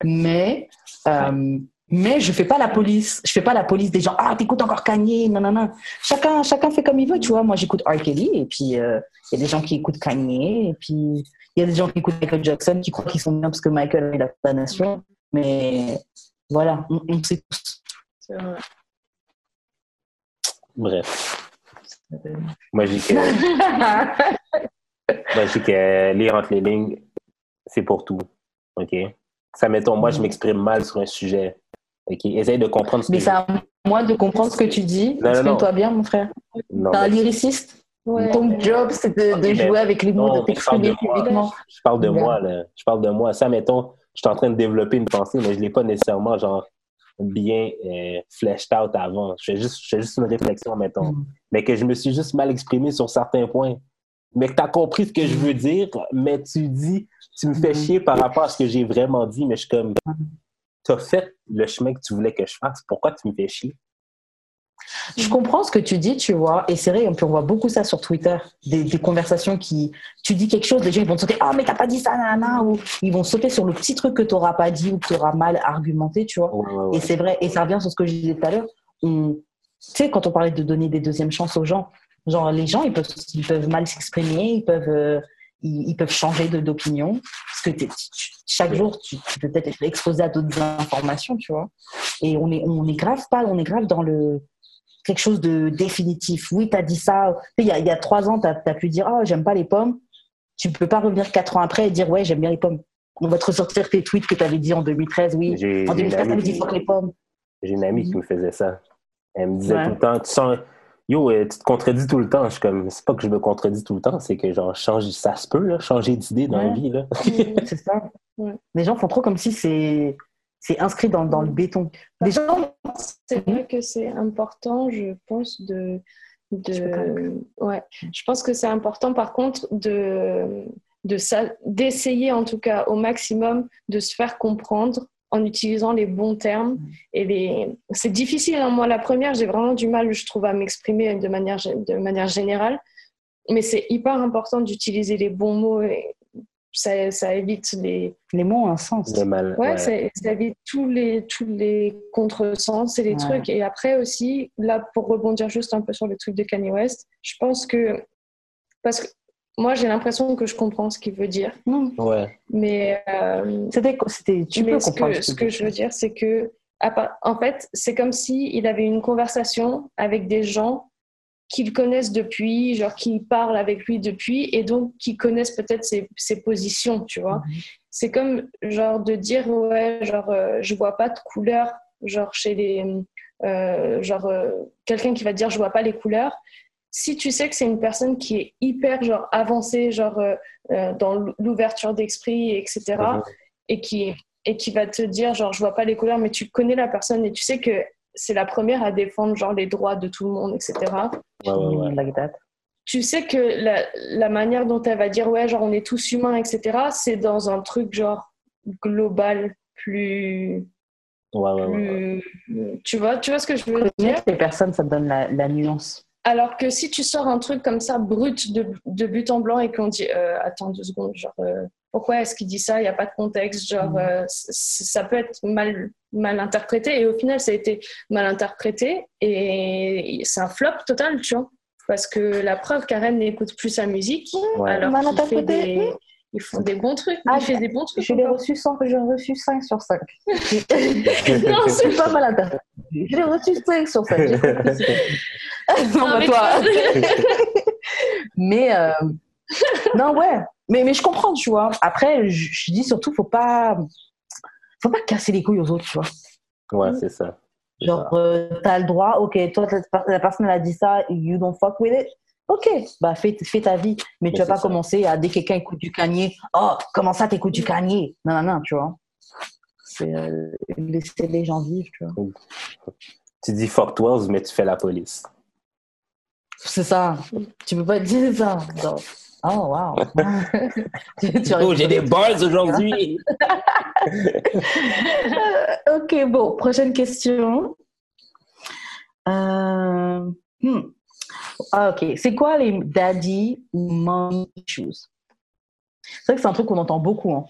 Mais euh, mais je fais pas la police. Je fais pas la police des gens. Ah, t'écoutes encore Kanye, non non non. Chacun chacun fait comme il veut, tu vois. Moi, j'écoute R. Kelly et puis euh, il y a des gens qui écoutent Kanye et puis il y a des gens qui écoutent Michael Jackson qui croient qu'ils sont bien parce que Michael eu la condamnation. Mais voilà, on, on sait tous. C'est vrai. Bref. Moi, je dis que, moi, je dis que lire entre les lignes, c'est pour tout. OK? Ça, mettons, moi, je m'exprime mal sur un sujet. OK? Essaye de comprendre ce que Mais je- c'est à moi de comprendre ce que tu dis. Non, non, non. Exprime-toi bien, mon frère. Non, T'es un lyriciste. Ouais. Ton job, c'est de, de Mais- jouer avec les mots, non, de mais je parle t'exprimer de moi. publiquement. Je parle de Ouais. moi, là. Je parle de moi. Ça, mettons, je suis en train de développer une pensée, mais je l'ai pas nécessairement, genre, bien euh, fleshed out avant. Je fais juste, je fais juste une réflexion, mettons. Mm. Mais que je me suis juste mal exprimé sur certains points. Mais que tu as compris ce que je veux dire, mais tu dis, tu me fais Mm. chier par rapport à ce que j'ai vraiment dit, mais je suis comme, Mm. Tu as fait le chemin que tu voulais que je fasse. Pourquoi tu me fais chier? Je comprends ce que tu dis, tu vois, et c'est vrai, on voit beaucoup ça sur Twitter, des, des conversations qui, tu dis quelque chose, les gens ils vont te sauter, ah mais t'as pas dit ça, nana, ou ils vont sauter sur le petit truc que t'auras pas dit ou que t'auras mal argumenté, tu vois. Ouais, ouais, ouais. Et c'est vrai, et ça revient sur ce que je disais tout à l'heure. On- Tu sais, quand on parlait de donner des deuxièmes chances aux gens, genre les gens, ils peuvent, ils peuvent mal s'exprimer, ils peuvent, euh, ils, ils peuvent changer d'opinion. Parce que chaque jour, tu, tu peux peut-être être exposé à d'autres informations, tu vois. Et on est, on est grave pas, on est grave dans le quelque chose de définitif. Oui, tu as dit ça. Il y a, il y a trois ans, tu as, pu dire Oh, j'aime pas les pommes. Tu peux pas revenir quatre ans après et dire Ouais, j'aime bien les pommes. On va te ressortir tes tweets que tu avais dit en 2013. Oui, en j'ai une 2013, tu avais dit Fuck les pommes. J'ai une amie qui me faisait ça. Elle me disait Ouais. tout le temps, tu sens, yo, euh, tu te contredis tout le temps. Je suis comme, c'est pas que je me contredis tout le temps, c'est que genre, change, ça se peut, là, changer d'idée dans la vie, là. C'est ça. Ouais. Les gens font trop comme si c'est c'est inscrit dans, dans le béton. Les gens, C'est vrai que c'est important, je pense, de. De... Ouais. Je pense que c'est important, par contre, de de ça- d'essayer en tout cas au maximum de se faire comprendre en utilisant les bons termes et les c'est difficile hein. moi la première j'ai vraiment du mal je trouve à m'exprimer de manière de manière générale mais c'est hyper important d'utiliser les bons mots et ça, ça évite les les mots ont un sens. Le mal. Ouais, ouais. ça, ça évite tous les, tous les contresens et les Ouais. trucs. Et après aussi, là, pour rebondir juste un peu sur le truc de Kanye West, je pense que. Parce que moi, j'ai l'impression que je comprends ce qu'il veut dire. Non. Ouais. Mais, euh, C'était, c'était, tu mais peux ce comprendre. que, ce que je veux dire, c'est que. En fait, c'est comme si il avait une conversation avec des gens qu'il connaissent depuis, genre qui parlent avec lui depuis, et donc qui connaissent peut-être ses, ses positions, tu vois. Mhm. C'est comme genre de dire ouais, genre euh, je vois pas de couleur, genre chez les, euh, genre euh, quelqu'un qui va te dire je vois pas les couleurs. Si tu sais que c'est une personne qui est hyper genre avancée, genre euh, euh, dans l'ouverture d'esprit, etc Mhm. et qui, et qui va te dire genre je vois pas les couleurs mais tu connais la personne et tu sais que c'est la première à défendre genre les droits de tout le monde etc Ouais, ouais, ouais. Like that. tu sais que la, la manière dont elle va dire ouais genre on est tous humains etc c'est dans un truc genre global plus, Ouais, ouais, ouais, ouais. plus tu vois tu vois ce que je veux dire? Connaître les personnes, ça te donne la, la nuance. Alors que si tu sors un truc comme ça brut de, de but en blanc et qu'on dit euh, attends deux secondes genre euh, pourquoi est-ce qu'il dit ça? Il n'y a pas de contexte genre Mhm. euh, ça peut être mal mal interprété et au final ça a été mal interprété et c'est un flop total tu vois parce que la preuve Karen n'écoute plus sa musique Ouais. alors Mal interprété. des ils font des bons trucs Ah, fait des bons trucs Je l'ai reçu 100, j'ai reçu 5 sur 5. non C'est pas mal interprété. Je l'ai reçu 5 sur 5. J'ai compris. non, Non, bah, mais toi. Mais euh, non, ouais. Mais, mais je comprends, tu vois. Après, je, je dis surtout, faut pas, faut pas casser les couilles aux autres, tu vois. Ouais, c'est ça. Genre, euh, t'as le droit, ok, toi, la, la personne elle a dit ça, you don't fuck with it. Ok, bah fais, fais ta vie. Mais, Mais tu vas pas ça. commencer à, dès que quelqu'un écoute du Kanye, oh, comment ça t'écoutes du Kanye Non, non, non, tu vois. C'est euh, laisser les gens vivre, tu vois. Tu dis fuck 12, mais tu fais la police. C'est ça. Tu peux pas dire ça. Oh, wow. Oh, j'ai des bars aujourd'hui! Ok, bon, prochaine question. Euh, hmm. Ah, ok. C'est quoi les daddy ou mommy issues? C'est vrai que c'est un truc qu'on entend beaucoup. hein.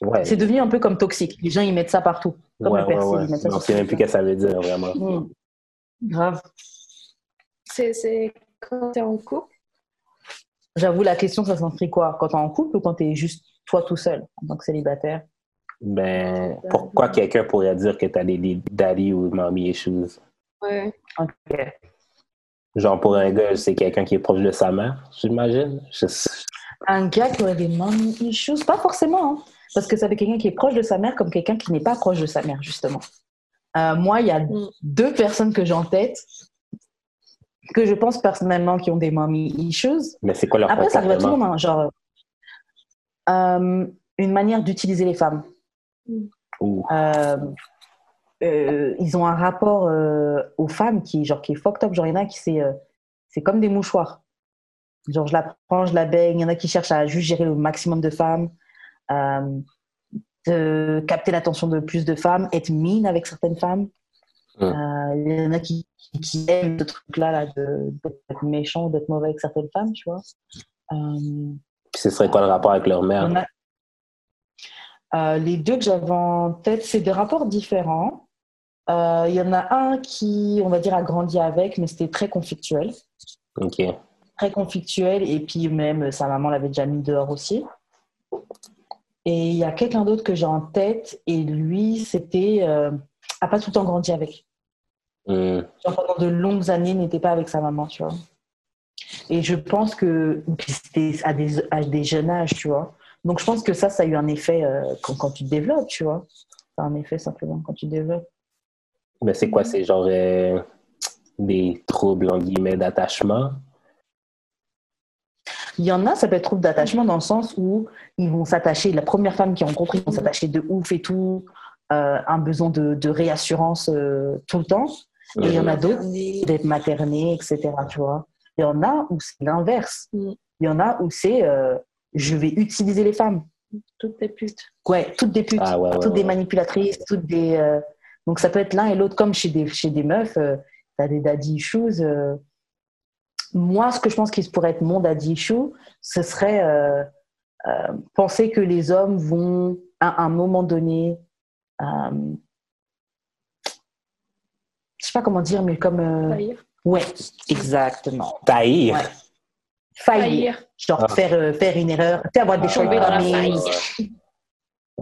Ouais, C'est devenu un peu comme toxique. Les gens, ils mettent ça partout. Comme ouais, le ouais, persil, ouais. ils mettent ça Non, sur c'est même plus que ça veut dire, vraiment. Hmm. Grave. c'est c'est quand t'es en couple? J'avoue, la question, ça s'inscrit quoi? Quand t'es en couple ou quand t'es juste toi tout seul en tant que célibataire? Ben, pourquoi quelqu'un pourrait dire que t'as des, des daddy ou mommy issues? ouais Ok. Genre, pour un gars, c'est quelqu'un qui est proche de sa mère, j'imagine. Je- Un gars qui aurait des mommy issues, pas forcément, hein, parce que ça fait quelqu'un qui est proche de sa mère comme quelqu'un qui n'est pas proche de sa mère, justement. Euh, moi, il y a Mm. deux personnes que j'ai en tête que je pense personnellement qui ont des mommy issues. Mais c'est quoi leur Après, ça arrive à tout le monde, hein, genre euh, une manière d'utiliser les femmes. Ou- Euh, euh, ils ont un rapport euh, aux femmes qui est genre qui est fucked up. Genre, il y en a qui c'est euh, c'est comme des mouchoirs. Genre, je la prends, je la baigne. Il y en a qui cherchent à juste gérer le maximum de femmes, de capter l'attention de plus de femmes, être mine avec certaines femmes. Il y en a qui, qui aiment ce truc-là là, de- d'être méchant, d'être mauvais avec certaines femmes, tu vois. Ce serait quoi le rapport avec leur mère? a- les deux que j'avais en tête, c'est des rapports différents. Euh, Il y en a un qui, on va dire, a grandi avec, mais c'était très conflictuel. Ok. Très conflictuel, et puis même euh, sa maman l'avait déjà mis dehors aussi. Et il y a quelqu'un d'autre que j'ai en tête, et lui, c'était. Euh, a pas tout le temps grandi avec. Hmm. Genre, pendant de longues années, n'était pas avec sa maman, tu vois. Et je pense que c'était à des, à des jeunes âges, tu vois. Donc je pense que ça, ça a eu un effet euh, quand, quand tu te développes, tu vois. Ça a un effet simplement quand tu te développes. Mais c'est quoi? C'est genre euh, des troubles, en guillemets, d'attachement? Il y en a, ça peut être trouble d'attachement dans le sens où ils vont s'attacher, la première femme qu'ils rencontrent, ils vont s'attacher de ouf et tout, euh, un besoin de, de réassurance euh, tout le temps. Et il y en a d'autres, d'être materné, etc. Tu vois. Il y en a où c'est l'inverse. Mm. Il y en a où c'est euh, je vais utiliser les femmes. Toutes tes putes. Ouais, toutes des putes, Ah ouais, ouais, toutes des ouais. manipulatrices, toutes des. Donc ça peut être l'un et l'autre, comme chez des, chez des meufs, euh, t'as des daddy issues. euh. Moi, ce que je pense qu'il pourrait être mon daddy issue, ce serait euh, euh, penser que les hommes vont, à un moment donné, euh, je sais pas comment dire, mais comme. euh, Faillir. Ouais, exactement. Ouais. Faillir. Faillir. Genre Ah. faire, euh, faire une erreur, tu sais, avoir des Ah, choses dans la comme- faille.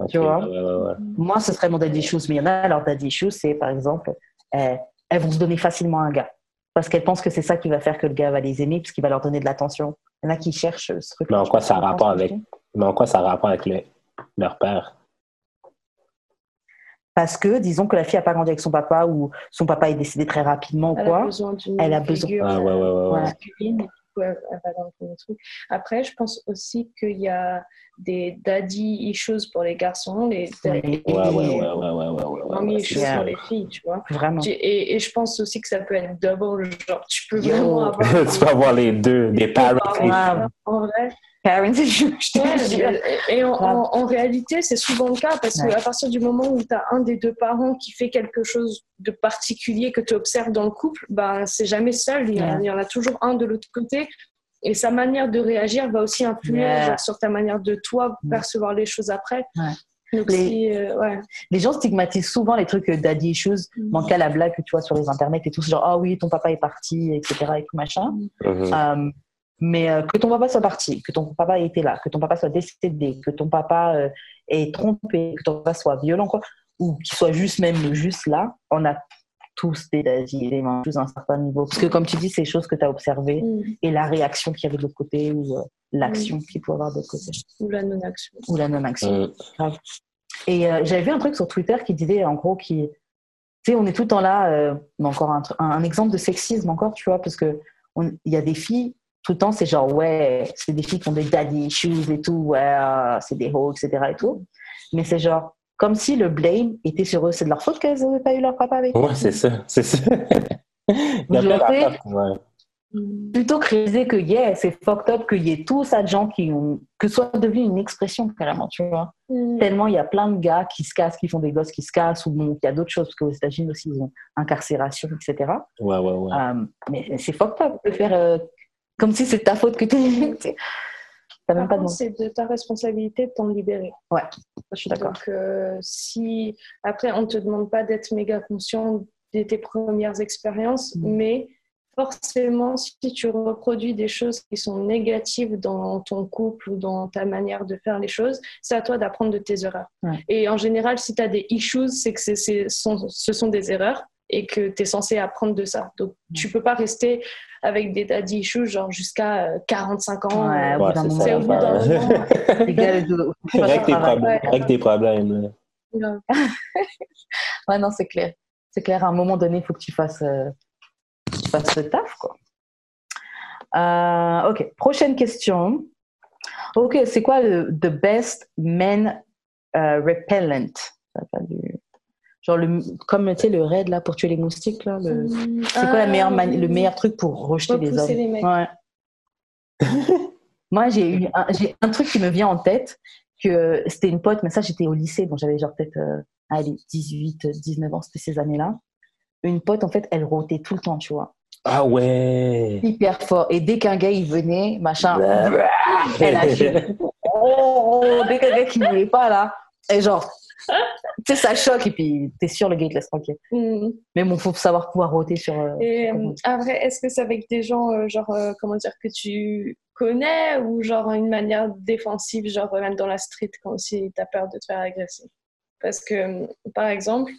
Tu vois? ouais, ouais, ouais. Moi, ce serait mon daddy issues, mais il y en a, leur daddy issues, c'est par exemple, euh, elles vont se donner facilement à un gars. Parce qu'elles pensent que c'est ça qui va faire que le gars va les aimer, puisqu'il va leur donner de l'attention. Il y en a qui cherchent ce truc. Mais en quoi ça a rapport avec, mais en quoi ça a rapport avec le- leur père? Parce que, disons que la fille n'a pas grandi avec son papa ou son papa est décédé très rapidement ou Elle a quoi. besoin d'une Elle a besoin- figure, Ah, ouais, ouais, ouais, ouais. Masculine, et du coup, elle, elle va dans le premier truc. Après, je pense aussi qu'il y a des daddy issues pour les garçons, les daddy. Ouais, ouais, ouais, issues pour les filles, tu vois. Vraiment. Et, et je pense aussi que ça peut être double, genre tu peux Yo. vraiment avoir... tu peux avoir les deux, des parents. En vrai, Parents issues, Ouais, et en, en- en réalité, c'est souvent le cas parce Ouais. qu'à partir du moment où tu as un des deux parents qui fait quelque chose de particulier que tu observes dans le couple, ben, c'est jamais seul. Il y, en, Ouais. il y en a toujours un de l'autre côté. Et sa manière de réagir va aussi influer genre, sur ta manière de toi percevoir les choses après. Ouais. Donc, Les- si, euh, ouais. Les gens stigmatisent souvent les trucs euh, daddy issues, Mm. le cas la blague que tu vois sur les internets et tout, c'est genre, ah oui, ton papa est parti, etc. et tout machin. Mhm. Euh, mais euh, que ton papa soit parti, que ton papa était là, que ton papa soit décédé, que ton papa euh, ait trompé, que ton papa soit violent, quoi, ou qu'il soit juste même juste là, on a tous des daddy éléments à un certain niveau. Parce que comme tu dis, c'est des choses que tu as observées Mm. et la réaction qu'il y avait de l'autre côté ou euh, l'action qu'il peut avoir de l'autre côté Ou la non-action. ou la non-action. Mhm. Et euh, j'avais vu un truc sur Twitter qui disait en gros qui, tu sais, on est tout le temps là, euh, encore un, un, un exemple de sexisme encore, tu vois, parce que il y a des filles tout le temps, c'est genre ouais, c'est des filles qui ont des daddy issues et tout, ouais, euh, c'est des hoes, etc. et tout. Mais c'est genre comme si le blame était sur eux, c'est de leur faute qu'elles n'avaient pas eu leur papa avec. eux. Ouais, c'est ça, c'est ça. D'affaires, ouais. Plutôt que réaliser que yeah, c'est fucked up qu'il y ait tout ça de gens qui ont que ce soit devenu une expression carrément, tu vois. Mm. tellement il y a plein de gars qui se cassent, qui font des gosses qui se cassent, ou bon, il y a d'autres choses, parce qu'aux États-Unis aussi, ils ont incarcération, etc. Ouais, ouais, ouais. Euh, mais c'est fucked up de faire euh, comme si c'est ta faute que tu T'as même Par pas c'est de ta responsabilité de t'en libérer. Ouais, je suis d'accord. Donc, euh, si après, on ne te demande pas d'être méga conscient de tes premières expériences, Mm. mais forcément, si tu reproduis des choses qui sont négatives dans ton couple ou dans ta manière de faire les choses, c'est à toi d'apprendre de tes erreurs. Ouais. Et en général, si tu as des issues, c'est que sont- ce sont des erreurs et que tu es censé apprendre de ça. Donc, tu peux pas rester avec des daddy issues genre jusqu'à euh, 45 ans. Ouais, euh, Ouais, c'est au bout d'un moment. Règle tes problèmes. Ouais. Tes problèmes. Ouais. Non, c'est clair. C'est clair, à un moment donné, il faut que tu fasses, euh, tu fasses le taf, quoi. Euh, ok, prochaine question. Ok, c'est quoi le the best men euh, repellent? Ça pas du- Genre, le, comme tu sais, le raid là pour tuer les moustiques. Là, le... Mm. C'est quoi la Ah, meilleure mani- le meilleur truc pour rejeter les hommes? les mecs. Ouais. Moi, j'ai eu un, j'ai un truc qui me vient en tête, que c'était une pote, mais ça, j'étais au lycée, donc j'avais genre peut-être euh, allez, 18, 19 ans, c'était ces années-là. Une pote, en fait, elle rotait tout le temps, tu vois. Ah ouais. Hyper fort. Et dès qu'un gars, il venait, machin, Ouais. elle a Oh, dès qu'un gars qui voulait pas, là, et genre, tu sais, ça choque, et puis t'es sûr, le gars, il te laisse tranquille. Mm. Mais bon, faut savoir pouvoir roter sur. euh, Et sur- euh, après, est-ce que c'est avec des gens, euh, genre, comment dire, que tu connais ou genre une manière défensive, genre même dans la street quand aussi t'as peur de te faire agresser? Parce que, par exemple,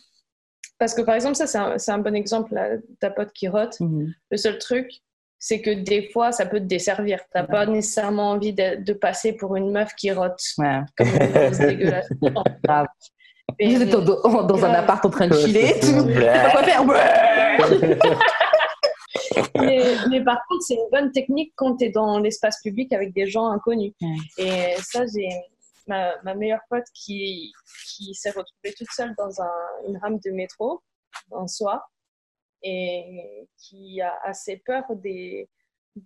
parce que par exemple, ça c'est un, c'est un bon exemple, là, ta pote qui rote. Mhm. Le seul truc, c'est que des fois, ça peut te desservir. T'as pas nécessairement envie de, de passer pour une meuf qui rote Ouais, comme dégueulasse. grave. Mais- Vous êtes dans, dans un appart en train de chiller. Tu sais pas quoi faire. mais, mais par contre, c'est une bonne technique quand tu es dans l'espace public avec des gens inconnus. Ouais. Et ça, j'ai ma, ma meilleure pote qui, qui s'est retrouvée toute seule dans un, une rame de métro un soir et qui a assez peur des,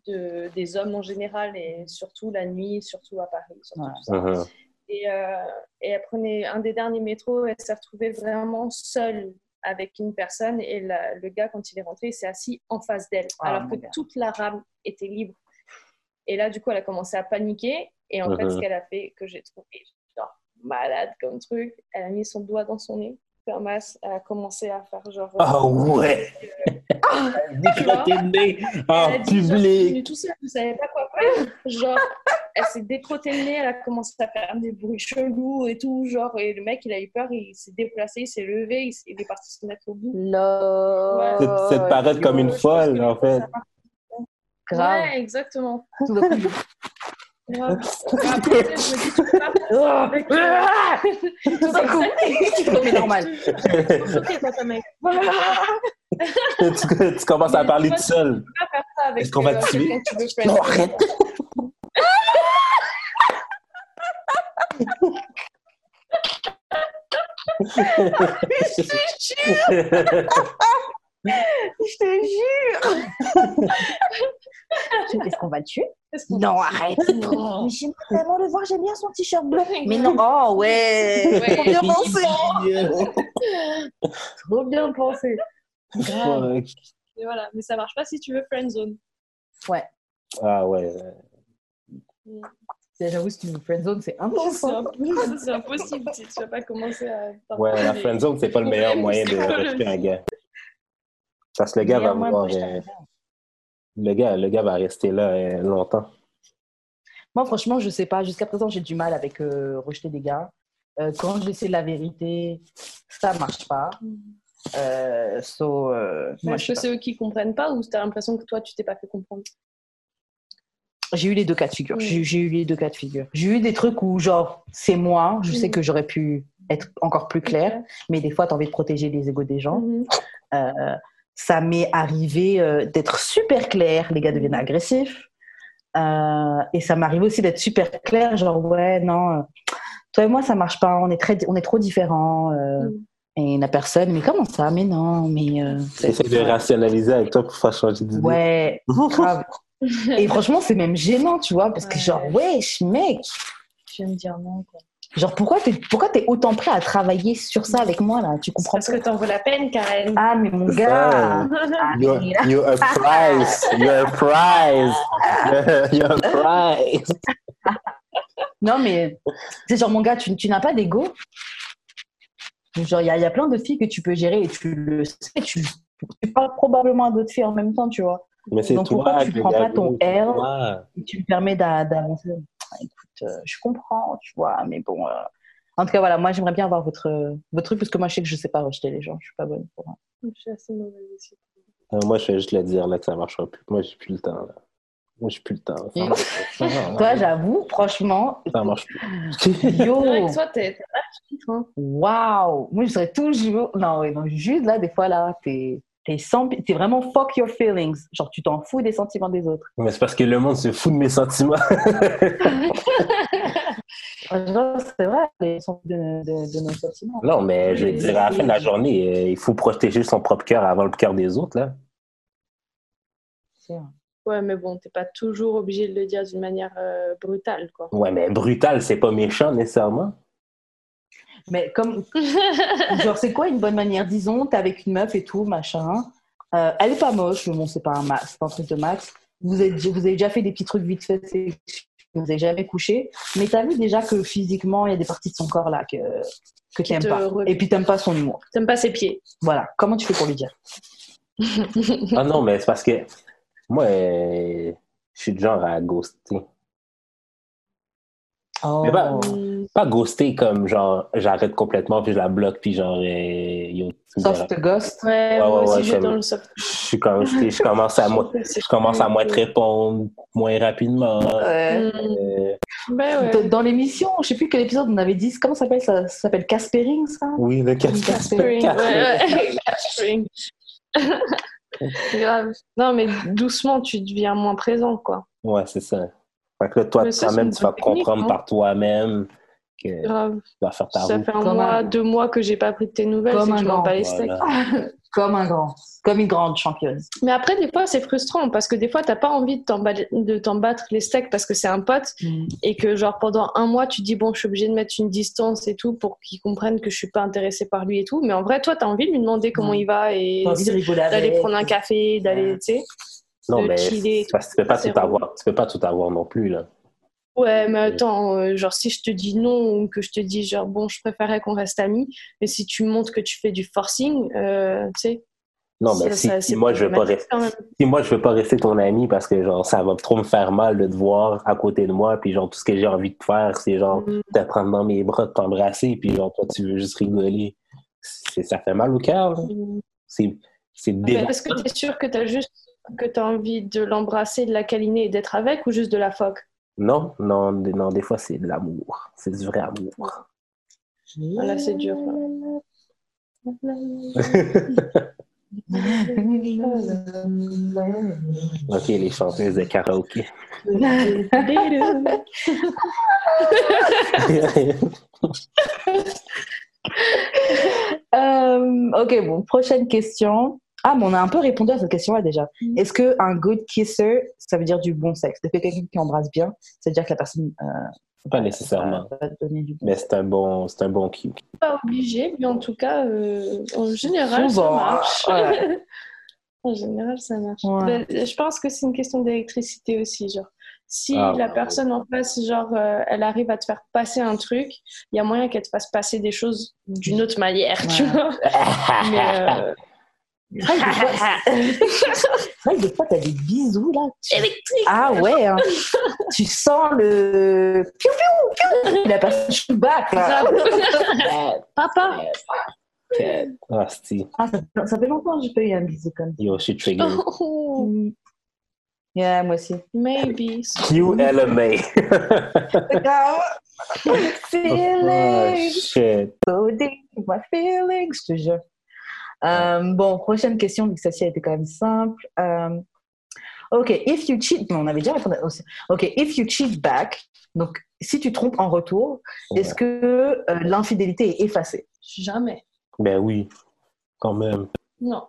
de, des hommes en général et surtout la nuit, surtout à Paris. surtout Ouais. tout ça. Et, euh, et elle prenait un des derniers métros, elle s'est retrouvée vraiment seule avec une personne et la- le gars, quand il est rentré, il s'est assis en face d'elle, Ah, alors que toute la rame était libre. Et là, du coup, elle a commencé à paniquer. Et en fait, Mhm. ce qu'elle a fait, que j'ai trouvé genre malade comme truc, elle a mis son doigt dans son nez, elle a commencé à faire genre. Ah ouais. Décrotter le nez en Elle a dit, genre, je suis public. tout seul, je savais pas quoi faire. Genre, elle s'est décrottée le nez, elle a commencé à faire des bruits chelous et tout. Genre, et le mec, il a eu peur, il s'est déplacé, il s'est levé, il, est parti se mettre au bout. Lol. C'est c'est de paraître comme une folle, en fait. Grave. Ouais, exactement. Après, je tu te normal. Commences à parler tout seul. Est-ce qu'on va te tuer? quelqu'un que tu veux friend. Non, arrête. Je te jure. Est-ce qu'on va le tuer? Non, arrête. Non. Mais j'aime tellement le voir, j'aime bien son t-shirt bleu. Mais non, oh ouais. Ouais. Trop bien pensé. Trop bien pensé. Et voilà, mais ça marche pas si tu veux friendzone. Ouais. Ah ouais. J'avoue, si tu friendzone, c'est intense. C'est hein. imp- c'est impossible. Tu tu vas pas commencer à. Ouais, la friendzone, c'est pas le meilleur moyen de rejeter un gars. Parce que le gars va vouloir. rejeter un euh, gars. Le gars, le gars va rester là euh, longtemps. Moi, franchement, je sais pas. Jusqu'à présent, j'ai du mal avec euh, rejeter des gars. Euh, quand j'essaie la vérité, ça marche pas. Euh, so, euh, moi, Est-ce je sais que c'est eux qui comprennent pas ou t'as l'impression que toi, tu t'es pas fait comprendre? J'ai eu les deux cas de figure. Mm. J'ai j'ai eu les deux cas de figure. J'ai eu des trucs où, genre, c'est moi. Je sais Mm. que j'aurais pu être encore plus clair. Mais des fois, tu as envie de protéger les égos des gens. Mhm. Ça m'est arrivé euh, d'être super clair. Les gars deviennent agressifs. Euh, et ça m'arrive aussi d'être super clair. Genre, ouais, non, euh, toi et moi, ça marche pas. On est, très, on est trop différents. euh, Mm. Et la personne, mais comment ça? Mais non, mais. euh, c'est- Essaye de rationaliser avec toi pour faire changer d'idée. Ouais, grave. Et franchement, c'est même gênant, tu vois, parce que Ouais. genre, wesh, mec, Tu viens me dire non, quoi. Genre, pourquoi t'es, pourquoi t'es autant prêt à travailler sur ça avec moi, là? Tu comprends parce pas? que t'en vaut la peine, Karen. Ah, mais mon gars. Ah, You're, you're a prize. You're a prize. You're a prize. Non, mais c'est genre, mon gars, tu, tu n'as pas d'ego? Genre, il y, a- il y a plein de filles que tu peux gérer et tu le sais, tu, tu parles probablement à d'autres filles en même temps, tu vois. Mais c'est Donc, toi pourquoi tu prends pas ton Ouais. et tu me permets d'a- d'avancer? Écoute, euh, je comprends, tu vois, mais bon. euh, En tout cas, voilà, moi, j'aimerais bien avoir votre, votre truc parce que moi, je sais que je sais pas rejeter les gens. Je suis pas bonne pour. Je suis assez mauvaise aussi. Euh, Moi, je vais juste le dire là que ça marchera plus. Moi, j'ai plus le temps. Là. Moi, j'ai plus le temps. Ça. Ça Toi, j'avoue, franchement, ça marche plus. yo, que toi, t'es hein. waouh, moi, je serais toujours. Non, oui, non, juste là, des fois, là, t'es. T'es sans- t'es vraiment fuck your feelings. Genre, tu t'en fous des sentiments des autres. Mais c'est parce que le monde se fout de mes sentiments. C'est vrai, les sont de, de, de nos sentiments. Non, mais je veux dire, à la fin de la journée, euh, il faut protéger son propre cœur avant le cœur des autres, là. Ouais, mais bon, t'es pas toujours obligé de le dire d'une manière euh, brutale, quoi. Ouais, mais brutal, c'est pas méchant nécessairement. Mais comme, genre, c'est quoi une bonne manière Disons, t'es avec une meuf et tout, machin. Euh, elle est pas moche, mais bon, c'est pas un, ma- c'est pas un truc de max. Vous avez, vous avez déjà fait des petits trucs vite fait, c'est- vous avez jamais couché. Mais t'as vu déjà que physiquement, il y a des parties de son corps là que, que Qui t'aimes te pas. Et puis t'aimes pas son humour. T'aimes pas ses pieds. Voilà. Comment tu fais pour lui dire? Ah non, mais c'est parce que moi, euh, je suis du genre à ghoster. Oh. Mais pas- Hmm, Pas ghoster comme genre j'arrête complètement puis je la bloque puis genre euh, yo, Soft ghost? Ouais, Ouais, moi ouais, aussi, je dans le soft. je suis comme je, je commence à mo- je commence à moins te répondre moins rapidement. Ouais. Euh, Ben ouais. Dans- Dans l'émission, je sais plus quel épisode on avait dit, comment ça s'appelle ça, ça s'appelle Caspering ça? Oui, le Caspering. Caspering. Grave. Non, mais doucement, tu deviens moins présent, quoi. Ouais, c'est ça. Fait que là, toi, toi-même, c'est tu vas comprendre hein. par toi-même que tu vas faire ta Ça route. fait un Comme mois, un- deux mois que j'ai pas pris de tes nouvelles, Comme un grand. bats les steaks. Voilà. Comme un grand, comme une grande championne. Mais après, des fois, c'est frustrant parce que des fois, t'as pas envie de t'en battre les steaks parce que c'est un pote et que, genre, pendant un mois, tu te dis, bon, je suis obligée de mettre une distance et tout pour qu'il comprenne que je suis pas intéressée par lui et tout. Mais en vrai, toi, t'as envie de lui demander comment Mm. il va et d'aller prendre un café, d'aller, tu sais. Non, mais chiller parce que tu peux pas tout avoir. Tu peux pas tout avoir non plus, là. Ouais, mais attends, euh, genre si je te dis non ou que je te dis genre bon, je préférais qu'on reste amis, mais si tu montres que tu fais du forcing, euh, tu sais. Non, mais si, ça- si c'est moi je veux pas rester, si moi je veux pas rester ton ami parce que genre ça va trop me faire mal de te voir à côté de moi, puis genre tout ce que j'ai envie de faire, c'est genre Mm. te prendre dans mes bras, de t'embrasser, puis genre toi tu veux juste rigoler. Ça fait mal au cœur. là. C'est, c'est Est-ce que tu es sûr que tu as juste que tu envie de l'embrasser, de la câliner et d'être avec ou juste de la phoque? Non, non, des- non, des fois c'est de l'amour. C'est du vrai amour. Ah, Là, c'est dur. ok, les chanteuses de karaoké. Euh, ok, bon, prochaine question. Ah, mais on a un peu répondu à cette question-là déjà. Mm. Est-ce que un good kisser, ça veut dire du bon sexe? Est-ce que quelqu'un qui embrasse bien, ça veut dire que la personne euh, pas nécessairement. va te donner du bon Mais c'est un bon, c'est un bon cue. Pas obligé, mais en tout cas, euh, en général, Souvent, ça marche. ouais. en général, ça marche. Ouais. Mais je pense que c'est une question d'électricité aussi, genre. Si Ah, la ouais. personne en face, genre, euh, elle arrive à te faire passer un truc, il y a moyen qu'elle te fasse passer des choses d'une autre manière, tu vois. Mais, euh, vrai des fois- c'est vrai que des fois, t'as des bisous là. tu- électrique. Ah ouais, hein. tu sens le piou piou piou. La personne shoot back là. Papa. Ah, c'est Ah, ça, fait- ça fait longtemps que j'ai pas eu un bisou comme ça. Yo, je suis trigger. Oh, Mm. Yeah, moi aussi. maybe. QLMA. oh, Feelings, shit. so deep, my feelings, je te jure. Euh, bon, prochaine question, vu que celle-ci a été quand même simple. Euh, ok, if you cheat, non, on avait déjà répondu aussi. Ok, if you cheat back, donc si tu trompes en retour, est-ce que euh, l'infidélité est effacée? Jamais. Ben oui, quand même. Non.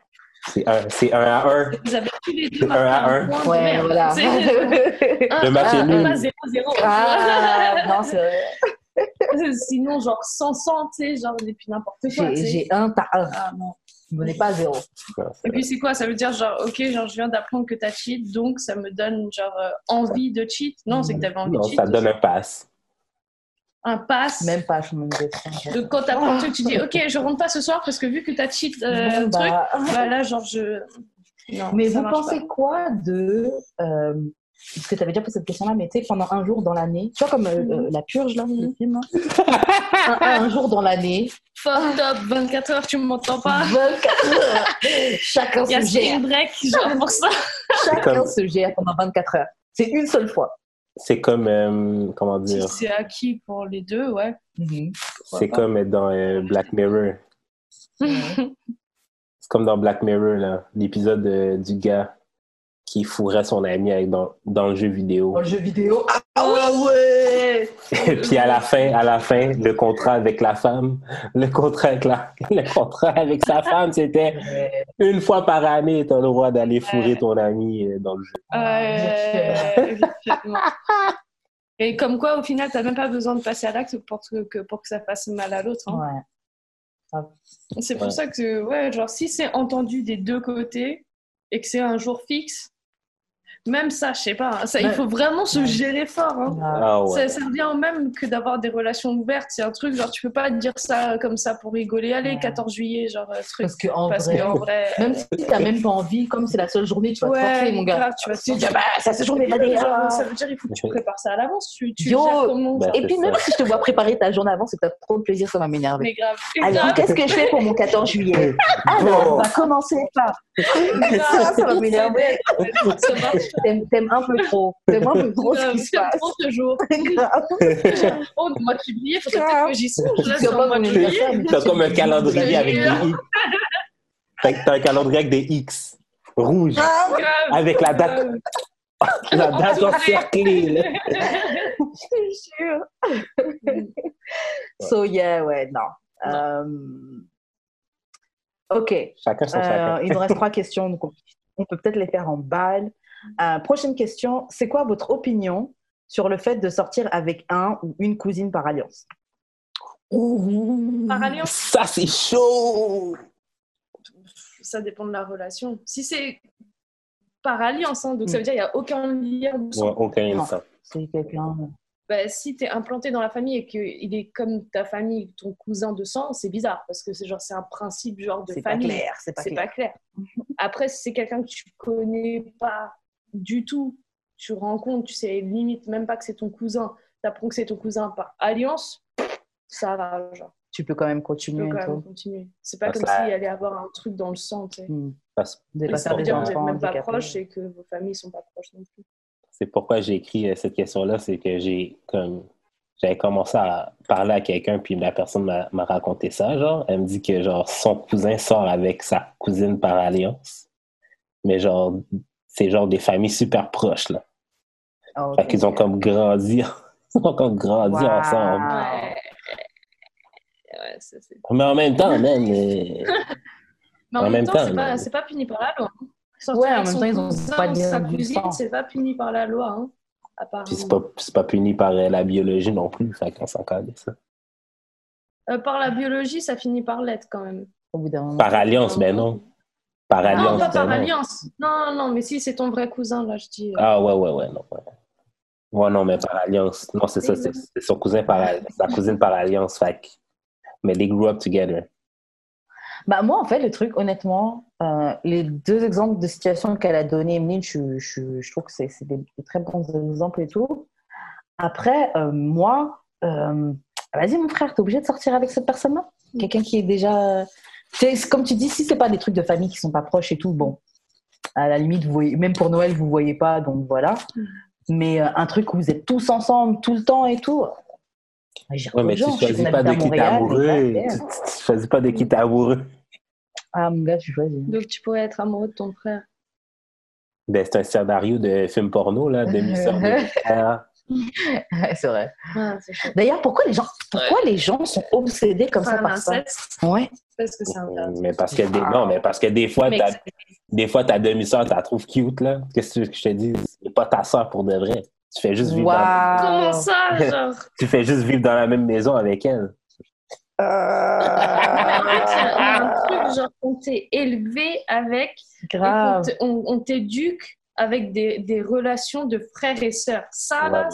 C'est un, c'est un à un. Vous avez tous les deux Un à un. Ouais, merde. voilà. C'est- Le match est un, nul. pas zéro, zéro. ah, non, c'est vrai. Sinon, genre 100, 100, tu sais, genre, et puis n'importe quoi. J'ai un, t'as un. Ah non. On n'est pas à zéro. Et puis c'est quoi? Ça veut dire genre, ok, genre je viens d'apprendre que t'as cheat, donc ça me donne genre euh, envie de cheat? Non, c'est que t'avais envie Non, de cheat. ça donne un pass. un pass? Même pas, je me dis. Donc quand t'apprends truc, tu dis, ok, je rentre pas ce soir parce que vu que t'as cheat euh, Bon, un truc, bah, bah là genre je. Non, Mais vous pensez pas. quoi de. Euh, parce que tu avais déjà posé cette question-là, mais tu sais, pendant un jour dans l'année, tu vois, comme euh, Mhm. euh, La Purge, là, le Mhm. film, un, un jour dans l'année, Fucked up, 24 heures, tu m'entends pas 24 heures, chacun Il y a se gère. spring break, genre pour ça. Chacun Comme- se gère pendant 24 heures. C'est une seule fois. C'est comme, euh, comment dire, c'est acquis pour les deux, ouais. Mhm. c'est comme être dans euh, Black Mirror. C'est comme dans Black Mirror, là, l'épisode euh, du gars qui fourrait son ami avec dans, dans le jeu vidéo. Dans le jeu vidéo. Ah, Ah ouais! Et puis à la fin, à la fin, le contrat avec la femme, le contrat avec la, le contrat avec sa femme, c'était une fois par année, tu as le droit d'aller fourrer ton ami euh, dans le jeu. Ouais, effectivement. Et comme quoi, au final, t'as même pas besoin de passer à l'acte pour que, que- pour que ça fasse mal à l'autre. hein. Ouais. C'est pour Ouais. ça que, ouais, genre, si c'est entendu des deux côtés et que c'est un jour fixe, même ça, je sais pas, hein, ça, il faut vraiment se gérer fort. hein. Ah ouais. Ça, ça revient au même que d'avoir des relations ouvertes. C'est un truc, genre, tu peux pas dire ça comme ça pour rigoler. Allez, Ouais. 14 juillet, genre, euh, truc. Parce qu'en vrai, vrai. même si t'as même pas envie, comme c'est la seule journée, tu vas te Ouais, forcer, mon gars. grave, tu vas te dire, bah, c'est la seule journée, ah. ça veut dire il faut que tu prépares ça à l'avance. Tu, tu Yo, gères comment bah, Et puis même ça. si je te vois préparer ta journée avant, c'est que t'as trop de plaisir, ça va m'énerver. Mais grave. Alors, grave, qu'est-ce que je fais pour mon 14 juillet? Alors, on va commencer par. Ça, ça va m'énerver. ça marche. T'aimes t'aimes un peu trop. T'aimes un peu trop ce qui se passe. trop ce jour. Grave. Oh, mois de février, faudrait peut-être que j'y songe. Là, Tu c'est mois mon de juillet. anniversaire, mais T'as comme un calendrier avec des. X. T'as t'as un calendrier avec des X rouges, avec la date, la date encerclée. Je te jure. So, yeah, ouais, non. Euh, Ok. Chacun son Euh, chacun. il nous reste trois questions, donc on, on peut peut-être les faire en balle. Euh, prochaine question, c'est quoi votre opinion sur le fait de sortir avec un ou une cousine par alliance? Par alliance, Ça, c'est chaud! ça dépend de la relation. Si c'est par alliance, hein, donc ça veut dire qu'il n'y a aucun lien de Ouais, sang. aucun instant. C'est quelqu'un. Bah, si tu es implanté dans la famille et qu'il est comme ta famille, ton cousin de sang, c'est bizarre parce que c'est genre c'est un principe genre de C'est pas famille. clair, c'est pas c'est clair. pas clair. Après, si c'est quelqu'un que tu connais pas du tout, tu rencontres, tu sais limite même pas que c'est ton cousin, tu apprends que c'est ton cousin par alliance, ça va, genre, Tu peux quand même tu peux continuer. quand et même tout. continuer. C'est pas Ça, comme ça- s'il allait avoir un truc dans le sang, tu sais. Hmm. Parce- ça veut des dire que vous n'êtes même pas proches et que vos familles sont pas proches non plus. C'est pourquoi j'ai écrit euh, cette question-là, c'est que j'ai comme j'avais commencé à parler à quelqu'un, puis la personne m'a m'a raconté ça, genre. Elle me dit que genre son cousin sort avec sa cousine par alliance. Mais genre, c'est genre des familles super proches, là. Fait qu'ils ont comme grandi, ils ont comme grandi Wow. ensemble. Ouais, Mais en même temps, même. euh, Mais en, même, temps, c'est pas, c'est pas puni par la loi. hein. Ouais, en même temps, ils ont pas de- c'est pas puni par la loi, hein, apparemment. Puis c'est pas, c'est pas puni par euh, la biologie non plus, fait qu'on s'en calisse, ça. Euh, par la biologie, ça finit par l'être quand même. Au bout d'un moment. Par alliance, ben non. Par non, alliance, pas par non. alliance. Non, non, mais si c'est ton vrai cousin, là, je dis. euh, Ah ouais, ouais, ouais, non. Ouais, Ouais, non, mais par alliance. Non, c'est ça, c'est son cousin par sa cousine par alliance, fait Mais they grew up together. Bah, moi, en fait, le truc, honnêtement, euh, les deux exemples de situation qu'elle a donné, Emeline, je, je, je trouve que c'est des, des très bons exemples et tout. Après, euh, moi, euh, vas-y, mon frère, t'es obligé de sortir avec cette personne-là Quelqu'un qui est déjà. Comme tu dis, si c'est pas des trucs de famille qui sont pas proches et tout, bon, à la limite, vous voyez, même pour Noël, vous voyez pas, donc voilà. Mais euh, un truc où vous êtes tous ensemble tout le temps et tout. J'ai Ouais, mais tu gens, je sais choisis pas habite de à qui t'es amoureux. Tu, tu- tu choisis pas de qui t'es amoureux. Ah, mon gars, tu choisis. Donc tu pourrais être amoureux de ton frère. Ben, c'est un scénario de film porno, là, demi-sœur de frère. c'est vrai. Ah. D'ailleurs, pourquoi les gens, pourquoi les gens sont obsédés comme ça par ça? Ouais. parce que c'est interdit. Mais parce que des, non, mais parce que des fois, c'est- des fois, ta demi-sœur, tu la trouves cute, là. Qu'est-ce que tu veux que je te dis? C'est pas ta sœur pour de vrai. Tu fais juste vivre, dans, Comment Waouh. ça, genre? Tu fais juste vivre dans la même maison avec elle. Un truc, genre, on t'est élevé avec, Grave. on t'éduque avec des, des relations de frères et sœurs. Ça, là,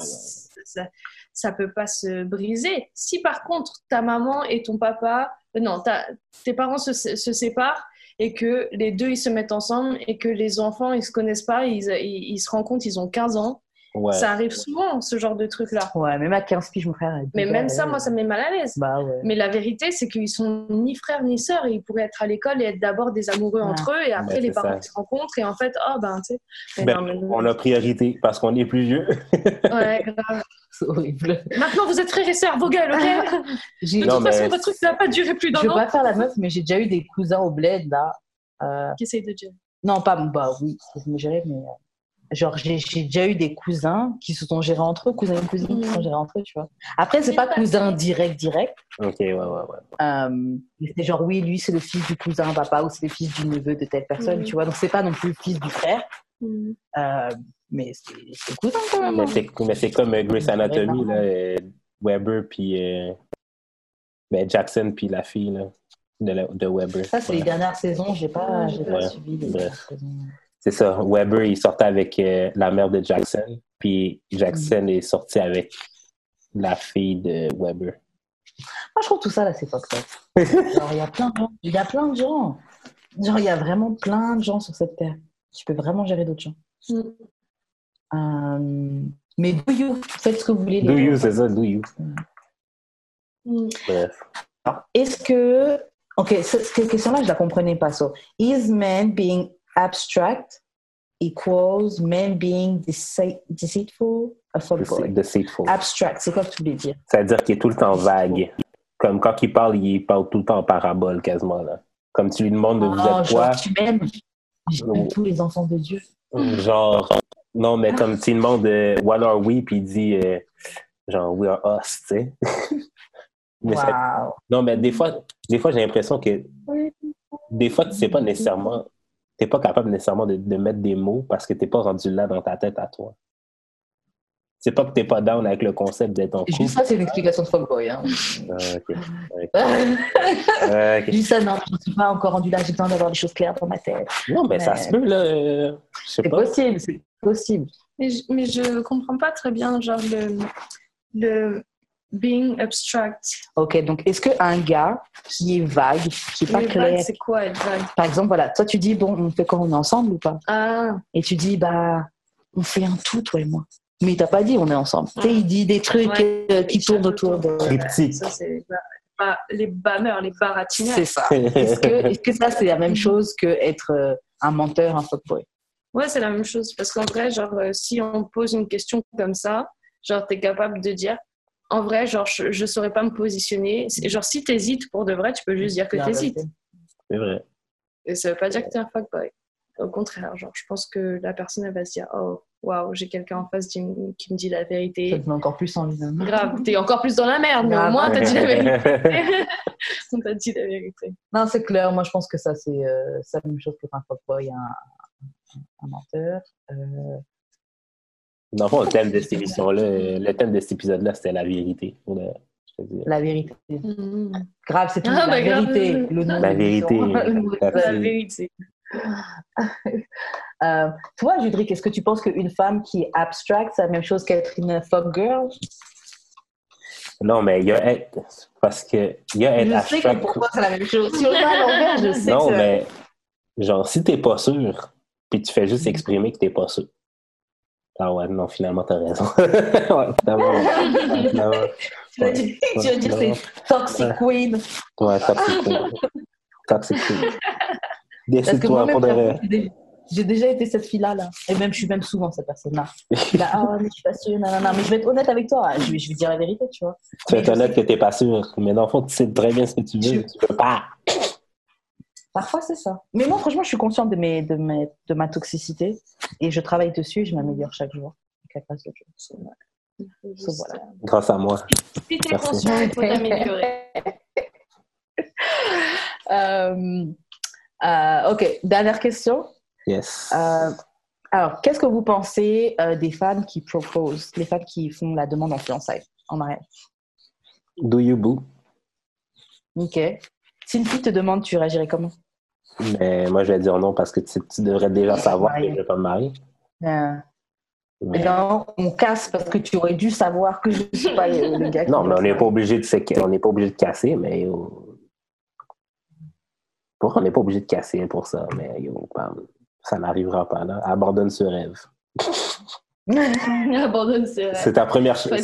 ça, ça peut pas se briser. Si par contre, ta maman et ton papa, euh, non, ta- tes parents se, se séparent et que les deux, ils se mettent ensemble et que les enfants, ils se connaissent pas, ils, ils, ils se rencontrent, ils ont 15 ans. Ouais. Ça arrive souvent, ce genre de truc-là. Ouais, même à 15 piges, mon frère. Mais même ça, moi, ça me met mal à l'aise. Bah ouais. Mais la vérité, c'est qu'ils sont ni frères ni sœurs. Ils pourraient être à l'école et être d'abord des amoureux Ouais. entre eux, et après Ben, les parents ça. qui se rencontrent, et en fait, oh ben, tu sais. Ben, on a priorité parce qu'on est plus vieux. Ouais, grave. C'est horrible. Maintenant, vous êtes frères et sœurs, vos gueules, ok? J'ai- De Non, toute mais- façon, votre truc ne va pas durer plus Je d'un veux an. pas faire la meuf, mais j'ai déjà eu des cousins au bled, là. Euh, Qui essaye de dire. non, pas, bah oui, je me gérer, mais euh, genre, j'ai j'ai déjà eu des cousins qui se sont gérés entre eux, cousins et cousines qui se sont gérés entre eux, tu vois. Après, c'est pas cousin direct, direct. Ok, ouais, ouais, ouais. Euh, c'est genre, oui, lui, c'est le fils du cousin papa ou c'est le fils du neveu de telle personne, Mhm. tu vois. Donc, c'est pas non plus le fils du frère, Mm. euh, mais c'est cousin quand même. Mais hein. c'est, comme euh, Grey's Anatomy, là, euh, Weber puis euh, ben, Jackson puis la fille là, de, la- de Weber. Ça, c'est les dernières saisons, j'ai pas, j'ai pas Ouais. suivi les Bref. saisons. C'est ça. Weber, il sortait avec euh, la mère de Jackson, puis Jackson est sorti avec la fille de Weber. Moi, je trouve tout ça, là, c'est fucked up. Il y a plein de gens. Il y a plein de gens. Genre, il y a vraiment plein de gens sur cette terre. Tu peux vraiment gérer d'autres gens. Mm. Euh, mais do you, faites ce que vous voulez. Do you, c'est ça, do you. Mm. Bref. Alors, Est-ce que. Ok, ce- cette question-là, je la comprenais pas. So, is man being abstract equals man being deceit- deceitful? Deceitful. Abstract, c'est quoi que tu voulais dire? C'est-à-dire qu'il est tout le temps vague. Comme quand il parle, il parle tout le temps en parabole, quasiment. Là. Comme tu lui demandes de vous Ah, êtes quoi, tu m'aimes? J'aime Oh. tous les enfants de Dieu. genre, non, mais comme tu lui demandes euh, What are we, puis il dit, euh, genre, we are us, tu sais. Mais ça- Wow. non, mais des fois, des fois j'ai l'impression que des fois, tu sais pas nécessairement, t'es pas capable nécessairement de, de mettre des mots parce que t'es pas rendu là dans ta tête à toi. C'est pas que t'es pas down avec le concept d'être en couple. Juste ça, c'est une explication de fuckboy. Hein. Ah, ok. Ah. Juste ça, non, je ne suis pas encore rendu là. J'ai besoin d'avoir les choses claires dans ma tête. Non, mais ça se peut, là. euh, C'est possible, c'est possible. Mais, je- mais je comprends pas très bien, genre, le, le being abstract. Ok, donc est-ce qu'un gars qui est vague, qui est pas Les clair, c'est quoi être vague? par exemple, voilà, toi tu dis, bon, on fait quand on est ensemble ou pas? Ah, Et tu dis, bah, on fait un tout, toi et moi. Mais il t'a pas dit, on est ensemble. Tu sais, il dit des trucs Ouais. euh, qui tournent autour de. Cryptique. ça, c'est bah, les bammeurs, les baratineurs. C'est ça. Est-ce que, est-ce que ça, c'est la même chose que être euh, un menteur, un fuckboy? Ouais, c'est la même chose. Parce qu'en vrai, genre, euh, si on pose une question comme ça, genre, t'es capable de dire, en vrai, genre, je, je saurais pas me positionner. Genre, si t'hésites pour de vrai, tu peux juste dire que t'hésites. C'est vrai. Et ça veut pas dire que t'es un fuckboy. Au contraire, genre, je pense que la personne, elle va se dire, oh, waouh, j'ai quelqu'un en face qui me dit la Ça vérité. te met encore plus envie. hein. Grave, t'es encore plus dans la merde, mais au moins, t'as dit la vérité. On t'a dit la vérité. Non, c'est clair. Moi, je pense que ça, c'est euh, la même chose pour un fuckboy, un, un menteur. Euh, Dans le fond, le thème de cette émission-là, le thème de cet épisode-là, c'était la vérité. le- je te dis. la vérité. Grave, c'est tout. Ah, la bah, vérité. Le nom La vérité. La vérité. Euh, toi, Judric, est-ce que tu penses qu'une femme qui est abstract, c'est la même chose qu'être une fuck girl? Non, mais il y a être. Parce que il y a être Je sais que abstract. pour toi, c'est la même chose. Si on à je sais Non, que mais genre, si t'es pas sûr, puis tu fais juste exprimer que t'es pas sûr. Ah ouais, non, finalement, t'as raison. ouais, finalement, ouais, finalement, Tu vas dire, tu vas dire c'est toxic queen. ouais, toxic queen. Toxic queen. Décide-toi pour de j'ai dé- j'ai déjà été cette fille-là. Là. Et même, je suis même souvent cette personne-là. Là, ah, mais je suis pas sûre, non, non, non. Mais je vais être honnête avec toi. Je vais, je vais dire la vérité, tu vois. Tu vas être je honnête que t'es pas sûr. Mais dans le fond, tu sais très bien ce que tu veux. Tu veux pas. Parfois, c'est ça. Mais moi, franchement, je suis consciente de, mes, de, mes, de ma toxicité et je travaille dessus et je m'améliore chaque jour. Avec la grâce de Dieu. So, so, voilà. Grâce à moi. Si t'es Merci. conscient, il faut t'améliorer. Euh, euh, ok, dernière question. Yes. Euh, alors, qu'est-ce que vous pensez euh, des femmes qui proposent, les femmes qui font la demande en fiançailles, en mariage? Do you boo? Ok. Si une fille te demande, tu réagirais comment? Mais moi, je vais dire non parce que tu, tu devrais déjà savoir que je vais pas me marier. Mais- Non, on casse parce que tu aurais dû savoir que je ne suis pas le, le gars qui Non, mais on n'est pas obligé de se... on n'est pas obligé de casser, mais yo... Pourquoi on n'est pas obligé de casser pour ça, mais yo, ça n'arrivera pas là. Abandonne ce rêve. Abandonne ses rêves. C'est ta première cas.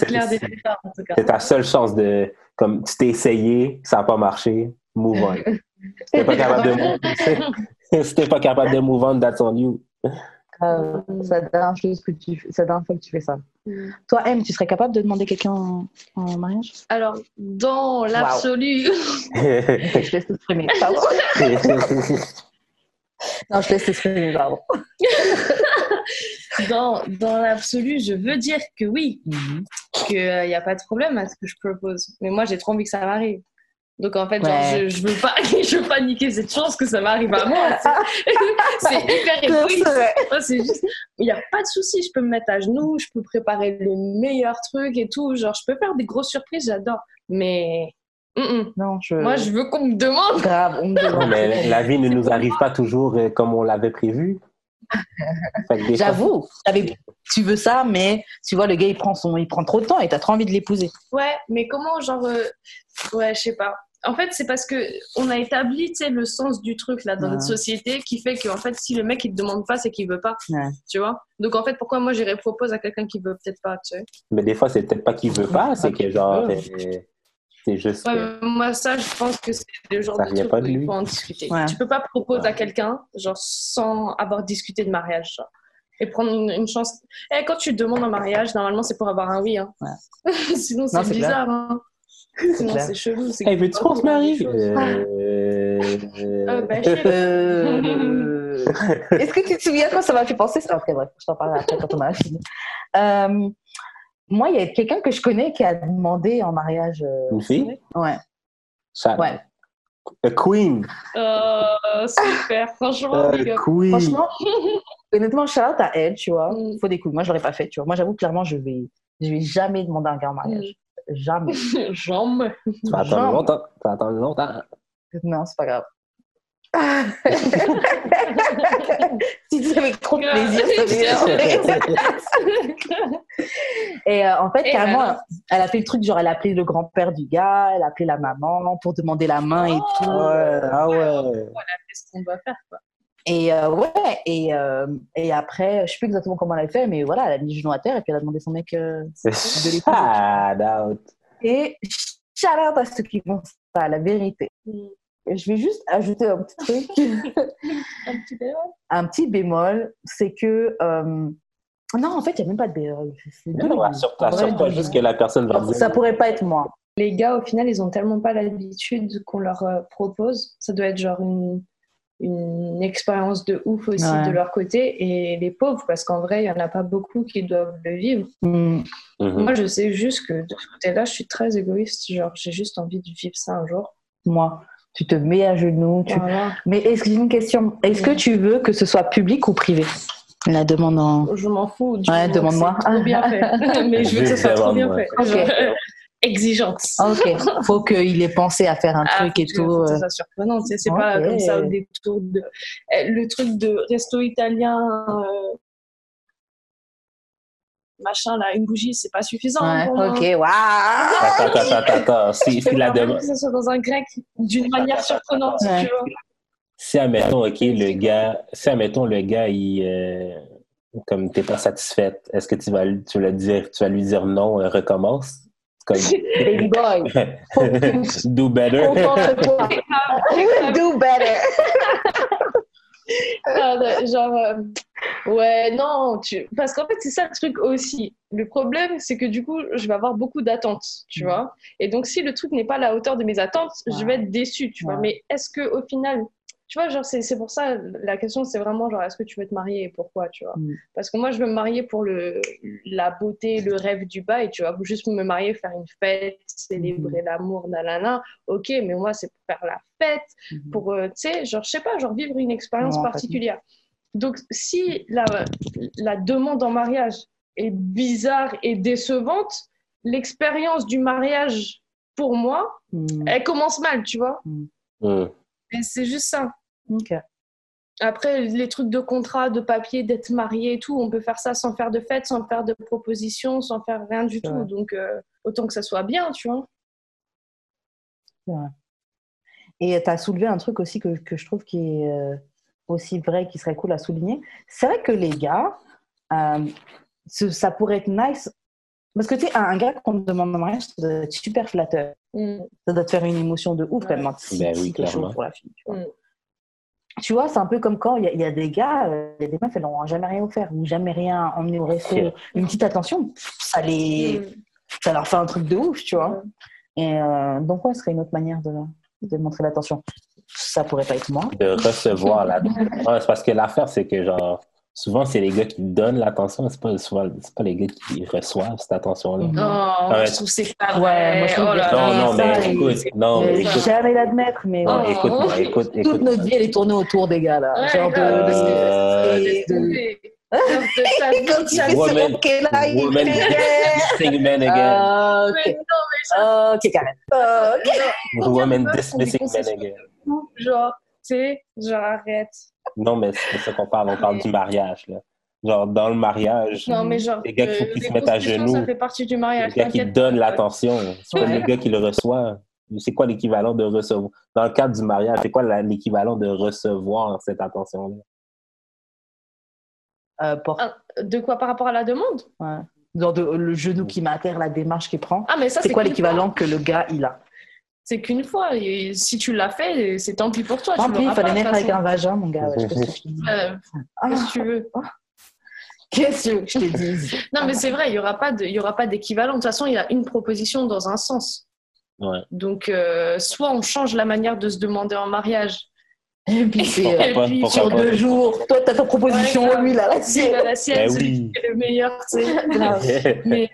c'est ta seule chance de comme tu t'es essayé, ça n'a pas marché, move on. Si t'es pas capable de si t'es pas capable de move on, that's on you. Euh, c'est la dernière chose que tu c'est la dernière fois que tu fais ça. Mm. Toi, M, tu serais capable de demander quelqu'un en, en mariage? Alors, dans l'absolu, Je te laisse t'exprimer. Pardon. Non, je te laisse t'exprimer, pardon. dans, dans l'absolu, je veux dire que oui, Mhm. qu'il n'y a pas de problème à ce que je propose. Mais moi, j'ai trop envie que ça m'arrive. Donc en fait, genre, je, je veux pas, je veux pas niquer cette chance que ça m'arrive à moi. C'est- C'est hyper égoïste. Moi, c'est juste, il n'y a pas de souci. Je peux me mettre à genoux, je peux préparer le meilleur truc et tout. Genre, je peux faire des grosses surprises, j'adore. Mais mm, mm. Non, je. moi, je veux qu'on me demande. Grave, on me Non, demande. mais la vie ne nous arrive pas toujours euh, comme on l'avait prévu. J'avoue, tu veux ça, mais tu vois, le gars, il prend, son, il prend trop de temps et t'as trop envie de l'épouser. Ouais, mais comment, genre, euh, ouais, je sais pas. En fait, c'est parce que on a établi, tu sais, le sens du truc là dans Ouais. notre société qui fait que, en fait, si le mec il te demande pas, c'est qu'il veut pas. Ouais. Tu vois. Donc en fait, pourquoi moi j'irais propose à quelqu'un qui veut peut-être pas, tu sais? Mais des fois, c'est peut-être pas qu'il veut pas, c'est que genre, c'est juste. Ouais, que- mais moi ça, je pense que c'est le genre Ça de truc pas où il faut en discuter. Ouais. Tu peux pas proposer à quelqu'un, genre, sans avoir discuté de mariage, genre. Et prendre une, une chance. Eh, quand tu demandes un mariage, normalement, c'est pour avoir un oui. Hein. Sinon, c'est Non, c'est bizarre. Hein. Clair. c'est chelou. c'est Hey, qu'on se faire des marie? Est-ce que tu te souviens quand ça m'a fait penser ça? Ok, bref, je t'en parlerai après quand on a fini. Euh, moi, il y a quelqu'un que je connais qui a demandé en mariage. euh, Une fille? Ouais, Ça- ouais. A queen. Euh, super, franchement, A big up. queen. Franchement, honnêtement, shout à elle, tu vois. Mm. Faut des couilles. Moi, je l'aurais pas fait, tu vois. Moi, j'avoue, clairement, je vais, je vais jamais demander un gars en mariage. Jamais. Jambe. Tu vas attendre longtemps. Tu vas attendre longtemps. Non, c'est pas grave. tu dis avec trop de plaisir. Et euh, en fait, Et carrément, elle a fait le truc, genre, elle a appelé le grand-père du gars, elle a appelé la maman pour demander la main et Oh. tout. Ouais, ah ouais. Qu'est-ce qu'on doit faire, quoi. Et euh, ouais, et, euh, et après, je sais plus exactement comment elle a fait, mais voilà, elle a mis le genou à terre et puis elle a demandé son mec euh, de l'épouser. Shout out. Et shout out à ceux qui font ça, la vérité. Mm. Et je vais juste ajouter un petit truc. Un petit peu. un petit bémol, c'est que. euh, Non, en fait, il n'y a même pas de bémol. Assure-toi juste que la personne va dire. Ça pourrait pas être moi. Les gars, au final, ils ont tellement pas l'habitude qu'on leur propose. Ça doit être genre une, une expérience de ouf aussi Ouais. de leur côté. Et les pauvres, parce qu'en vrai, il y en a pas beaucoup qui doivent le vivre. Mm. Mhm. Moi, je sais juste que de ce côté-là, je suis très égoïste. Genre, j'ai juste envie de vivre ça un jour. Moi. Tu te mets à genoux. Tu... Voilà. Mais est-ce que j'ai une question Est-ce que tu veux que ce soit public ou privé? La demande en. Je m'en fous. Du Ouais, moment demande-moi. bien fait. Mais je veux que ce soit trop bien fait. Exigence. Ok. Faut qu'il ait pensé à faire un Ah, truc et tout. euh. ça soit surprenant, tu sais, c'est pas Ok. comme ça au détour de. Eh, Le truc de resto italien, euh, machin, là, une bougie, c'est pas suffisant Ouais, pour ok, waouh Attends, attends, attends, attends. Si, Il si la demande. que ça soit dans un grec d'une manière surprenante, Ouais. tu vois. Si, admettons, OK, le gars, si, admettons, le gars, il, euh, comme t'es pas satisfaite, est-ce que tu vas, lui- tu vas le dire, tu vas lui dire non, euh, recommence? Comme, Baby boy, do better. Do better. Ah, de- genre, euh, ouais, non, tu... parce qu'en fait, c'est ça le truc aussi. Le problème, c'est que du coup, je vais avoir beaucoup d'attentes, tu Mm. vois. Et donc, si le truc n'est pas à la hauteur de mes attentes, je vais être déçue, tu vois. Mais est-ce que au final, tu vois, genre, c'est c'est pour ça, la question, c'est vraiment genre, est-ce que tu veux te marier et pourquoi, tu vois? Mm. Parce que moi, je veux me marier pour le, la beauté, le rêve du bail, tu vois. Juste me marier, faire une fête, célébrer l'amour, nanana. Ok, mais moi, c'est pour faire la fête, pour, euh, tu sais, genre, je sais pas, genre vivre une expérience Non, particulière. Donc, si la, la demande en mariage est bizarre et décevante, l'expérience du mariage, pour moi, Mm. elle commence mal, tu vois? Et c'est juste ça. Après, les trucs de contrat, de papier, d'être marié et tout, on peut faire ça sans faire de fête, sans faire de proposition, sans faire rien du tout. Donc, euh, autant que ça soit bien, tu vois. Et tu as soulevé un truc aussi que, que je trouve qui est euh, aussi vrai, qui serait cool à souligner. C'est vrai que les gars, euh, ce- ça pourrait être nice. Parce que tu sais, un, gars qu'on te demande en mariage, ça doit être super flatteur. Mm. Ça doit te faire une émotion de ouf, Ouais. même, si, Ben si oui, clairement. pour la fille. Tu vois, Mm. Tu vois, c'est un peu comme quand il y, a- il y a des gars, euh, il y a des meufs, elles n'ont jamais rien offert, ou jamais rien emmené au resto. Une petite attention, ça, les, Mm. ça leur fait un truc de ouf, tu vois. Ouais. Et euh, donc, ouais, ce serait une autre manière de, de montrer l'attention. Ça pourrait pas être moi. de recevoir la. C'est parce que l'affaire, c'est que genre, souvent, c'est les gars qui donnent l'attention, c'est pas, souvent, pas les gars qui reçoivent cette attention-là. Non, Ouais. je trouve que c'est pas Ouais, vrai. moi, je trouve Oh là que- là. Non, non, ça, mais il- écoute, non, Mais écoute, jamais l'admettre, mais non, Oh. écoute-moi, écoute, toute écoute. notre vie, elle est tournée autour des gars, là. Ouais, Genre Euh, de- Quand. Woman- woman fait... Dissing men again. Ah, ok. non, Karen. Ah, Woman dismissing men again. Genre, tu sais, genre arrête. Non, mais c'est ça qu'on parle, on parle Mais- du mariage, là. Genre, dans le mariage, Non, mais genre, Les gars qui- euh, qui se les mettent à genoux. Ça fait partie du mariage. gars qui t'inquiète donne pas. l'attention, c'est pas Ouais. le gars qui le reçoit. C'est quoi l'équivalent de recevoir? Dans le cadre du mariage, c'est quoi l'équivalent de recevoir cette attention-là? Euh, pour- De quoi par rapport à la demande? Ouais. Genre de- le genou qui m'atterre, la démarche qu'il prend. Ah, mais ça, C'est quoi l'équivalent que le gars, il a? C'est qu'une fois. Et si tu l'as fait, c'est tant pis pour toi. Tant tu pis, il fallait pas, de naître avec un vagin, mon gars. ouais. Euh, Ah, Qu'est-ce que tu veux? Qu'est-ce que je te dis? Non, mais c'est vrai, il n'y aura pas de- il y aura pas d'équivalent. De toute façon, il y a une proposition dans un sens. Ouais. Donc, euh, soit on change la manière de se demander en mariage. Et puis, c'est Et euh, sur pas? deux jours. Toi, t'as ta proposition, Ouais, lui, là, la C'est sienne. la sienne, Ben celui oui. qui est le meilleur, tu sais. mais,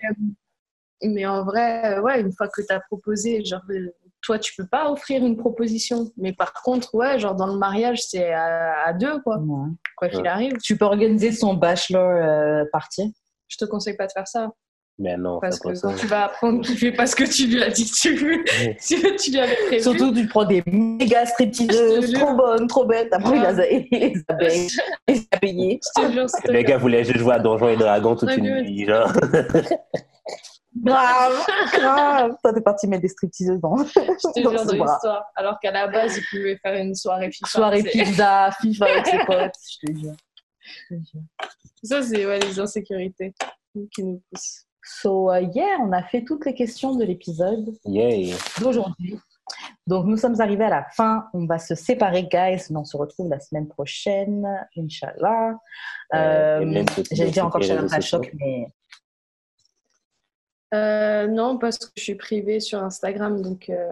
mais en vrai, ouais, une fois que tu as proposé, genre, toi, tu peux pas offrir une proposition. Mais par contre, ouais, genre, dans le mariage, c'est à, à deux, quoi. Ouais. Quoi qu'il Ouais. arrive. Tu peux organiser son bachelor euh, party. Je te conseille pas de faire ça. Mais non, Parce que quand tu vas apprendre qu'il fait pas ce que tu lui as dit que tu tu lui avais prévu. Surtout, tu prends des méga stripteaseuses, trop bonnes, trop belles. Après, il les a, il les a payées. Il les a payées. Je te jure, c'est Le gars voulait juste jouer à Donjons et Dragons toute Ouais, une nuit, genre. Grave, grave. Toi, t'es parti mettre des stripteaseuses dans, Je te dans jure ce de l'histoire. Alors qu'à la base, il pouvait faire une soirée FIFA. Soirée pizza, FIFA avec ses potes. Je te jure. Je te jure. Ça, c'est ouais, les insécurités qui nous poussent. So, euh, yeah, on a fait toutes les questions de l'épisode Yay. d'aujourd'hui. Donc, nous sommes arrivés à la fin. On va se séparer, guys. mais On se retrouve la semaine prochaine, Inch'Allah. Euh, Euh, J'allais dire encore Shalom. Choc, mais Euh, non, parce que je suis privée sur Instagram, donc euh,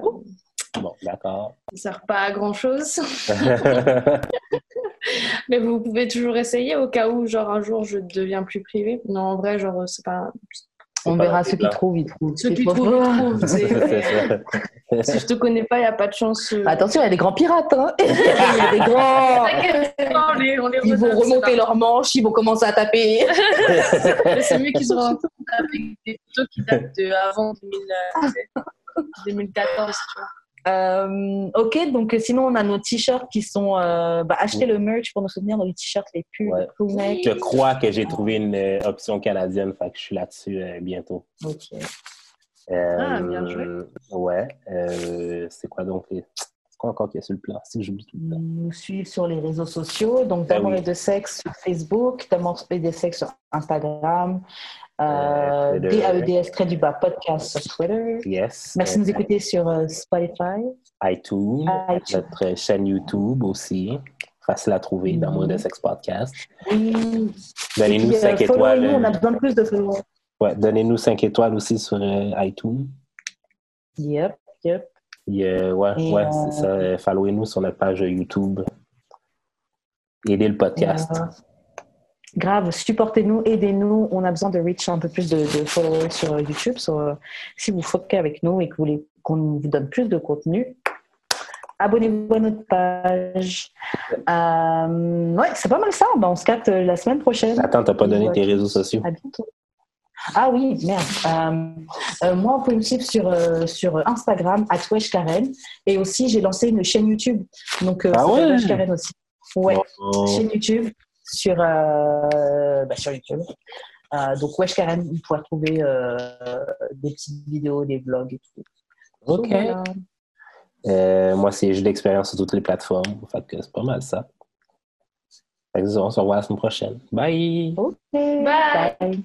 Bon, d'accord. ça ne sert pas à grand chose. Mais vous pouvez toujours essayer au cas où, genre, un jour, je deviens plus privée. Non, en vrai, genre, c'est pas. On verra ceux qui trouvent, ils trouvent. Ceux qui trouvent, ils trouvent. Si je te connais pas, il n'y a pas de chance. euh. Attention, il y a des grands pirates. Hein il y a des grands. T'inquiète pas, on les, on les Ils vont remonter leurs manches, ils vont commencer à taper. c'est mieux qu'ils aient avec des photos qui datent de avant 2000, euh, tu sais, 2014, tu vois. Euh, ok, donc euh, sinon on a nos t-shirts qui sont. Euh, bah, achetez le merch pour nous soutenir dans les t-shirts, les pulls, Ouais. les crewnecks. Je crois que j'ai trouvé une euh, option canadienne, fait que je suis là-dessus euh, bientôt. Ok. Euh, Ah, bien joué. Ouais. euh, c'est quoi donc les. C'est quoi encore qu'il y a sur le plan? Si j'oublie tout le temps. Nous suivre sur les réseaux sociaux, donc Ah d'amour oui. et de sexe sur Facebook, d'amour et de sexe sur Instagram, Euh, euh. DAEDS très du bas podcast sur Twitter. Yes. Merci de nous écouter sur euh, Spotify. iTunes, iTunes. notre chaîne YouTube aussi. Facile à trouver. D'amour et de sexe podcast. Oui. Donnez-nous Et puis, 5 euh, étoiles. on a besoin de plus de followers. ouais, Donnez-nous 5 étoiles aussi sur iTunes. Yep, yep. Et, euh, ouais, Et, ouais, euh, c'est ça. euh, Followez-nous sur notre page YouTube. Aidez le podcast. Euh, grave, supportez-nous, aidez-nous. On a besoin de reach un peu plus de, de followers sur YouTube. So, euh, si vous foquez avec nous et que vous voulez qu'on vous donne plus de contenu, abonnez-vous à notre page. Euh, ouais, c'est pas mal ça. Ben, on se capte la semaine prochaine. Attends, t'as pas donné Ouais. tes réseaux sociaux. À bientôt. Ah oui, merde. Euh, euh, moi, vous pouvez me suivre sur, euh, sur Instagram, à Karen. Et aussi, j'ai lancé une chaîne YouTube. Donc, euh, Ah ouais? Karen aussi. Ouais chaîne YouTube sur, euh, bah, sur YouTube. Euh, donc, Wesh Karen, vous pouvez retrouver euh, des petites vidéos, des vlogs et tout. OK. Voilà. Euh, moi, c'est j'ai de l'expérience sur toutes les plateformes. Fait que c'est pas mal ça. Fait on se revoit la semaine prochaine. Bye. Bye.